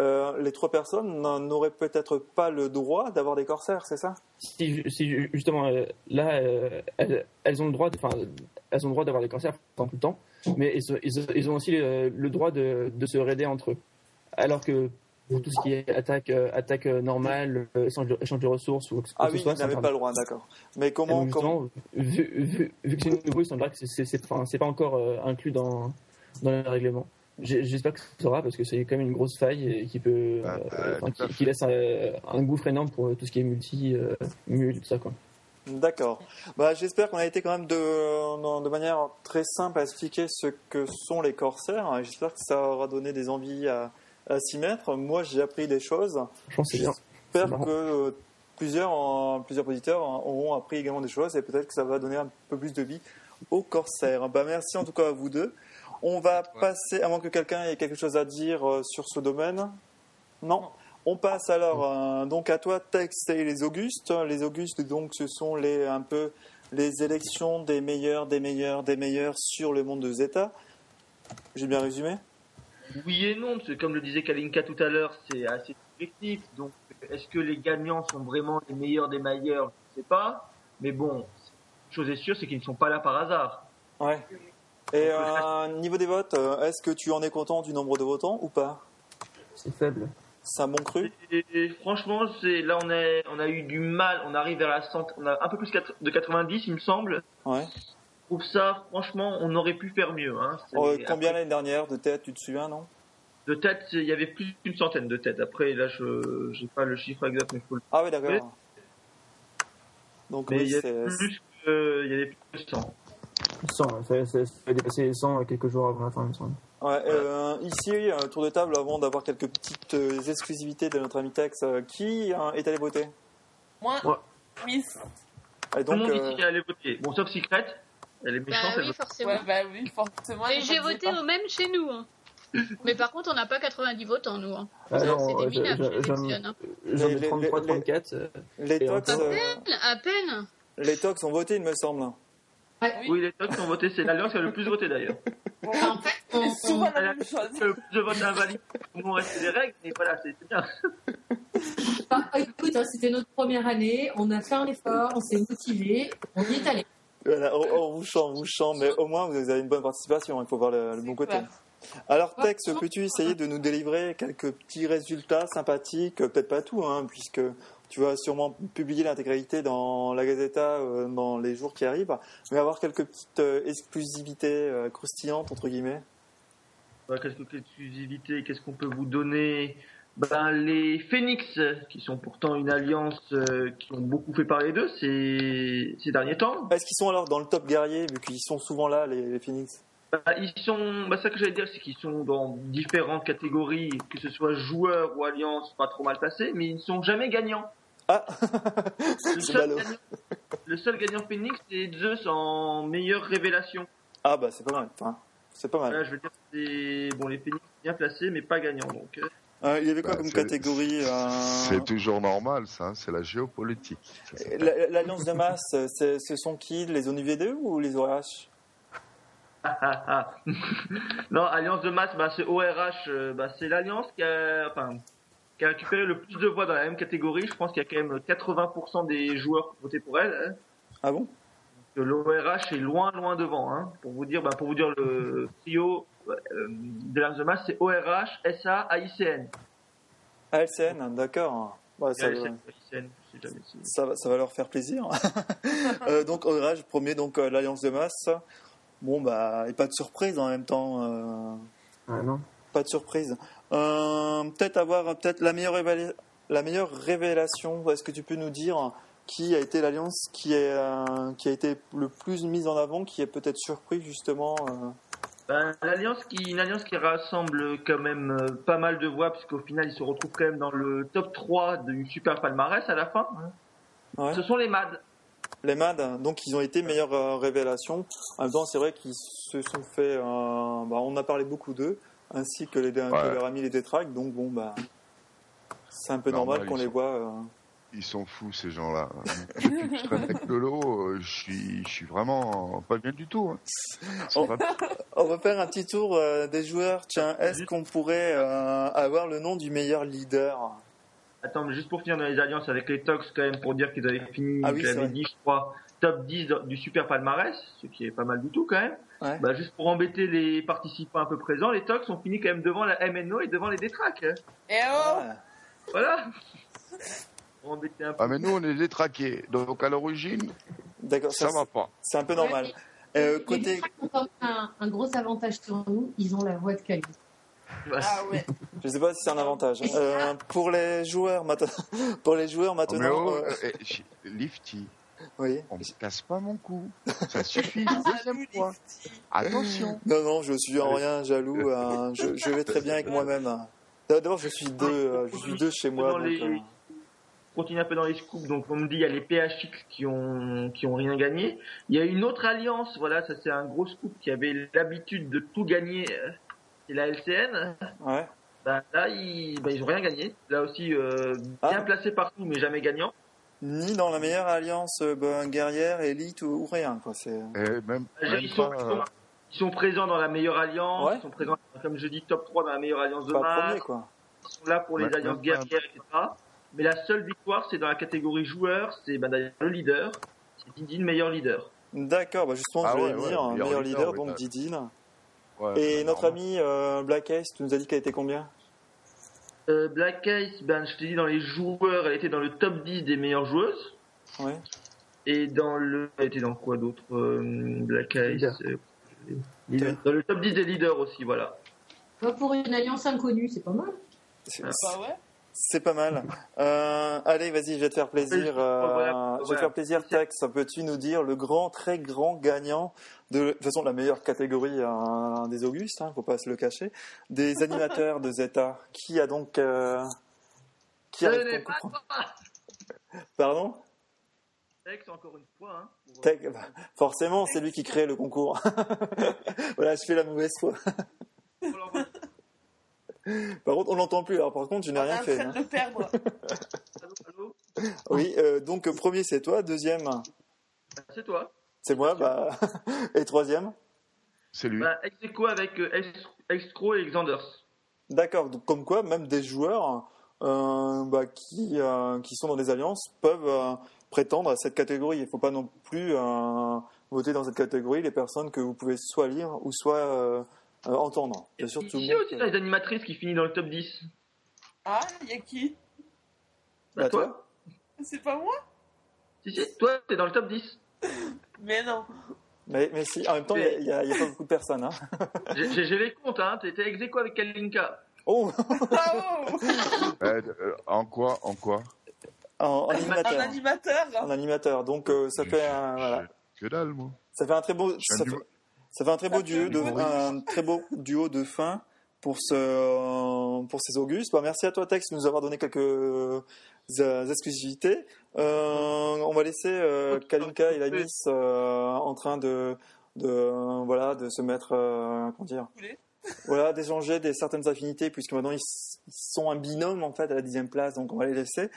euh, les trois personnes n'auraient peut-être pas le droit d'avoir des corsaires, c'est ça? Si, justement euh, là elles, ont le droit elles ont le droit d'avoir des cancers tout le temps mais ils, ont aussi le droit de, de se raider entre eux. Alors que pour tout ce qui est attaque euh, attaque euh, normale euh, échange, de, échange de ressources ou quoi Ah que ce oui, soit pas le droit, d'accord. Mais comment, donc, comment justement, vu, vu- vu que c'est nouveau, il semblerait que c'est- c'est pas encore euh, inclus dans, dans le règlement. J'espère que ça sera parce que c'est quand même une grosse faille et qui peut, Ah, à qui, laisse un, un gouffre énorme pour tout ce qui est multi, euh, mul, tout ça quoi. D'accord. Bah, J'espère qu'on a été quand même de, de manière très simple à expliquer ce que sont les corsaires. J'espère que ça aura donné des envies à, à s'y mettre. Moi, j'ai appris des choses. Je pense que c'est bien. J'espère que euh, plusieurs, euh, plusieurs auditeurs auront appris également des choses et peut-être que ça va donner un peu plus de vie aux corsaires. Bah, merci en tout cas à vous deux. On va passer, à moins que quelqu'un ait quelque chose à dire euh, sur ce domaine. Non. On passe alors euh, donc à toi, Tex et les Augustes. Les Augustes, donc, ce sont les un peu les élections des meilleurs, des meilleurs, des meilleurs sur le monde de Zeta. J'ai bien résumé? Oui et non, parce que comme le disait Kalinka tout à l'heure, c'est assez subjectif. Donc, est-ce que les gagnants sont vraiment les meilleurs des meilleurs? Je ne sais pas. Mais bon, chose est sûre, c'est qu'ils ne sont pas là par hasard. Ouais. Et euh, niveau des votes, euh, est-ce que tu en es content du nombre de votants ou pas? C'est faible. Un bon cru? Et, et franchement, c'est là on a on a eu du mal. On arrive vers la cent, on a un peu plus de 90, il me semble. Ouais. Trouve ça, franchement, on aurait pu faire mieux. Hein. Euh, Combien l'année dernière de tête, tu te souviens, non? De tête Il y avait plus d'une centaine de têtes. Après, là, je j'ai pas le chiffre exact, mais faut le. Ah oui, d'accord. Donc Mais oui, il y avait plus que, il y avait plus de 100. 100, ça, ça, ça a dépassé les 100 quelques jours avant la fin, il me semble. Ouais, euh, ici, un tour de table avant d'avoir quelques petites euh, exclusivités de notre ami Tex. euh, qui euh, est allé voter? Moi, Ouais. Miss. Et Tout le donc, monde euh, ici est allé voter. Bon, sauf Secret. Elle est Bah méchante. elle oui, vote. forcément. Ouais, bah oui, forcément. Et je j'ai voté pas. au même chez nous. hein. [laughs] Mais par contre, on n'a pas 90 votants, nous. hein. Ah c'est euh, des minables, je- chez je- Epsilon, hein. J'en Les- ai les- 33, les- 34. euh, les, Et tox, euh, À peine. les tox ont voté, il me semble. Oui, les qui ont voté, c'est l'alliance qui a le plus voté d'ailleurs. En fait, on, C'est souvent on- la même chose. Le plus de votes invalides. On reste des règles, mais voilà, c'est c'est bien. Bah, écoute, hein, c'était notre première année, on a fait un effort, on s'est motivé, on y est allé. Voilà, on, on vous chante, on vous chante, mais au moins vous avez une bonne participation, il faut voir le, le bon côté. clair. Alors Tex, peux-tu essayer de nous délivrer quelques petits résultats sympathiques, peut-être pas tout, hein, puisque tu vas sûrement publier l'intégralité dans la Gazeta euh, dans les jours qui arrivent, mais avoir quelques petites euh, exclusivités euh, croustillantes, entre guillemets. Bah, Qu'est-ce que exclusivité Qu'est-ce qu'on peut vous donner? Ben, Les Phoenix, qui sont pourtant une alliance euh, qui ont beaucoup fait parler d'eux ces, ces derniers temps. Est-ce qu'ils sont alors dans le top guerrier, vu qu'ils sont souvent là, les, les Phoenix? Bah, ils sont, bah, ça que j'allais dire, c'est qu'ils sont dans différentes catégories, que ce soit joueurs ou alliances pas trop mal passés, mais ils ne sont jamais gagnants. Ah Le [laughs] seul, gagnant, le seul gagnant Phoenix, c'est Zeus en meilleure révélation. Ah bah c'est pas mal, enfin, c'est pas mal. Là, je veux dire, c'est bon, les Phoenix bien placés, mais pas gagnants. Donc, euh, il y avait quoi Bah, comme c'est- catégorie euh, C'est toujours normal, ça. C'est la géopolitique. L'alliance de masse, c'est- ce sont qui Les ONUV2 ou les ORH ah, [laughs] ah, ah. non, alliance de masse, bah, c'est ORH, euh, bah, c'est l'alliance qui a, enfin, qui a récupéré le plus de voix dans la même catégorie. Je pense qu'il y a quand même 80% des joueurs qui ont voté pour elle. hein. Ah bon? l'ORH est loin, loin devant. Hein. Pour vous dire, bah, pour vous dire le trio de l'Alliance de masse, c'est ORH, SA, AICN. ALCN, d'accord. Ouais, ça, va, ça va leur faire plaisir. [laughs] Euh, donc ORH, premier, donc euh, l'alliance de masse. Bon bah, et pas de surprise en même temps. euh, Ah non. pas de surprise. Euh, peut-être avoir peut-être la meilleure la meilleure révélation. Est-ce que tu peux nous dire qui a été l'alliance qui est euh, qui a été le plus mise en avant, qui est peut-être surpris justement euh, Ben, l'alliance qui, une alliance qui rassemble quand même euh, pas mal de voix, puisqu'au final, ils se retrouvent quand même dans le top 3 du super palmarès à la fin. hein. Ouais. Ce sont les MAD. Les MAD, donc ils ont été meilleure euh, révélation. En même temps, c'est vrai qu'ils se sont fait. euh, bah, on a parlé beaucoup d'eux, ainsi que, les, que Ouais. leur ami les Détraques. Donc bon, bah, c'est un peu normal, Normal, qu'on les voit. euh, Ils sont fous ces gens-là. [laughs] Depuis que je traîne avec Lolo, euh, je suis, je suis vraiment pas bien du tout. hein. Oh. pas- [laughs] On va faire un petit tour euh, des joueurs. Tiens, est-ce qu'on pourrait euh, avoir le nom du meilleur leader? Attends, mais juste pour finir dans les alliances avec les Tox, quand même, pour dire qu'ils avaient fini, Ah oui, avaient dit, je crois, top 10 du super palmarès, ce qui est pas mal du tout quand même. Ouais. Bah, juste pour embêter les participants un peu présents, les Tox ont fini quand même devant la MNO et devant les Détraques. hein. Et oh Ah, Voilà. [laughs] Pour embêter un peu. Ah mais nous on est détraqués, donc à l'origine D'accord, ça ça, va pas. c'est un peu normal. Euh, Les côté, Détraques ont quand même un, un gros avantage sur nous, ils ont la voix de Kali. Ah ouais. [laughs] je sais pas si c'est un avantage. Euh, pour les joueurs maintenant, [laughs] pour les joueurs Oh, mais maintenant, oh, euh, euh, eh, j- Lifty, oui. on me casse pas mon cou. Ça [laughs] suffit. Ah, Deuxième point. Attention. Non, non, je suis en rien jaloux. hein. Je, je vais très bien avec moi-même. D'abord, je suis deux, euh, je suis deux chez moi. Dans donc, les- euh, continue un peu dans les scoops. Donc, on me dit, il y a les PHX qui ont, qui ont rien gagné. Il y a une autre alliance, voilà, ça c'est un gros scoop qui avait l'habitude de tout gagner. euh, C'est la LCN. ouais. Bah, là, ils, bah, ils ont rien gagné. Là aussi, euh, bien Ah. placé partout, mais jamais gagnant. Ni dans la meilleure alliance euh, ben, guerrière, élite ou, ou rien. Quoi. C'est... Eh, même, Ils même sont, pas, ils euh, sont- ils sont présents dans la meilleure alliance. Ouais. Ils sont présents, comme je dis, top 3 dans la meilleure alliance de premier, quoi. Ils sont là pour les alliances guerrières, etc. Mais la seule victoire, c'est dans la catégorie joueur. C'est bah, d'ailleurs le leader. C'est Didine, meilleur leader. D'accord, bah justement, Ah je voulais ouais, dire, un meilleur meilleur leader, donc t'as- Didine. ouais, Et notre ami euh, Black Ace, tu nous as dit qu'elle était combien? Euh, Black Ice, ben, je t'ai dit, dans les joueurs, elle était dans le top 10 des meilleures joueuses. Ouais. Et dans le. Elle était dans quoi d'autre euh, Black euh, leader. Dans le top 10 des leaders aussi, voilà. Bah, pour une alliance inconnue, c'est pas mal. C'est, Ah, Bah ouais. C'est pas mal. Euh, allez, vas-y, je vais te faire plaisir. euh, Voilà, je vais te faire plaisir, Tex. Peux-tu nous dire le grand, très grand gagnant de, de toute façon, la meilleure catégorie euh, des Augustes, hein, faut pas se le cacher, des [laughs] animateurs de Zeta. Qui a donc, euh, qui ton pas [laughs] Pardon? Tex, encore une fois. Hein, pour- Tex, bah, forcément, c'est lui qui crée le concours. [laughs] voilà, je fais la mauvaise foi. [laughs] Par contre, on l'entend plus. Alors, par contre, je n'ai On est rien en fait. train hein. de le perdre. [laughs] Allô, allô Oui, euh, donc premier c'est toi, deuxième C'est toi. c'est moi, bah... [laughs] et troisième. C'est lui. Bah, ex avec euh, Ex- Excro et Xanders. D'accord, donc comme quoi même des joueurs euh, bah, qui, euh, qui sont dans des alliances peuvent euh, prétendre à cette catégorie. Il ne faut pas non plus euh, voter dans cette catégorie les personnes que vous pouvez soit lire ou soit euh, entendre. Bien sûr, tout le Ici monde. aussi, t'as les animatrices qui finissent dans le top 10. Ah, il y a qui? Bah, Bah, toi. toi. C'est pas moi? Si, si, toi, t'es dans le top 10. [laughs] Mais non. Mais, mais si, en même temps, il n'y a, il y a pas beaucoup de personnes. Hein. [laughs] J'ai- J'ai j'ai les comptes, hein. T'étais ex aequo avec Kalinka. Oh, [laughs] Eh, euh, en quoi En quoi? En, en Un animateur. animateur En animateur. Donc euh, ça fait un, voilà. Que dalle, moi. Ça fait un très beau, Je ça fait, ça fait un très beau duo de, un très beau [laughs] duo de fin pour ce, pour ces Augustes. Bah, merci à toi Tex de nous avoir donné quelques euh, exclusivités. Euh, on va laisser euh, Kalinka et Lamis euh, en train de, de euh, voilà de se mettre euh, comment dire voilà d'échanger des certaines affinités puisque maintenant ils sont un binôme en fait à la dixième place donc on va les laisser.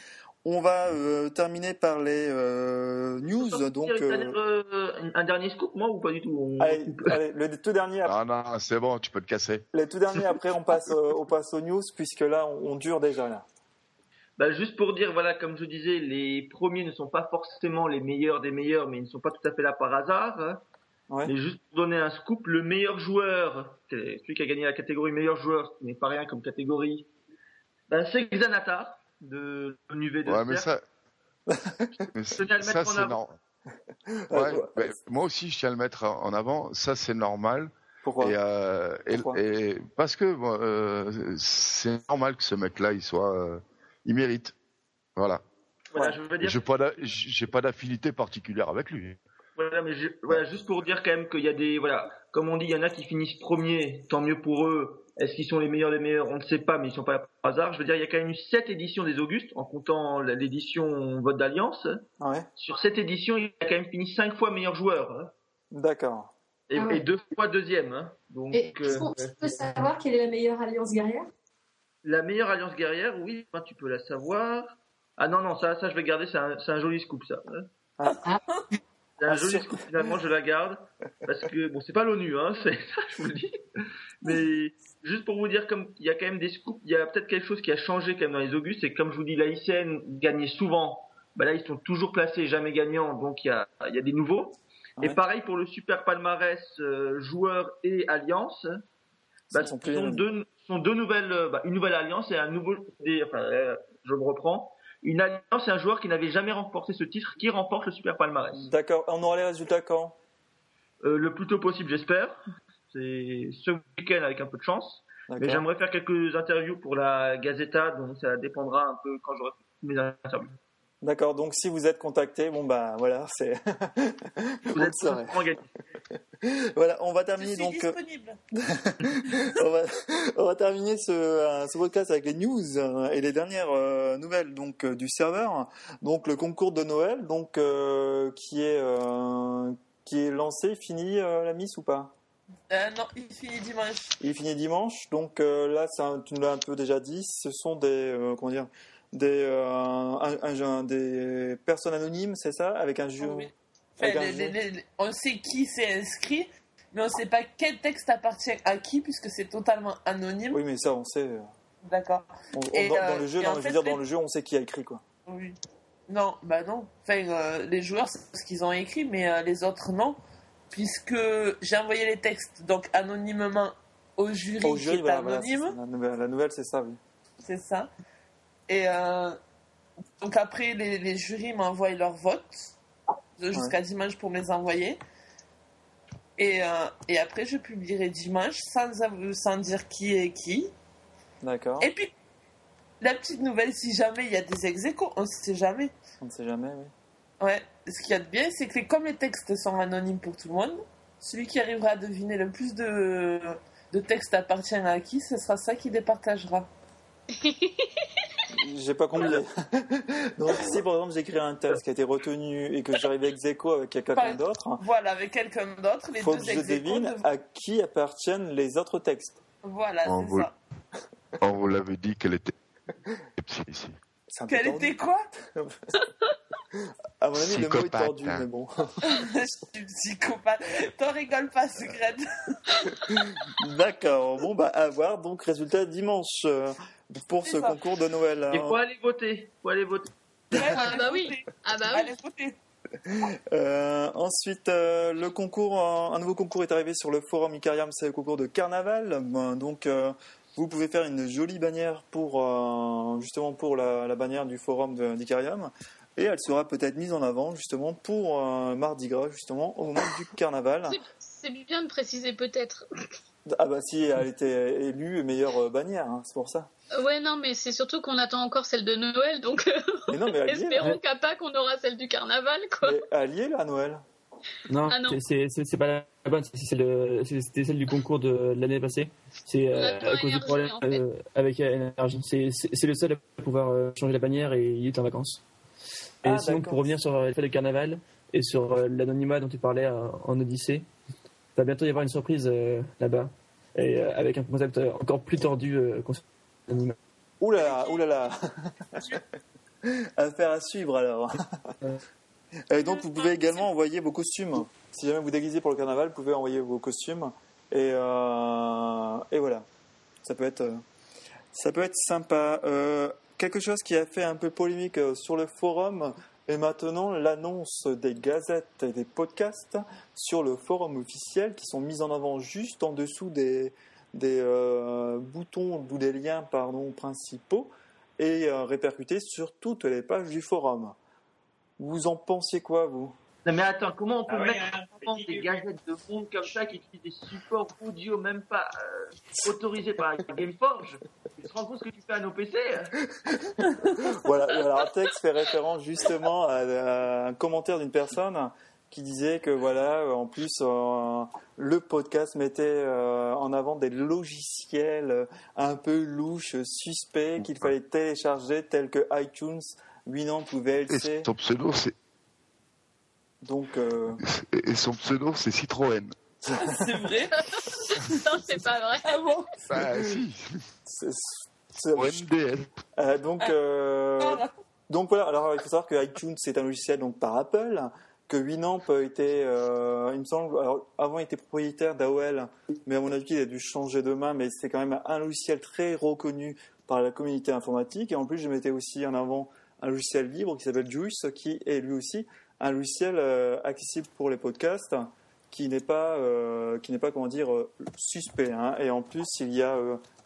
On va euh, terminer par les euh, news donc. Un, euh, dernier, un dernier scoop, moi, ou pas du tout? On- Allez, [laughs] allez, le tout dernier, après, Ah non, c'est bon, tu peux te casser. le tout dernier [laughs] après on passe, euh, on passe aux news puisque là on, on dure déjà là. Bah, juste pour dire, voilà, comme je disais, les premiers ne sont pas forcément les meilleurs des meilleurs, mais ils ne sont pas tout à fait là par hasard. hein. Ouais. Mais juste pour donner un scoop, le meilleur joueur, celui qui a gagné la catégorie meilleur joueur, ce qui n'est pas rien comme catégorie, bah, c'est Xanatar de l'UV de Ouais, mais ça. [laughs] mais Je tenais à le ça, mettre en c'est avant. normal. Ouais, Ouais, moi aussi, je tiens à le mettre en avant. Ça, c'est normal. Pourquoi Et, euh, et, Pourquoi et- parce que bon, euh, c'est normal que ce mec-là, il soit, euh, il mérite. Voilà. Voilà, Ouais. je veux dire, J'ai pas, d'a- j'ai pas d'affinité particulière avec lui. Voilà, mais je- voilà, juste pour dire quand même qu'il y a des, voilà, comme on dit, il y en a qui finissent premiers, tant mieux pour eux. Est-ce qu'ils sont les meilleurs des meilleurs? On ne sait pas, mais ils sont pas là par hasard. Je veux dire, il y a quand même eu sept éditions des Augustes, en comptant l'édition Vote d'Alliance. Ouais, Sur cette édition, il a quand même fini cinq fois meilleur joueur. hein. d'accord. Et, Ah ouais. et deux fois deuxième. hein. Donc, Et euh, est-ce qu'on peut savoir quelle est la meilleure alliance guerrière? La meilleure alliance guerrière, oui, enfin, tu peux la savoir. Ah non, non, ça, ça je vais garder, c'est un, c'est un joli scoop, ça. hein. Ah. C'est un Ah, joli scoop, finalement, je la garde. Parce que, bon, c'est pas l'ONU, hein, [laughs] c'est ça, je vous le dis. Mais juste pour vous dire, comme il y a quand même des scoops, il y a peut-être quelque chose qui a changé quand même dans les Augustes, que comme je vous dis, la ICN gagnait souvent. Bah là, ils sont toujours placés, jamais gagnants, donc il y a, il y a des nouveaux. Et pareil pour le super palmarès euh, joueurs et alliance. Bah, sont ce sont mêmes. deux, sont deux nouvelles, euh, bah, une nouvelle alliance et un nouveau, enfin, euh, je me reprends. Une alliance et un joueur qui n'avait jamais remporté ce titre, qui remporte le super palmarès. D'accord, on aura les résultats quand? Euh, le plus tôt possible, j'espère. C'est ce week-end avec un peu de chance. Mais j'aimerais faire quelques interviews pour la Gazeta, donc ça dépendra un peu quand j'aurai mes interviews. D'accord, donc si vous êtes contacté, bon bah voilà, c'est. [laughs] Vous êtes. Voilà, on va Je terminer suis donc. euh, disponible. [laughs] on, va, on va terminer ce, euh, ce podcast avec les news euh, et les dernières euh, nouvelles donc du serveur. Donc le concours de Noël, donc euh, qui est euh, qui est lancé, fini euh, la mise ou pas? Euh, non, il finit dimanche. Il finit dimanche, donc euh, là, ça, tu nous l'as un peu déjà dit, ce sont des euh, comment dire des euh, un- des personnes anonymes, c'est ça, avec un jeu. Oui. avec Enfin, un les- jeu. les- les- on sait qui s'est inscrit, mais on ne sait pas quel texte appartient à qui, puisque c'est totalement anonyme. Oui, mais ça, on sait. euh, D'accord. dans, euh, dans le jeu, dans, en je veux fait, dire, dans les- le jeu, on sait qui a écrit quoi. Oui. Non, bah non. Enfin, euh, les joueurs, c'est ce qu'ils ont écrit, mais euh, les autres, non. Puisque j'ai envoyé les textes, donc anonymement, au jury, Au jury, qui est voilà, anonyme. la nouvelle, c'est ça, oui. C'est ça. Et euh, donc après, les, les jurys m'envoient leur vote jusqu'à dimanche pour me les envoyer. Et, euh, et après, je publierai dimanche sans, sans dire qui est qui. D'accord. Et puis, la petite nouvelle, si jamais il y a des ex on ne sait jamais. On ne sait jamais, oui. Ouais, ce qu'il y a de bien, c'est que comme les textes sont anonymes pour tout le monde, celui qui arrivera à deviner le plus de, de textes appartient à qui, ce sera ça qui les partagera. [laughs] J'ai pas compris. [laughs] Donc, si par exemple j'écris un texte qui a été retenu et que j'arrive ex aequo avec quelqu'un d'autre, Voilà, avec quelqu'un d'autre, les faut deux que je devine dev- à qui appartiennent les autres textes. Voilà, On c'est vous- ça. [laughs] On vous l'avait dit qu'elle était ici. C'est un peu Quel tordu. était quoi [laughs] À mon avis, le mot est tordu, hein. mais bon. Je suis psychopathe. T'en rigoles pas, secrète. D'accord. Bon, bah, à voir. Donc, résultat dimanche euh, pour ce ça. concours de Noël. Il faut aller voter. faut aller voter. Ah bah oui. Ah bah oui. Allez, votez. Euh, ensuite, euh, le concours, un nouveau concours est arrivé sur le forum Icarium, c'est le concours de carnaval. Ben, donc, euh, vous pouvez faire une jolie bannière pour euh, justement pour la, la bannière du forum de- d'Icarium, et elle sera peut-être mise en avant justement pour euh, Mardi Gras, justement au moment du carnaval. C'est bien de préciser peut-être. Ah bah si elle était élue meilleure euh, bannière, hein, c'est pour ça. Ouais, non, mais c'est surtout qu'on attend encore celle de Noël, donc euh, [laughs] Mais non, mais espérons qu'à Pâques on aura celle du carnaval, quoi. Mais est là, Noël? Non, Ah non. c'est- pas la bonne, c'était celle du concours de l'année passée. C'est euh, à cause du problème en fait. euh, avec énergie. C'est le seul à pouvoir euh, changer la bannière et il est en vacances. Et Ah, sinon, pour revenir sur euh, le fait de carnaval et sur euh, l'anonymat dont tu parlais euh, en Odyssée, va bientôt y avoir une surprise euh, là-bas. Et euh, avec un concept euh, encore plus tordu l'anonymat. Ouh là là, ouh là là. Affaire à suivre alors. Et donc vous pouvez également envoyer vos costumes. Si jamais vous déguisez pour le carnaval, vous pouvez envoyer vos costumes. Et, euh, et voilà. Ça peut être, ça peut être sympa. Euh, quelque chose qui a fait un peu polémique sur le forum est maintenant l'annonce des gazettes et des podcasts sur le forum officiel qui sont mis en avant juste en dessous des, des euh, boutons ou des liens pardon, principaux et euh, répercutés sur toutes les pages du forum. Vous en pensiez quoi, vous? Non mais attends, comment on peut Ah ouais, mettre hein, en avant petit des gadgets de monde comme ça qui utilisent des supports audio même pas euh, autorisés par Gameforge? Tu te rends compte ce que tu fais à nos PC [laughs] Voilà, et alors un texte fait référence justement à, à un commentaire d'une personne qui disait que voilà, euh, en plus, euh, le podcast mettait euh, en avant des logiciels un peu louches, suspects, qu'il fallait télécharger, tels que iTunes, Winamp ou Et VLC. son pseudo, c'est Donc, euh, et son pseudo, c'est Citroën. [laughs] C'est vrai [laughs] non, c'est pas vrai. Ah bon Bah si, c'est- c'est-. Euh, donc, euh, Voilà. donc voilà. Alors il faut savoir que iTunes c'est un logiciel donc par Apple, que Winamp était, euh, il me semble, alors avant il était propriétaire d'AOL, mais à mon avis il a dû changer de main, mais c'est quand même un logiciel très reconnu par la communauté informatique. Et en plus je mettais aussi en avant un logiciel libre qui s'appelle Juice, qui est lui aussi un logiciel euh, accessible pour les podcasts qui n'est pas, euh, qui pas comment dire euh, suspect. hein. Et en plus, il y a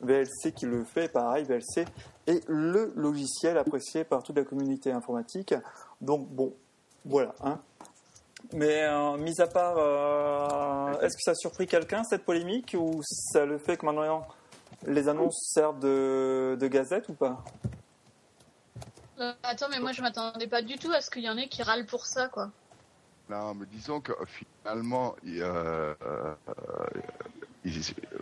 VLC qui le fait, pareil, VLC est le logiciel apprécié par toute la communauté informatique. Donc bon, voilà. Hein. Mais mis à part, est-ce que ça a surpris quelqu'un cette polémique? Ou ça le fait que maintenant les annonces servent de gazette ou pas? Euh, attends, mais moi je m'attendais pas du tout à ce qu'il y en ait qui râlent pour ça, quoi. Non, mais disons que finalement, il euh, euh, il- euh,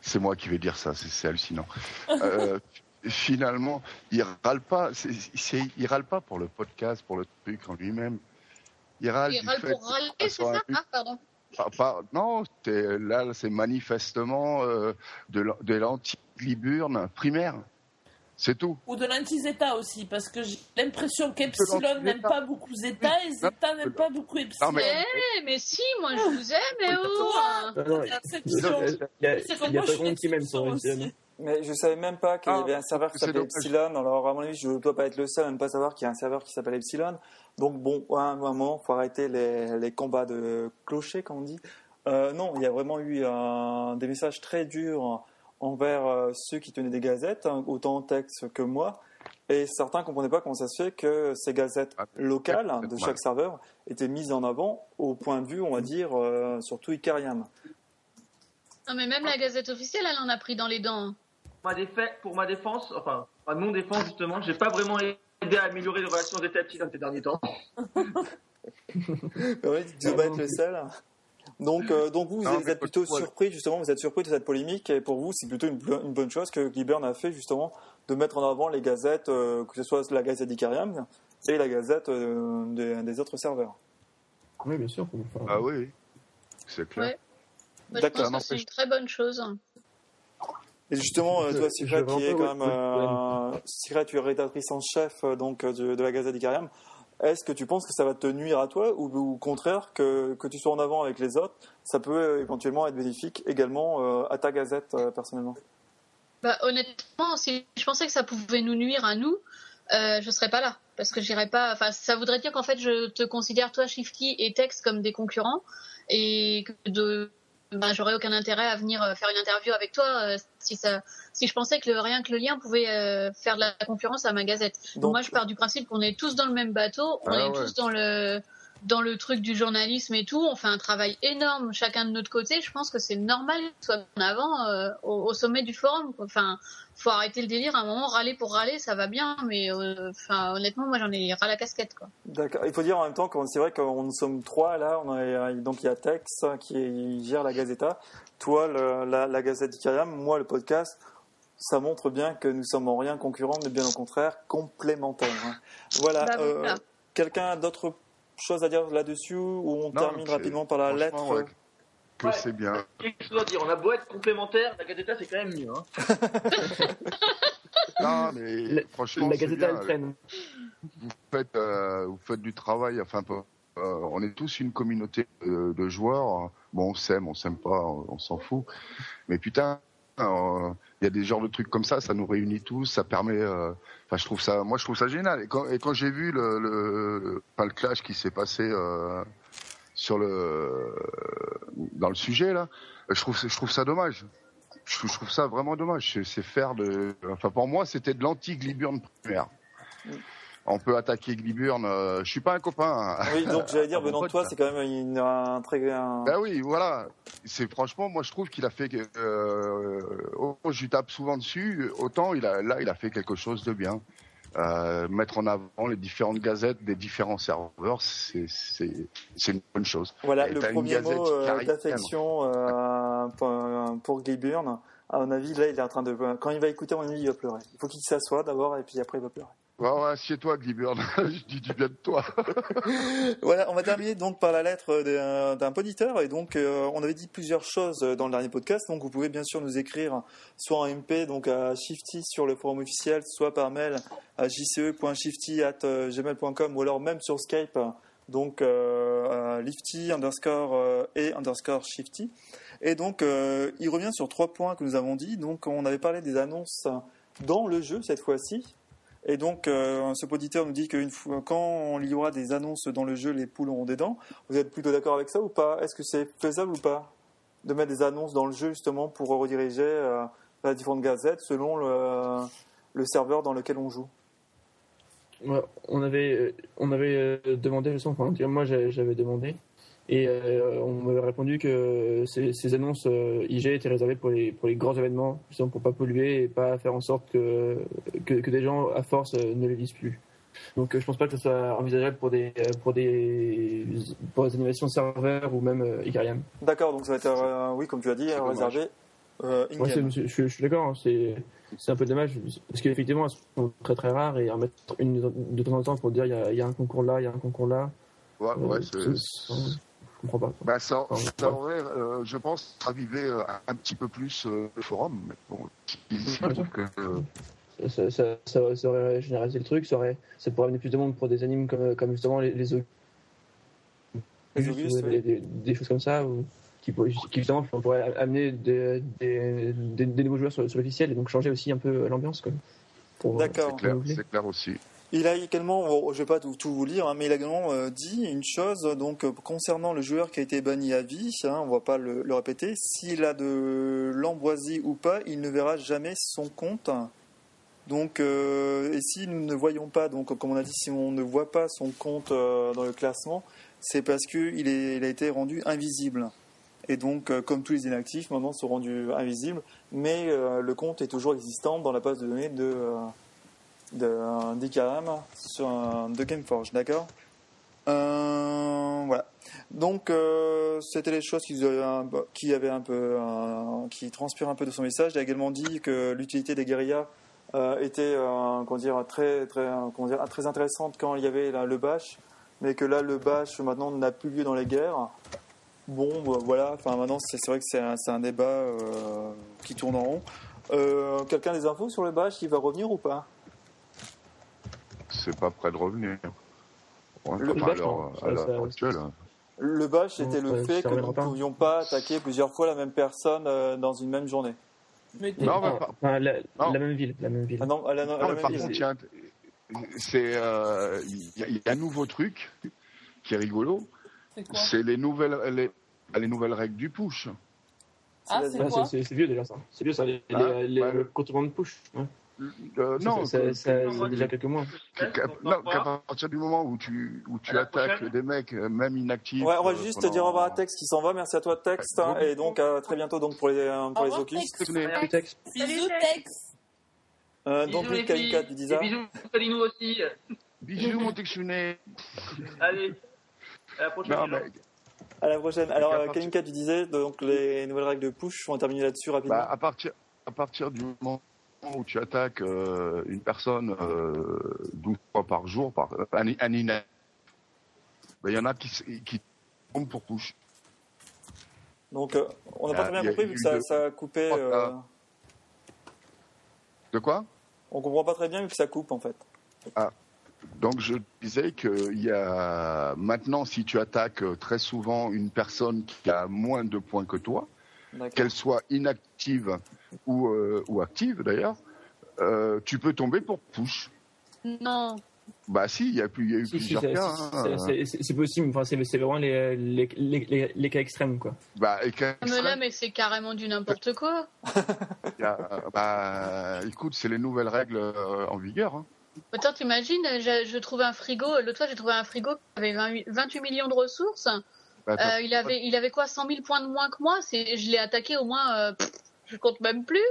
c'est moi qui vais dire ça, c'est hallucinant. Euh, [laughs] finalement, il râle pas, c'est- il râle pas pour le podcast, pour le truc en lui-même. Il râle Ils râlent fait pour que râler, c'est ça Ah, pardon. pas- pas- non, là, c'est manifestement de, de l'anti-liburne primaire. C'est tout. Ou de l'anti-Zeta aussi, parce que j'ai l'impression qu'Epsilon n'aime pas beaucoup Zeta et Zeta n'aime pas beaucoup Epsilon. Non, mais- Eh, mais si, moi je vous aime, mais oh La il y a- il il pas monde qui m'aime. Epsilon. Mais je savais même pas qu'il y Ah, avait un serveur qui c'est s'appelait. Epsilon. Alors, à mon avis, je ne dois pas être le seul à ne pas savoir qu'il y a un serveur qui s'appelle Epsilon. Donc, bon, à un moment, faut arrêter les, les combats de clochers, comme on dit. Euh, non, il y a vraiment eu un- des messages très durs envers euh, ceux qui tenaient des gazettes, hein, autant en texte que moi. Et certains ne comprenaient pas comment ça se fait que ces gazettes Ah, locales peut-être de chaque serveur étaient mises en avant au point de vue, on va dire, euh, surtout Icariam. Non, mais même la gazette officielle, elle en a pris dans les dents. hein. Ma défa- pour ma défense, enfin, ma non-défense justement, j'ai pas vraiment aidé à améliorer les relations des Epsilon ces derniers temps. [laughs] Oui, tu dois être le seul. Donc, euh, donc vous, vous Non, êtes plutôt surpris, justement, vous êtes surpris de cette polémique, et pour vous, c'est plutôt une, une bonne chose que Gliburn a fait, justement, de mettre en avant les gazettes, euh, que ce soit la gazette d'Icariam et la gazette euh, des, des autres serveurs. Oui, bien sûr. Enfin, Ah oui, c'est clair. Ouais. Je D'accord, c'est une très bonne chose. Et justement, toi, Syrah, qui est quand même, Syrah, tu es rédactrice en chef donc de, de la Gazette d'Icariam. Est-ce que tu penses que ça va te nuire à toi ou, au contraire que, que tu sois en avant avec les autres, ça peut euh, éventuellement être bénéfique également euh, à ta Gazette euh, personnellement? Bah, honnêtement, si je pensais que ça pouvait nous nuire à nous, euh, je serais pas là. Parce que j'irais pas. Enfin, ça voudrait dire qu'en fait, je te considère, toi, Shifty et Tex, comme des concurrents. Et que de. Bah, j'aurais aucun intérêt à venir euh, faire une interview avec toi euh, si ça, si je pensais que le, rien que le lien pouvait euh, faire de la concurrence à ma gazette. Donc, Donc- moi, je pars du principe qu'on est tous dans le même bateau, on Ah est ouais. tous dans le dans le truc du journalisme et tout. On fait un travail énorme chacun de notre côté. Je pense que c'est normal qu'on soit en avant euh, au, au sommet du forum. quoi. Enfin, faut arrêter le délire. À un moment, râler pour râler, ça va bien, mais euh, enfin, honnêtement, moi, j'en ai ras la casquette, quoi. D'accord. Il faut dire en même temps que c'est vrai qu'on nous sommes trois là. On a, donc il y a Tex euh, qui gère la Gazeta, toi le- la, la Gazette d'Icariam, moi le podcast. Ça montre bien que nous sommes en rien concurrents, mais bien au contraire complémentaires. hein. Voilà. Bah, euh, voilà. Quelqu'un a choses à dire là-dessus ou on Non, termine rapidement par la lettre ouais, que Ouais. c'est bien. Qu'est-ce que je dois dire On a beau être complémentaires, la Gazeta c'est quand même mieux. Hein. [laughs] Non, mais La- franchement, la Gazeta, bien. elle traîne. Vous faites, euh, vous faites du travail. Enfin, pas- euh, on est tous une communauté de, de joueurs. Bon, on s'aime, on s'aime pas, on, on s'en fout. Mais putain, euh, il y a des genres de trucs comme ça, ça nous réunit tous, ça permet. euh, Enfin, je trouve ça, moi, je trouve ça génial. Et quand, et quand j'ai vu le, le, enfin, le clash qui s'est passé euh, sur le, dans le sujet là, je trouve, je trouve ça dommage. Je, trouve ça vraiment dommage. C'est- faire de, enfin, pour moi, c'était de l'anti-Gliburn primaire. On peut attaquer Gliburn. euh, je suis pas un copain. Oui, donc j'allais dire, [laughs] pote, toi, c'est quand même une- un très. un- Ben oui, voilà. C'est franchement, moi je trouve qu'il a fait. Euh, oh, je lui tape souvent dessus. Autant il a là, il a fait quelque chose de bien. euh, mettre en avant les différentes gazettes des différents serveurs, c'est une bonne chose. Voilà, Et le premier mot euh, d'affection euh, pour, pour Guy Byrne. À mon avis, là, il est en train de. Quand il va écouter, à mon avis, il va pleurer. Il faut qu'il s'assoie d'abord et puis après, il va pleurer. Ouais, assieds-toi, Gliburn. [laughs] Je dis du bien de toi. [laughs] Voilà, on va terminer donc par la lettre d'un poditeur. Et donc, euh, on avait dit plusieurs choses dans le dernier podcast. Donc, vous pouvez bien sûr nous écrire soit en MP, donc à Shifty sur le forum officiel, soit par mail à jce.shifty.gmail.com ou alors même sur Skype, donc euh, à lifty underscore euh, et underscore shifty. Donc, euh, il revient sur trois points que nous avons dit. Donc, on avait parlé des annonces dans le jeu cette fois-ci. Et donc, euh, ce poditeur nous dit que quand il y aura des annonces dans le jeu, les poules auront des dents. Vous êtes plutôt d'accord avec ça ou pas? Est-ce que c'est faisable ou pas de mettre des annonces dans le jeu justement pour rediriger euh, la différentes gazettes selon le, serveur dans lequel on joue? On avait, euh, on avait euh, demandé, justement, enfin, moi j'avais demandé, et euh, on m'avait répondu que ces, ces annonces euh, IG étaient réservées pour les, pour les grands événements, justement pour pas polluer et pas faire en sorte que, que, que des gens à force euh, ne les lisent plus. Donc euh, je pense pas que ce soit envisageable pour des, euh, pour des, pour des animations serveurs ou même euh. D'accord, donc ça va être, euh, oui, comme tu as dit, réservé euh, Ouais, je, suis d'accord, hein, c'est c'est un peu dommage parce qu'effectivement elles sont très très rares et en mettre une de temps en temps pour dire il y y a un concours là, il y a un concours là. Ouais, euh, ouais, comprends pas. Bah, ça, ça aurait, euh, je pense, ravivé euh, un, petit peu plus euh, le forum. Mais bon, que, euh, Ça, ça, ça- ça aurait généralisé le truc, ça, aurait, ça pourrait amener plus de monde pour des animes comme, comme justement les, les Les des, choses comme ça, ou, qui, pourraient- qui justement pourraient amener des, des, des- des nouveaux joueurs sur, sur l'officiel et donc changer aussi un peu l'ambiance. D'accord. c'est clair, renouveler. c'est clair aussi. Il a également, je vais pas tout, vous lire, hein, mais il a également euh, dit une chose donc euh, concernant le joueur qui a été banni à vie. hein, on va pas le, répéter. S'il a de l'ambroisie ou pas, il ne verra jamais son compte. Donc, euh, et si nous ne voyons pas, donc comme on a dit, si on ne voit pas son compte dans le classement, c'est parce que il, a été rendu invisible. Et donc, comme tous les inactifs, maintenant sont rendus invisibles, mais le compte est toujours existant dans la base de données de d'Ikaram sur un, de Gameforge, d'accord Euh, Voilà. Donc, euh, c'était les choses qui qui avaient un peu, transpirent un peu de son message. Il a également dit que l'utilité des guérillas euh, était, comment dire, très, très, comment dire, très intéressante quand il y avait le bash, mais que là, le bash maintenant n'a plus lieu dans les guerres. Bon, bah, voilà. Enfin, maintenant, c'est vrai que c'est un, un débat qui tourne en rond. Quelqu'un des infos sur le bash Il va revenir ou pas? C'est pas près de revenir. Le à l'heure- actuelle. hein. Le bash, c'était le fait que nous ne pas. pouvions pas attaquer plusieurs fois la même personne euh, dans une même journée. Mais Non, mais Ah, pas- enfin, la, non. la même ville, la même ville. Ah non, la, à Non, la mais même par ville. contre, il y a un- c'est, euh, il y, a- il y a un nouveau truc qui est rigolo. c'est les nouvelles, les, les nouvelles règles du push. Ah, C'est Ah, quoi c'est- c'est vieux déjà ça. C'est vieux ça, les, Ah, les, les- bah, le contournement de push. ouais. Euh, non, ça, déjà quelques mois. qu'à- non, qu'à partir du moment où tu, où tu attaques prochaine. des mecs, euh, même inactifs. Ouais, on va euh, juste pendant- dire au revoir à Tex qui s'en va. Merci à toi, Tex. Ouais. hein, et donc, à très bientôt donc, pour les, euh, pour les Tex. Bisous, Tex. Euh, donc, filles. Kalika, tu disais bisous, Salino aussi. Bisous, mon textionné. Allez, à la prochaine. Non, À la prochaine. Alors, euh, partir- tu disais donc les nouvelles règles de push. On va terminer là-dessus rapidement. bah, à partir, à partir du moment où tu attaques euh, une personne euh, 12 fois par jour, par un, un inactif, bah, il y en a qui, qui tombent pour push. donc, euh, on n'a pas a- très bien compris vu que ça, de- ça a coupé. Euh, ah. De quoi? on comprend pas très bien vu que ça coupe en fait. Donc je disais qu'il y a maintenant, si tu attaques euh, très souvent une personne qui a moins de points que toi, qu'elle soit inactive ou, euh, ou active d'ailleurs, euh, tu peux tomber pour push. Non. Bah si, il y a, plus, il y a eu Si, si, plusieurs c'est- cas. c'est- hein. c'est- possible. Enfin, c'est c'est vraiment les, les, les, les, les cas extrêmes quoi. Bah, qu'à- Mais là, mais c'est carrément du n'importe quoi. [laughs] il y a- bah, écoute, c'est les nouvelles règles euh, en vigueur. hein. Attends, t'imagines, je, je trouvais un frigo, l'autre fois j'ai trouvé un frigo qui avait 28, 28 millions de ressources. Bah, Euh, il, avait, il avait quoi, 100 000 points de moins que moi? C'est, Je l'ai attaqué au moins, euh, pff, je compte même plus.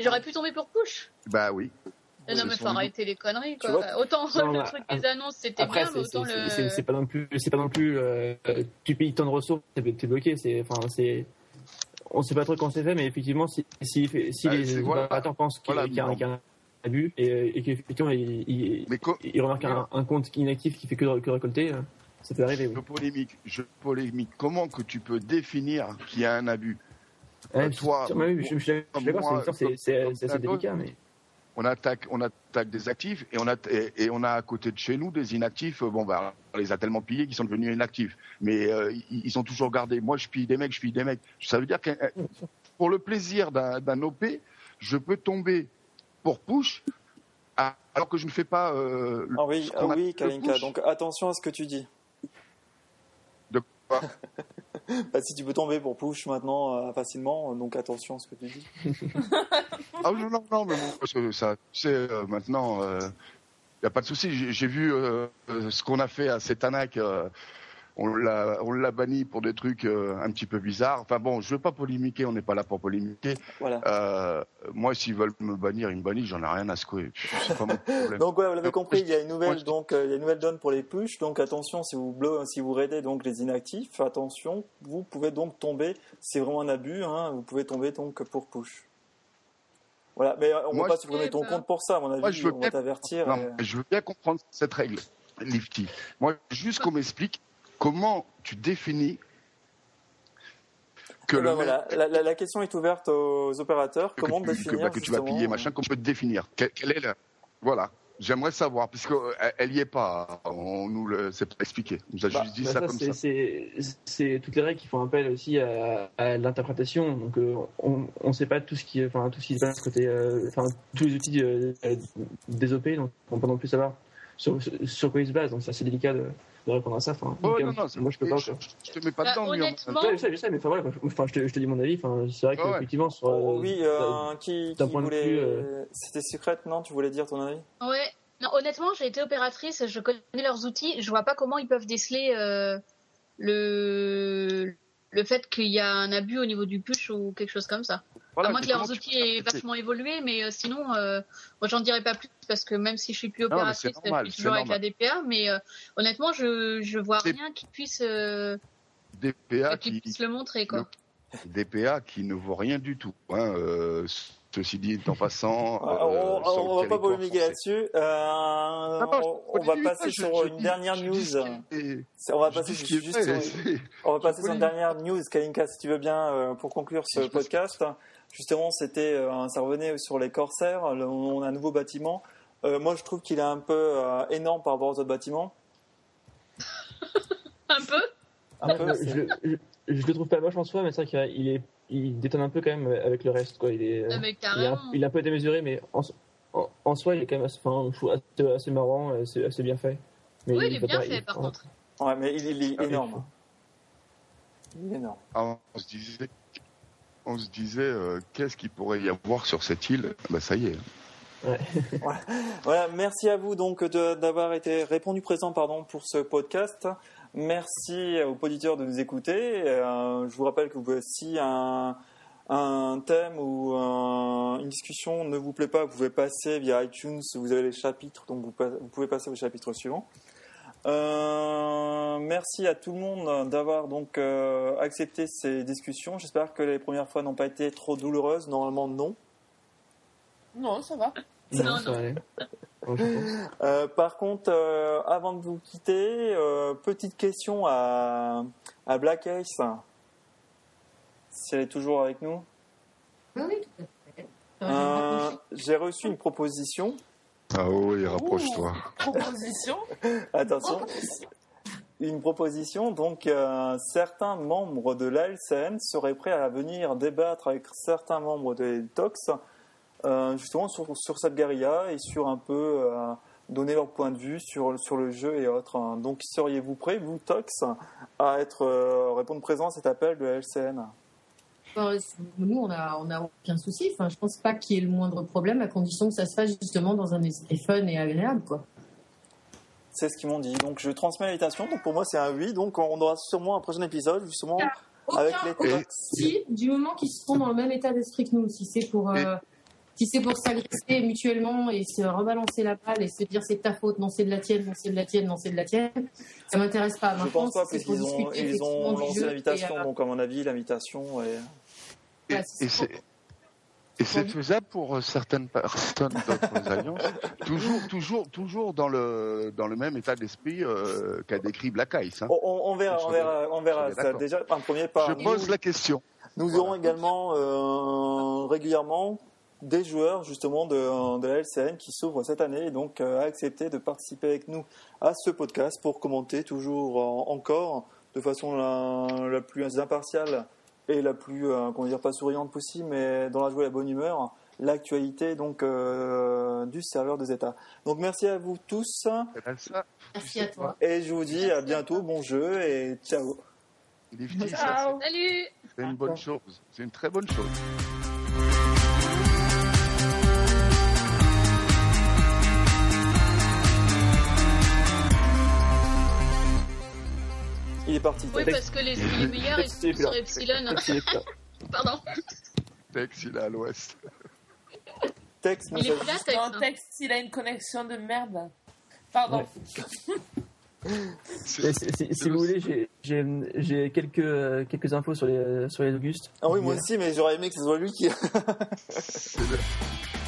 J'aurais pu tomber pour push. bah oui. Non, mais faut arrêter les conneries, Tu quoi. vois, autant non, le bah, truc des annonces, c'était bien, mais autant c'est le. c'est- pas non plus, c'est pas non plus, euh, tu payes tant de ressources, t'es bloqué. C'est, enfin, c'est, on sait pas trop comment c'est fait, mais effectivement, si, si, si Ah, les opérateurs pensent qu'il Voilà, y a un- non. qu'il y a un abus et, et qu'effectivement, ils, co- ils remarquent un, un compte inactif qui fait que, que récolter, euh, ça peut arriver, oui. je polémique, je polémique. Comment que tu peux définir qu'il y a un abus? Ouais, toi, je, oui, je, je, je suis d'accord, moi, c'est- c'est comme- c'est- comme c'est assez Tato, délicat, mais. on attaque, on attaque des actifs et on a, et, et on a à côté de chez nous des inactifs. euh, Bon, bah, on les a tellement pillés qu'ils sont devenus inactifs. Mais euh, ils, ils sont toujours gardés. Moi, je pille des mecs, je pille des mecs. Ça veut dire que euh, pour le plaisir d'un OP, je peux tomber pour push alors que je ne fais pas. euh, Ah oui, ce ah oui, le Kalinka. Donc attention à ce que tu dis. Quoi [laughs] Bah, si tu peux tomber pour push maintenant euh, facilement, donc attention à ce que tu dis. Ah non, non, non, mais bon, parce que ça, tu sais, euh, maintenant, il n'y a pas de souci. J'ai vu euh, euh, ce qu'on a fait à Cetanac. Euh, on l'a on l'a banni pour des trucs euh, un petit peu bizarres. Enfin bon, je veux pas polémiquer, on n'est pas là pour polémiquer. Voilà. Euh, moi, s'ils veulent me bannir, ils me bannissent, j'en ai rien à secouer. C'est pas mon problème. [laughs] Donc ouais, vous l'avez compris, il y a une nouvelle donc euh, il y a une nouvelle donne pour les push. Donc attention si vous blo- si vous raidez donc les inactifs, attention, vous pouvez donc tomber. C'est vraiment un abus, hein, vous pouvez tomber donc pour push. Voilà, mais euh, on Moi, va pas supprimer ton compte pour ça, à mon avis. Moi, je veux on va bien- t'avertir. Non, et- mais je veux bien comprendre cette règle, Lifty. Moi, juste qu'on m'explique comment tu définis que Eh ben le voilà, la, la- la question est ouverte aux opérateurs. que Comment tu- que, définir bah, que tu vas piller, machin, qu'on peut te définir. Quelle, quelle est la... Voilà. J'aimerais savoir, puisque euh, elle y est pas. On nous le, c'est pas expliqué. On nous a Bah, juste dit Bah, ça ça, comme c'est- ça. c'est c'est toutes les règles qui font appel aussi à, à l'interprétation. Donc, euh, on ne sait pas tout ce qui, enfin, tout ce qui se passe côté, euh, enfin, tous les outils euh, des OP, donc on peut pas non plus savoir sur, sur quoi ils se basent. Donc, c'est assez délicat de, de répondre à ça. Enfin, Oh, non, euh, non, moi, je peux pas. je, je te mets pas Bah, dedans, honnêtement- Ouais, je sais, je sais, mais enfin, voilà, enfin, je, te, je te dis mon avis. Enfin, c'est vrai qu'effectivement, sur. Oh, euh, oui, euh, qui, qui point de voulait. vue, euh, C'était secrète, non Tu voulais dire ton avis? Ouais. Non, honnêtement, j'ai été opératrice, je connais leurs outils, je vois pas comment ils peuvent déceler euh, le le fait qu'il y a un abus au niveau du push ou quelque chose comme ça. Voilà, à moins que leurs outils aient vachement évolué, mais euh, sinon, euh, moi j'en dirais pas plus parce que même si je suis plus Non, opératrice, normal, je suis toujours avec la. DPA, mais euh, honnêtement, je je vois rien qui puisse euh, DPA qui qui, puisse le montrer quoi. DPA qui ne vaut rien du tout. Hein, ceci dit, en passant. Ah, euh, on, le va pas polémiquer là-dessus. Euh, je- on, on va passer je- sur je une dis- dernière news. est- On va passer juste sur- c'est- On va passer Je sur une dernière news, Kalinka, si tu veux bien, euh, pour conclure ce Si podcast. Justement, c'était, euh, ça revenait sur les corsaires. Le- on a un nouveau bâtiment. Euh, moi, je trouve qu'il est un peu euh, énorme par rapport aux autres bâtiments. [laughs] Un peu. Un je, je, je le trouve pas moche en soi, mais c'est vrai qu'il est, il détonne un peu quand même avec le reste. Quoi. Il, est, Ah, mais il, est un, il est un peu démesuré, mais en, en, en soi, il est quand même assez, enfin, assez, assez marrant, assez, assez bien fait. Mais Oui, il est bien pas- fait il- par contre. Ouais, mais il, il est Ah oui. énorme. Il est énorme. Ah, on se disait, on se disait euh, qu'est-ce qu'il pourrait y avoir sur cette île? Bah ça y est. Voilà, merci à vous donc d'avoir été répondu présent pardon pour ce podcast. Merci aux auditeurs de nous écouter. Euh, je vous rappelle que vous pouvez, si un, un thème ou un- une discussion ne vous plaît pas, vous pouvez passer via iTunes. Vous avez les chapitres, donc vous, pouvez passer au chapitre suivant. Euh, merci à tout le monde d'avoir donc euh, accepté ces discussions. J'espère que les premières fois n'ont pas été trop douloureuses. Normalement, non. Non, ça va. Non, Non, ça non. va. [laughs] Euh, par contre, euh, avant de vous quitter, euh, petite question à, à Black Ace. Si elle est toujours avec nous. Oui, oui, tout à fait. Euh, J'ai reçu une proposition. Ah oui, rapproche-toi. Proposition. [laughs] Attention. Une proposition, donc euh, certains membres de l'ALCN seraient prêts à venir débattre avec certains membres des TOX, euh, justement sur, sur cette guérilla et sur un peu euh, donner leur point de vue sur, sur le jeu et autres. hein. Donc seriez-vous prêts, vous TOX, à être euh, répondre présent à cet appel de l'ALCN Enfin, nous, on a, on a aucun souci. Enfin, je pense pas qu'il y ait le moindre problème, à condition que ça se fasse justement dans un esprit fun et agréable, quoi. C'est ce qu'ils m'ont dit. Donc je transmets l'invitation. Donc pour moi c'est un oui. Donc on aura sûrement un prochain épisode justement avec les souci, du moment qu'ils seront dans le même état d'esprit que nous. Si c'est pour, euh, si c'est pour s'agresser mutuellement et se rebalancer la balle et se dire c'est de ta faute, non c'est de la tienne, non c'est de la tienne, non c'est de la tienne, ça m'intéresse pas. Je Maintenant, pense pas, parce qu'ils ont, ils ont lancé l'invitation, euh, donc à mon avis, l'invitation est... Et, Ouais, et c'est c'est et c'est faisable pour euh, certaines personnes d'autres [laughs] alliances, toujours, toujours, toujours dans le dans le même état d'esprit euh, qu'a décrit Black Ice. hein. On, verra, on verra, on verra. Je Ça, d'accord. déjà, un premier pas. Je Nous- pose la question. Nous aurons également euh, régulièrement des joueurs justement de, de la LCN qui s'ouvrent cette année et donc euh, accepté de participer avec nous à ce podcast pour commenter toujours en- encore de façon la, la plus impartiale et la plus euh, comment dire pas souriante possible mais dans la joie et la bonne humeur l'actualité donc euh, du serveur de Zeta. Donc merci à vous tous Merci à toi. et je vous dis à bientôt, bon jeu et ciao. Ciao. Salut. c'est une bonne chose. C'est une très bonne chose. Il est parti. Oui, parce que les, les meilleurs, ils sont sur Epsilon. [laughs] Pardon. Tex, il est à l'ouest. Texte, Il est là, Tex. Non, texte, il a une connexion de merde. Pardon. Si, [laughs] si- si vous voulez, j'ai- quelques, euh, quelques infos sur les, sur les Augustes. Ah oui, moi aussi, mais j'aurais aimé que ce soit lui qui. [laughs]